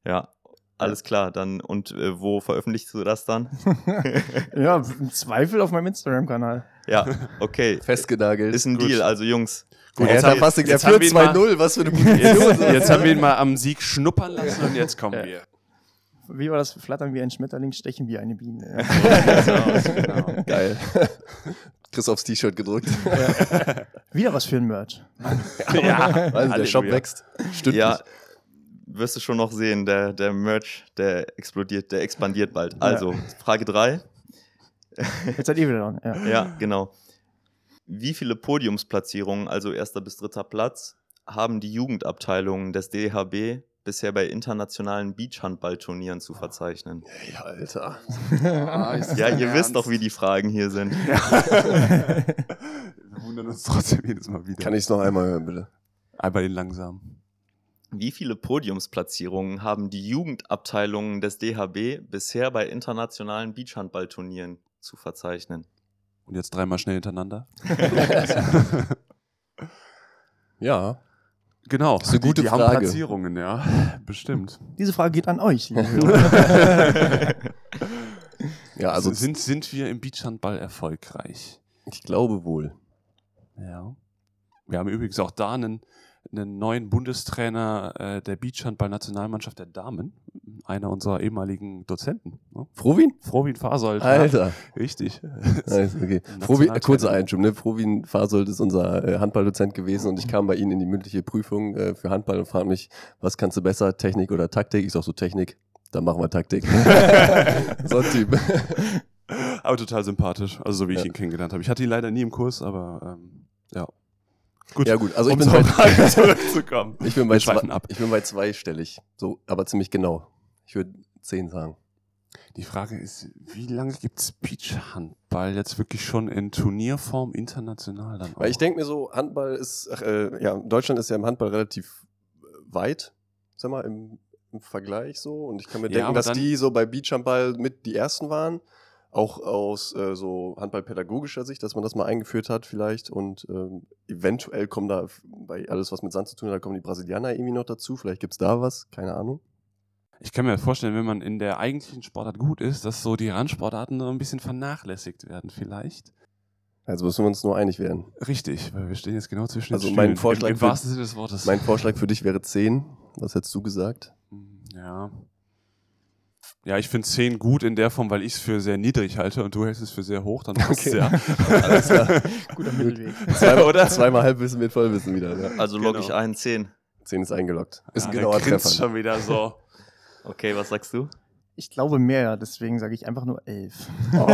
Ja, alles klar, dann und äh, wo veröffentlichst du das dann? ja, im Zweifel auf meinem Instagram-Kanal. Ja, okay. Festgenagelt. Ist ein Gut. Deal, also Jungs. Gut, ja, jetzt, haben, jetzt, jetzt führt 2-0, was für eine Position. Jetzt, jetzt haben wir ihn mal am Sieg schnuppern lassen und jetzt kommen wir. Wie war das? Flattern wie ein Schmetterling, stechen wie eine Biene. genau. Geil. Chris aufs T-Shirt gedrückt. Ja. Wieder was für ein Merch. ja, also der Shop wächst. Stimmt. Ja, wirst du schon noch sehen, der, der Merch, der explodiert, der expandiert bald. Also, ja. Frage 3. Jetzt seid ihr wieder dran. Ja. ja, genau. Wie viele Podiumsplatzierungen, also erster bis dritter Platz, haben die Jugendabteilungen des DHB bisher bei internationalen Beachhandballturnieren zu verzeichnen? Ey, Alter. ja, ihr wisst doch, wie die Fragen hier sind. Wir wundern uns trotzdem jedes Mal wieder. Kann ich es noch einmal hören, bitte? Einmal den langsam. Wie viele Podiumsplatzierungen haben die Jugendabteilungen des DHB bisher bei internationalen Beachhandballturnieren zu verzeichnen? Und jetzt dreimal schnell hintereinander. ja. Genau. Das ist eine gute die, die Frage. haben Platzierungen, ja. Bestimmt. Diese Frage geht an euch. ja, also sind, sind wir im Beachhandball erfolgreich? Ich glaube wohl. Ja. Wir haben übrigens auch da einen einen neuen Bundestrainer äh, der Beachhandball-Nationalmannschaft der Damen, einer unserer ehemaligen Dozenten. Ne? Frovin? Frovin Fasold. Alter. Ja, richtig. Nice, okay. Frovin, äh, kurzer Einschub, ne? Frovin Fasold ist unser äh, Handballdozent gewesen und ich kam bei Ihnen in die mündliche Prüfung äh, für Handball und frage mich, was kannst du besser, Technik oder Taktik? Ich sag so Technik, dann machen wir Taktik. so ein Typ. Aber total sympathisch, also so wie ich ja. ihn kennengelernt habe. Ich hatte ihn leider nie im Kurs, aber ähm, Gut. Ja gut, also um ich bin bei zurückzukommen. Ich bin bei, zwei, ab. ich bin bei zweistellig, so, aber ziemlich genau. Ich würde zehn sagen. Die Frage ist, wie lange gibt es Beachhandball jetzt wirklich schon in Turnierform international dann auch? Weil ich denke mir so, Handball ist, ach, äh, ja, Deutschland ist ja im Handball relativ äh, weit, sag mal, im, im Vergleich so. Und ich kann mir ja, denken, dass die so bei Beachhandball mit die ersten waren auch aus äh, so handballpädagogischer Sicht, dass man das mal eingeführt hat vielleicht und ähm, eventuell kommen da bei alles, was mit Sand zu tun hat, kommen die Brasilianer irgendwie noch dazu, vielleicht gibt es da was, keine Ahnung. Ich kann mir vorstellen, wenn man in der eigentlichen Sportart gut ist, dass so die Randsportarten so ein bisschen vernachlässigt werden vielleicht. Also müssen wir uns nur einig werden. Richtig, weil wir stehen jetzt genau zwischen also den mein Vorschlag Im, im wahrsten Sinne des Wortes. Mein Vorschlag für dich wäre 10. Was hättest du gesagt? Ja, ja, ich finde 10 gut in der Form, weil ich es für sehr niedrig halte und du hältst es für sehr hoch, dann passt okay. ja. Alles klar. Guter Mittelweg. Zwei, oder? Zweimal Halbwissen mit Vollwissen wieder. Ja. Also logge genau. ich ein, 10. 10 ist eingeloggt. Ist ja, ein genauer Treffer. schon wieder so. Okay, was sagst du? Ich glaube mehr, deswegen sage ich einfach nur 11. Oh,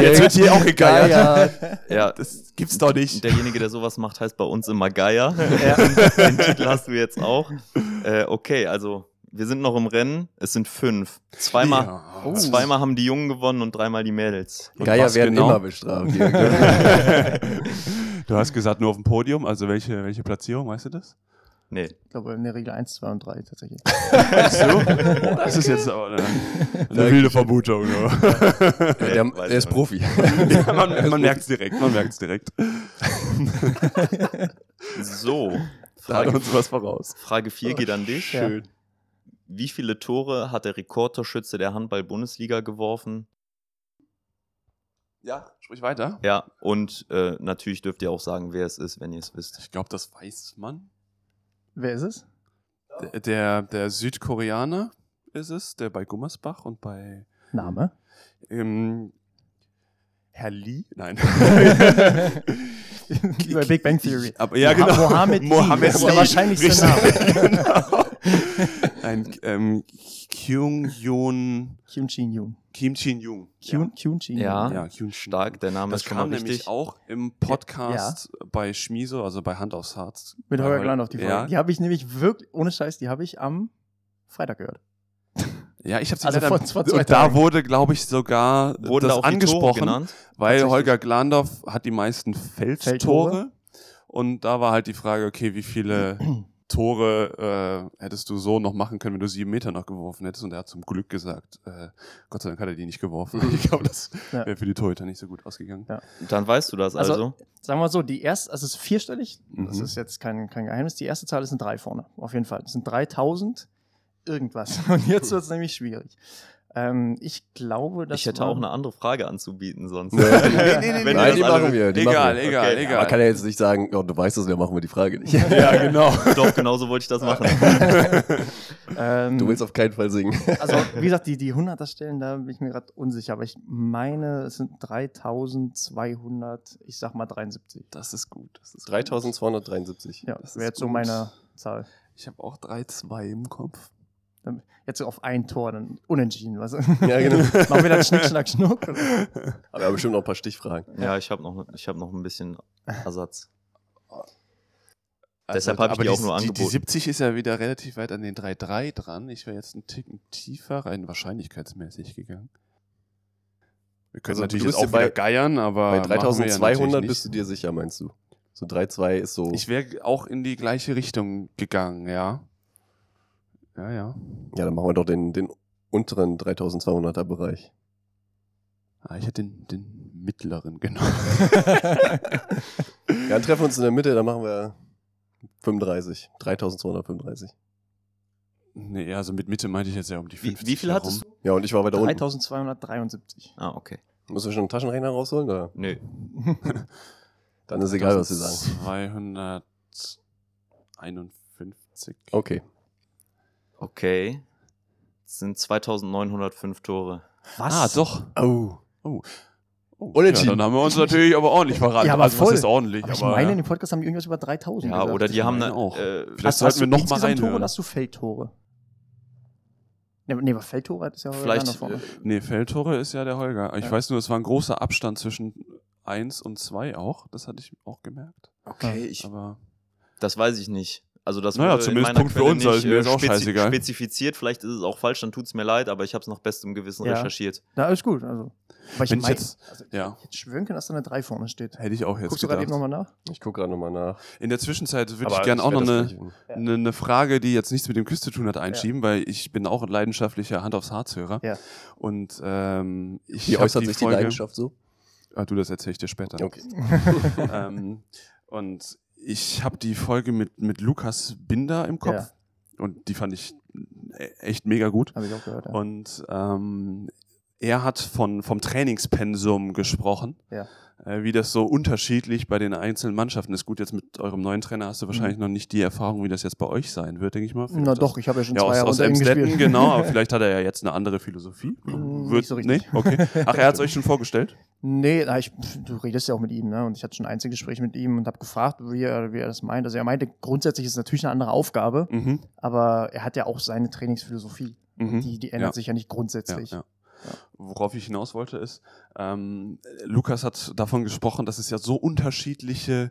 jetzt wird hier auch gegeiert. Ja, ja, das gibt's doch nicht. Derjenige, der sowas macht, heißt bei uns immer Geier. Ja. Den Titel hast du jetzt auch. Äh, okay, also wir sind noch im Rennen. Es sind fünf. Zweimal, ja. oh. zweimal haben die Jungen gewonnen und dreimal die Mädels. Und Geier werden genau? immer bestraft. du hast gesagt, nur auf dem Podium. Also welche, welche Platzierung, weißt du das? Nee. Ich glaube in der Regel 1, 2 und 3 tatsächlich. Weißt du? Das ist jetzt aber eine, eine wilde Vermutung. Ja, der, der ist Profi. Ja, man man merkt es direkt. Man merkt es direkt. so. Frage, uns was voraus. Frage 4 geht an dich. Schön. Wie viele Tore hat der Rekordtorschütze der Handball-Bundesliga geworfen? Ja, sprich weiter. Ja, und äh, natürlich dürft ihr auch sagen, wer es ist, wenn ihr es wisst. Ich glaube, das weiß man. Wer ist es? Der, der, der, Südkoreaner ist es, der bei Gummersbach und bei. Name? Ähm, Herr Lee? Nein. bei Big Bang Theory. Aber, ja, genau. Mohammed Lee. Mohammed Lee. Der wahrscheinlichste Name. genau. Ein ähm, Kyung Yoon. Kim Chin Yoon. Kim Chin Yoon. Kyun, ja. Kyun Chin Ja, ja Kyun stark. Der Name das ist schon mal richtig. nämlich auch im Podcast ja. bei Schmiso, also bei Hand aufs Harz. Mit Holger Klein auf die Folge. Ja. Die habe ich nämlich wirklich, ohne Scheiß, die habe ich am Freitag gehört. Ja, ich habe sie Also vor- vor zwei und da Tagen. wurde, glaube ich, sogar Wurden das da angesprochen, genannt? weil. Holger Glandorf hat die meisten Feldtore. Feldtore. Und da war halt die Frage, okay, wie viele Tore äh, hättest du so noch machen können, wenn du sieben Meter noch geworfen hättest? Und er hat zum Glück gesagt, äh, Gott sei Dank hat er die nicht geworfen. Ich glaube, das Ja. wäre für die Torhüter nicht so gut ausgegangen. Ja. Dann weißt du das also. Also- Sagen wir mal so, die erste, also es ist vierstellig, das Mhm. ist jetzt kein, kein Geheimnis, die erste Zahl ist ein 3 vorne, auf jeden Fall. Das sind 3000 irgendwas. Und jetzt wird es nämlich schwierig. Ähm, ich glaube, dass ich hätte auch eine andere Frage anzubieten sonst. Nee, Wenn ihr Nein, die machen wir. Die Egal, machen wir. egal, Okay. egal. Man kann ja jetzt nicht sagen, oh, du weißt es, dann machen wir die Frage nicht. ja, genau. Doch, genauso wollte ich das machen. ähm, Du willst auf keinen Fall singen. Also, wie gesagt, die, die 100er Stellen, da bin ich mir gerade unsicher, aber ich meine, es sind 3200, ich sag mal 73. Das ist gut. Das ist 3273. Ja, Das wäre jetzt so meine Zahl. Ich habe auch 3-2 im Kopf. Jetzt auf ein Tor, dann unentschieden. Was? Ja, genau. Machen wir dann Schnick, Schnack, Schnuck? Aber wir haben bestimmt noch ein paar Stichfragen. Ja, ich habe noch, ich hab noch ein bisschen Ersatz. Also, Deshalb hab ich aber die auch nur Die, die angeboten. 70 ist ja wieder relativ weit an den 3-3 dran. Ich wäre jetzt einen Ticken tiefer, rein wahrscheinlichkeitsmäßig gegangen. Wir können Also, natürlich du jetzt bist auch ja bei- wieder geiern, aber. Bei machen wir ja 3200 natürlich bist du dir sicher, meinst du? So 3-2 ist so. Ich wäre auch in die gleiche Richtung gegangen, ja. Ja, ja. ja, dann machen wir doch den, den unteren 3200er Bereich. Ah, ich hätte den, den mittleren genommen. Ja, dann treffen wir uns in der Mitte, dann machen wir 35. 3235. nee, also mit Mitte meinte ich jetzt ja um die Wie, 50 wie viel herum. hattest du? Ja, und ich war weiter unten. 3273. Ah, okay. Musst du schon einen Taschenrechner rausholen? Oder? Nö. Dann ist egal, was sie sagen. 251. Okay. Okay. Das sind 2905 Tore. Ah, doch. Oh. Oh, Unentschieden. Ja, dann haben wir uns natürlich aber ordentlich verraten. Ja, aber also, voll. was ist ordentlich? Aber ich aber, meine, ja. in dem Podcast haben die irgendwas über 3000 Ja, gesagt. oder die haben eine. auch. Äh, Vielleicht Hast, sollten wir du noch mal insgesamt Tore reinhören. oder hast du Feldtore? Nee, nee, aber Feldtore hat es ja Vielleicht, Holger vorne. Nee, Feldtore ist ja der Holger. Ich Ja. weiß nur, es war ein großer Abstand zwischen 1 und 2 auch. Das hatte ich auch gemerkt. okay, ich, Aber das weiß ich nicht. Also das Naja, zumindest meiner Punkt für Quelle uns, also nicht, mir ist äh, auch scheißegal. spezifiziert. Vielleicht ist es auch falsch, dann tut es mir leid, aber ich habe es nach bestem Gewissen Ja. recherchiert. Na, alles gut. Also, aber ich Wenn ich mein, jetzt- also, ja. ich hätte schwören können, dass da eine 3 vorne steht. hätte ich auch jetzt Guckst du gerade gedacht. eben nochmal nach? Ich gucke gerade nochmal nach. In der Zwischenzeit würde ich gerne auch noch eine, eine, eine Frage, die jetzt nichts mit dem Quiz zu tun hat, einschieben, weil ich bin auch ein leidenschaftlicher Hand aufs Harz-Hörer. Ja. Und ähm, ich Wie äußert sich die Folge- Leidenschaft so? Ah, du, das erzähle ich dir später. Okay. ähm, und ich habe die Folge mit, mit Lukas Binder im Kopf. Ja. Und die fand ich e- echt mega gut. Habe ich auch gehört. Ja. Und ähm, er hat von, vom Trainingspensum gesprochen. Ja. Äh, wie das so unterschiedlich bei den einzelnen Mannschaften ist. Gut, jetzt mit eurem neuen Trainer hast du wahrscheinlich noch nicht die Erfahrung, wie das jetzt bei euch sein wird, denke ich mal. Mhm. Na Vielleicht doch, ich habe ja schon ja, zwei aus, Jahre aus Emstetten, gespielt. genau, aber vielleicht hat er ja jetzt eine andere Philosophie. Wird, nicht so richtig. Nee? Okay. Ach, er hat es euch schon vorgestellt? Nee, ich, du redest ja auch mit ihm, ne? Und ich hatte schon ein Einzelgespräch mit ihm und habe gefragt, wie er, wie er das meint. Also er meinte, grundsätzlich ist es natürlich eine andere Aufgabe, Mhm. aber er hat ja auch seine Trainingsphilosophie. Mhm. Die, die ändert Ja. sich ja nicht grundsätzlich. ja. Worauf ich hinaus wollte ist, ähm, Lukas hat davon gesprochen, dass es ja so unterschiedliche,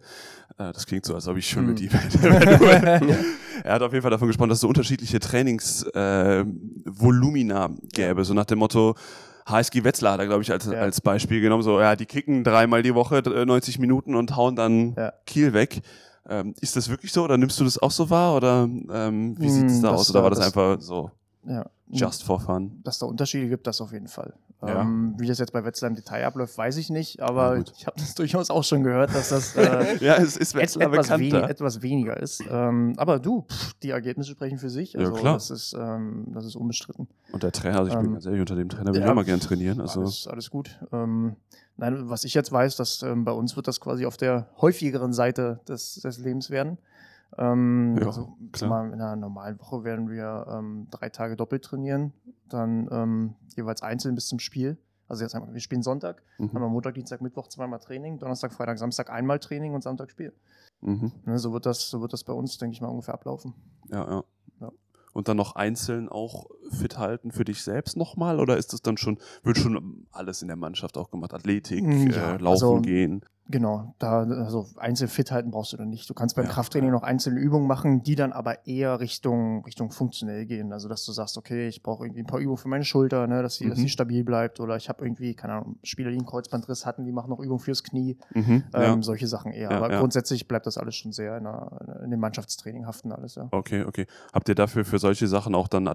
äh, das klingt so, als ob ich schon Hm. mit ihm hätte. er hat auf jeden Fall davon gesprochen, dass es so unterschiedliche Trainingsvolumina äh, Volumina gäbe, so nach dem Motto, HSG Wetzlar hat er, glaube ich, als, Ja. als Beispiel genommen, so, ja, die kicken dreimal die Woche äh, 90 Minuten und hauen dann Ja. Kiel weg. Ähm, ist das wirklich so oder nimmst du das auch so wahr oder ähm, wie sieht es Hm, da das aus? Oder war war- das, das- einfach so Ja. just for fun? Dass da Unterschiede gibt, das auf jeden Fall. Ja. Ähm, wie das jetzt bei Wetzlar im Detail abläuft, weiß ich nicht, aber ich habe das durchaus auch schon gehört, dass das äh, Ja, es ist et Wetzlar etwas, wen bekannter. etwas weniger ist. Ähm, aber du, pff, die Ergebnisse sprechen für sich. Ja, Also klar. Das, ist, ähm, das ist unbestritten. Und der Trainer, also ich bin Ähm, ganz ehrlich, unter dem Trainer würde ich ja, auch mal gern trainieren. Also, Alles, alles gut. Ähm, nein, was ich jetzt weiß, dass ähm, bei uns wird das quasi auf der häufigeren Seite des, des Lebens werden. Ähm, Ja, also, klar. in einer normalen Woche werden wir ähm, drei Tage doppelt trainieren, dann ähm, jeweils einzeln bis zum Spiel. Also jetzt wir, wir spielen Sonntag, mhm. haben wir Montag, Dienstag, Mittwoch zweimal Training, Donnerstag, Freitag, Samstag einmal Training und Samstag Spiel. Mhm. Ne, so wird das, so wird das bei uns, denke ich mal, ungefähr ablaufen. Ja, ja, Ja. Und dann noch einzeln auch fit halten für dich selbst nochmal? Oder ist das dann schon, wird schon alles in der Mannschaft auch gemacht? Athletik, mm, ja, äh, Laufen also, gehen? Genau, da also fit halten brauchst du dann nicht. Du kannst beim ja, Krafttraining noch einzelne Übungen machen, die dann aber eher Richtung Richtung funktionell gehen. Also dass du sagst, okay, ich brauche irgendwie ein paar Übungen für meine Schulter, ne, dass sie, mhm. dass sie stabil bleibt. Oder ich habe irgendwie, keine Ahnung, Spieler, die einen Kreuzbandriss hatten, die machen noch Übungen fürs Knie. Mhm, ähm, ja. Solche Sachen eher. aber grundsätzlich bleibt das alles schon sehr in, der, in dem Mannschaftstraining haften alles, ja. Okay, okay. Habt ihr dafür für solche Sachen auch dann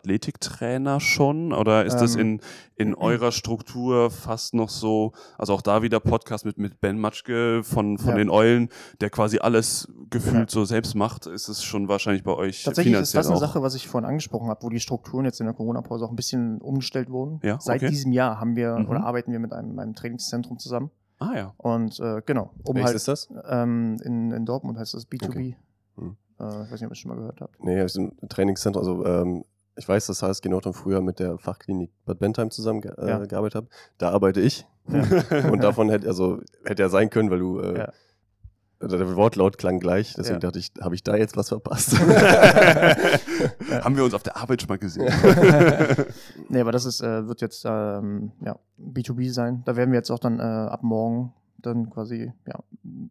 Athletiktrainer schon? Oder ist ähm, das in, in eurer Struktur fast noch so, also auch da wieder Podcast mit, mit Ben Matschke von, von den Eulen, der quasi alles gefühlt so selbst macht, ist es schon wahrscheinlich bei euch Tatsächlich ist das eine auch. Sache, was ich vorhin angesprochen habe, wo die Strukturen jetzt in der Corona-Pause auch ein bisschen umgestellt wurden. Ja, Seit okay. diesem Jahr haben wir mhm. oder arbeiten wir mit einem, einem Trainingszentrum zusammen. Ah ja. Und äh, genau. Um Welches halt, ist das? Ähm, in, in Dortmund heißt das B2B. Okay. Hm. Äh, ich weiß nicht, ob ihr schon mal gehört habt. Nee, es ist ein Trainingszentrum. Also ähm, ich weiß, das heißt genau früher mit der Fachklinik Bad Bentheim zusammen ge äh, ja. gearbeitet habe. Da arbeite ich. Ja. Und davon hätte also hätte ja sein können, weil du äh, ja. Also der Wortlaut klang gleich, deswegen ja. dachte ich, habe ich da jetzt was verpasst? Haben wir uns auf der Arbeit schon mal gesehen? nee, aber das ist, äh, wird jetzt ähm, ja, B2B sein. Da werden wir jetzt auch dann äh, ab morgen dann quasi ja,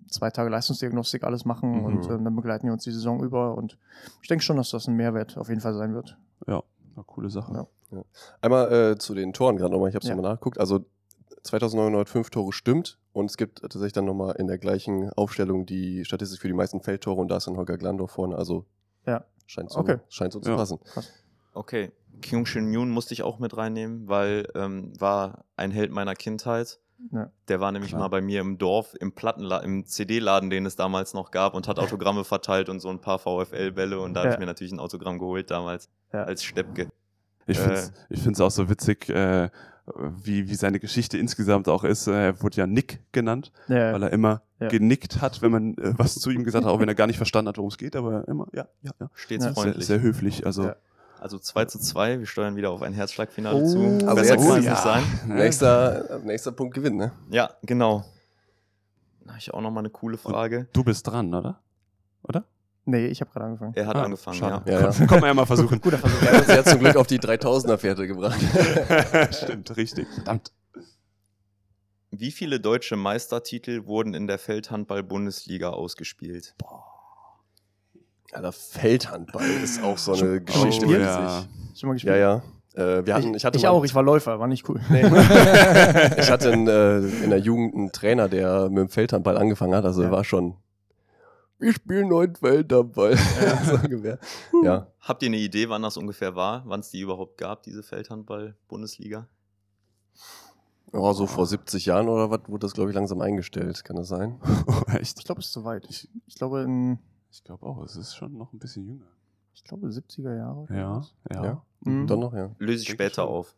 zwei Tage Leistungsdiagnostik alles machen mhm. und äh, dann begleiten wir uns die Saison über. Und ich denke schon, dass das ein Mehrwert auf jeden Fall sein wird. Ja, eine coole Sache. Ja. Ja. Einmal äh, zu den Toren gerade nochmal, ich habe es ja. nochmal nachgeguckt. Also 2905 Tore stimmt und es gibt tatsächlich dann nochmal in der gleichen Aufstellung die Statistik für die meisten Feldtore und da ist dann Holger Glandorf vorne. Also ja. scheint so, okay. scheint so zu passen. Okay, Kyung Shin Yoon musste ich auch mit reinnehmen, weil ähm, war ein Held meiner Kindheit. Ja. Der war nämlich Klar. mal bei mir im Dorf, im Plattenladen, im CD-Laden, den es damals noch gab und hat Autogramme verteilt und so ein paar VfL-Bälle und da ja. habe ich mir natürlich ein Autogramm geholt damals ja. als Steppke. Ich finde es äh, auch so witzig, äh, wie, wie seine Geschichte insgesamt auch ist. Er wurde ja Nick genannt, ja, weil er immer ja. genickt hat, wenn man äh, was zu ihm gesagt hat, auch wenn er gar nicht verstanden hat, worum es geht, aber immer, ja, ja, ja. Stets freundlich. Sehr, sehr höflich. Also, also 2 zu 2, wir steuern wieder auf ein Herzschlagfinale oh, zu. Also Besser kann es nicht sein. Nächster, nächster Punkt gewinnt, ne? Ja, genau. Da habe ich auch nochmal eine coole Frage. Und du bist dran, oder? Oder? Nee, ich habe gerade angefangen. Er hat ah, angefangen, schade. ja. ja, ja. Komm mal ja mal versuchen. Guter Versuch. Er hat uns ja zum Glück auf die 3000er-Fährte gebracht. Stimmt, richtig. Verdammt. Wie viele deutsche Meistertitel wurden in der Feldhandball-Bundesliga ausgespielt? Boah. Ja, der Feldhandball ist auch so eine Schon Geschichte. Oh, ja. Schon mal gespielt? Ja, ja. Äh, wir hatten, ich, ich, hatte ich auch, ich war Läufer, war nicht cool. Nee. ich hatte in, äh, in der Jugend einen Trainer, der mit dem Feldhandball angefangen hat, also ja. war schon wir spielen heute Feldhandball. Ja. so ungefähr. ja. Habt ihr eine Idee, wann das ungefähr war? Wann es die überhaupt gab, diese Feldhandball-Bundesliga? Ja, so vor 70 Jahren oder was wurde das, glaube ich, langsam eingestellt. Kann das sein? Echt? Ich glaube, es ist zu weit. Ich, ich glaube, in. Ich glaube auch, es ist schon noch ein bisschen jünger. Ich glaube, 70er Jahre. Ja, ja. ja. Mhm. Dann noch, ja. Löse ich später schon. auf.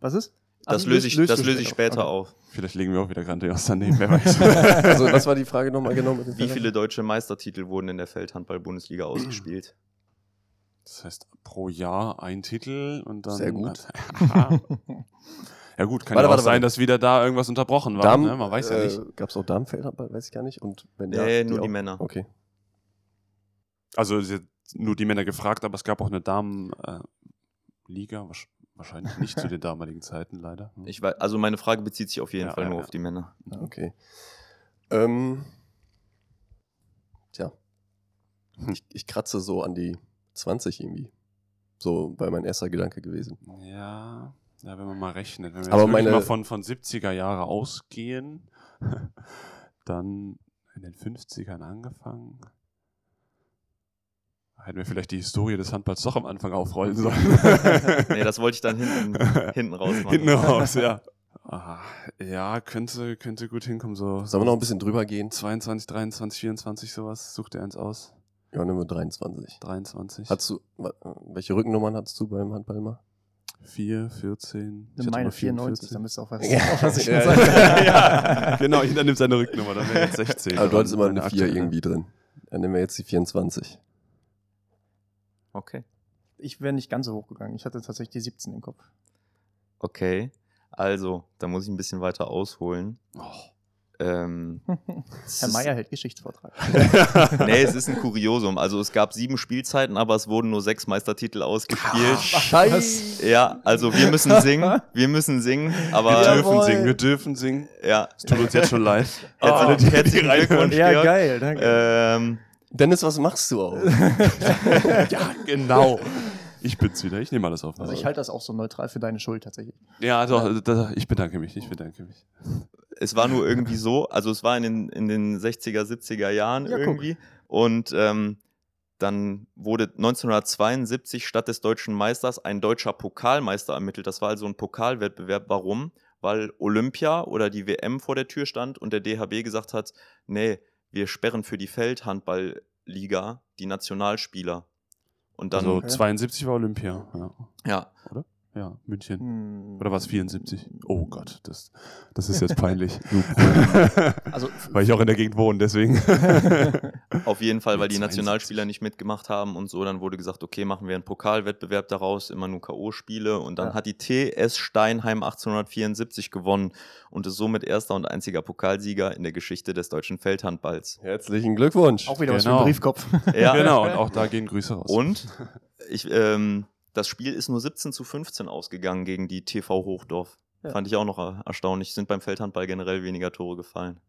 Was ist? Das also löse ich, löst das löse ich später auf. Vielleicht legen wir auch wieder grandios daneben, wer weiß. also, was war die Frage nochmal genau? Wie viele deutsche Meistertitel wurden in der Feldhandball-Bundesliga ausgespielt? Das heißt, pro Jahr ein Titel und dann. Sehr gut. ja, gut, kann warte, ja auch warte, sein, warte. dass wieder da irgendwas unterbrochen war. Damen, ne? Man weiß ja nicht. Äh, Gab es auch Damenfeldhandball? Weiß ich gar nicht. Und wenn ja, nee, nur die, die Männer. Okay. Also nur die Männer gefragt, aber es gab auch eine Damenliga. Äh, Wahrscheinlich nicht zu den damaligen Zeiten, leider. Hm. Ich weiß, also meine Frage bezieht sich auf jeden ja, Fall ja, nur ja. auf die Männer. Okay. Ähm, tja. Hm. Ich, ich, kratze so an die 20 irgendwie. So war mein erster Gedanke gewesen. Ja, ja wenn man mal rechnet. Wenn wir Aber meine, mal von, von 70er Jahre ausgehen, dann in den 50ern angefangen. Hätten wir vielleicht die Historie des Handballs doch am Anfang aufrollen sollen. nee, das wollte ich dann hinten, hinten raus machen. Hinten raus, ja. Aha. Ja, könnte, könnte gut hinkommen. So, Sollen wir noch ein bisschen drüber gehen? 22, 23, 24, sowas. Such dir eins aus. Ja, nehmen wir 23. 23. Hast du, welche Rückennummern hattest du beim Handball immer? 4, 14. Ich meine 94, dann müsste auch was, ja. auch was ich ja, ja. ja. Genau, jeder nimmt seine Rückennummer, dann wäre jetzt 16. Aber du hattest immer eine 4 irgendwie drin. Dann nehmen wir jetzt die 24. Okay. Ich wäre nicht ganz so hoch gegangen. Ich hatte tatsächlich die 17 im Kopf. Okay. Also, da muss ich ein bisschen weiter ausholen. Oh. Ähm, Herr Meier hält Geschichtsvortrag. nee, es ist ein Kuriosum. Also es gab sieben Spielzeiten, aber es wurden nur sechs Meistertitel ausgespielt. Scheiße. Ja, also wir müssen singen, wir müssen singen, aber wir dürfen singen, wir dürfen singen. Ja. Es tut uns jetzt schon leid. Herzlichen, oh, herzlichen Glückwunsch. Ja, geil, danke. Ähm, Dennis, was machst du auch? ja, genau. Ich bin's wieder. Ich nehme alles auf. Also ich halte das auch so neutral für deine Schuld tatsächlich. Ja, doch, da, ich bedanke mich. Ich bedanke mich. Es war nur irgendwie so, also es war in den, in den 60er, 70er Jahren ja, irgendwie. Guck. Und ähm, dann wurde 1972 statt des deutschen Meisters ein deutscher Pokalmeister ermittelt. Das war also ein Pokalwettbewerb. Warum? Weil Olympia oder die WM vor der Tür stand und der DHB gesagt hat, nee, wir sperren für die Feldhandballliga die Nationalspieler. Und dann, also okay. 72 war Olympia. Ja. ja. Ja, München. Hm. Oder war es 74? Oh Gott, das, das ist jetzt peinlich. also, weil ich auch in der Gegend wohne, deswegen. Auf jeden Fall, weil die Nationalspieler nicht mitgemacht haben und so. Dann wurde gesagt, okay, machen wir einen Pokalwettbewerb daraus, immer nur K.O.-Spiele. Und dann ja. hat die TS Steinheim 1874 gewonnen und ist somit erster und einziger Pokalsieger in der Geschichte des deutschen Feldhandballs. Herzlichen Glückwunsch. Auch wieder genau. was für ein genau. Briefkopf. Ja, genau. Und auch da gehen Grüße raus. Und ich, ähm, das Spiel ist nur 17 zu 15 ausgegangen gegen die TV Hochdorf. Ja. Fand ich auch noch erstaunlich. Sind beim Feldhandball generell weniger Tore gefallen.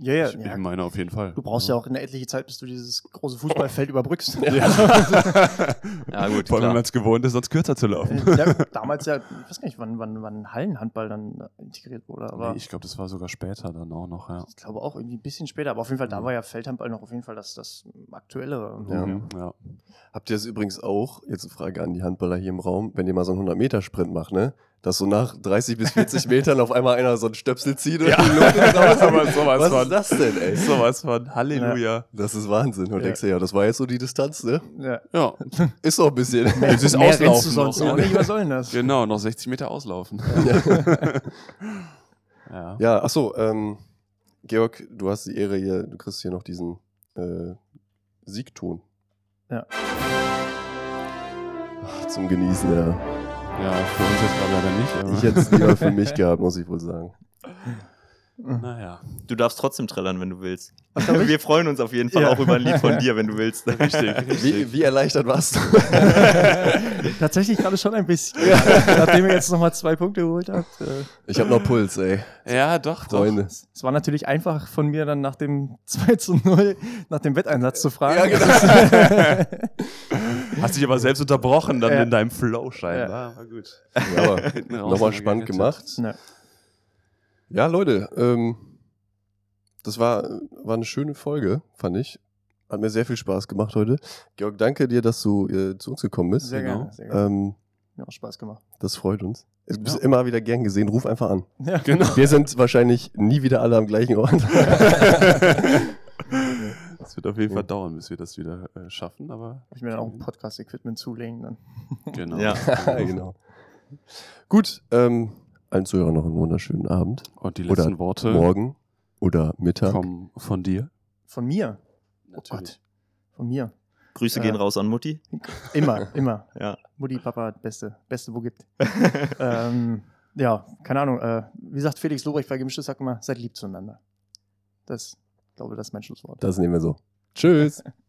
Ja, ja. Ich, ja. meine auf jeden Fall. Du brauchst ja auch eine etliche Zeit, bis du dieses große Fußballfeld überbrückst. Ja, ja gut. Vor allem, wenn es gewohnt ist, sonst kürzer zu laufen. Ja, damals ja, ich weiß gar nicht, wann, wann, wann Hallenhandball dann integriert wurde. Aber nee, ich glaube, das war sogar später dann auch noch, ja. Ich glaube auch irgendwie ein bisschen später, aber auf jeden Fall, da war ja Feldhandball noch auf jeden Fall das, das aktuellere. Ja. Ja. Habt ihr das übrigens auch, jetzt eine Frage an die Handballer hier im Raum, wenn ihr mal so einen 100-Meter-Sprint macht, ne? Dass so nach 30 bis 40 Metern auf einmal einer so ein Stöpsel zieht und ja. die Luft raus. Aber sowas Was von, ist das denn, ey? Sowas von Halleluja. Ja. Das ist Wahnsinn. Und ja. denkst du, ja, das war jetzt so die Distanz, ne? Ja. ja. Ist doch ein bisschen. Mehr, es ist mehr auslaufen. Du sonst auch nicht. Was soll denn das? Genau, noch 60 Meter auslaufen. ja. ja, achso, ähm, Georg, du hast die Ehre hier, du kriegst hier noch diesen äh, Siegton. Ja. Ach, zum Genießen, ja. Ja, für uns jetzt gerade leider nicht. Aber. Ich hätte es lieber für mich gehabt, muss ich wohl sagen. Naja. Du darfst trotzdem trällern, wenn du willst. Wir freuen uns auf jeden Fall ja. auch über ein Lied von dir, wenn du willst. Richtig, richtig. Wie, wie erleichtert warst du? Tatsächlich gerade schon ein bisschen. Nachdem ihr jetzt nochmal zwei Punkte geholt habt. Äh. Ich habe noch Puls, ey. Ja, doch, Freunde. Doch. Es war natürlich einfach von mir dann nach dem 2 zu 0, nach dem Wetteinsatz zu fragen. Ja, genau. Hast dich aber selbst unterbrochen dann ja. in deinem Flow scheinbar. Ja. War gut. Ja, aber nochmal spannend gemacht. Ja. Ja, Leute, ähm, das war, war eine schöne Folge, fand ich. Hat mir sehr viel Spaß gemacht heute. Georg, danke dir, dass du äh, zu uns gekommen bist. Sehr genau. gerne. Sehr gerne. Ähm, mir auch Spaß gemacht. Das freut uns. Du bist ja. immer wieder gern gesehen. Ruf einfach an. Ja, genau. Wir sind wahrscheinlich nie wieder alle am gleichen Ort. Es wird auf jeden Fall dauern, bis wir das wieder äh, schaffen, aber. Ich mir dann auch ein Podcast-Equipment zulegen dann. Genau. Ja, genau. Gut, ähm, allen Zuhörern noch einen wunderschönen Abend. Und die letzten oder Worte. Morgen oder Mittag. Kommen von dir. Von mir. Natürlich. Oh Gott. Von mir. Grüße äh, gehen raus an Mutti. Immer, immer. ja. Mutti, Papa, Beste. Beste, wo gibt. ähm, ja, keine Ahnung. Äh, wie sagt Felix Lobrecht bei Gemischtes, sagt immer, seid lieb zueinander. Das, glaube, das ist mein Schlusswort. Das nehmen wir so. Tschüss.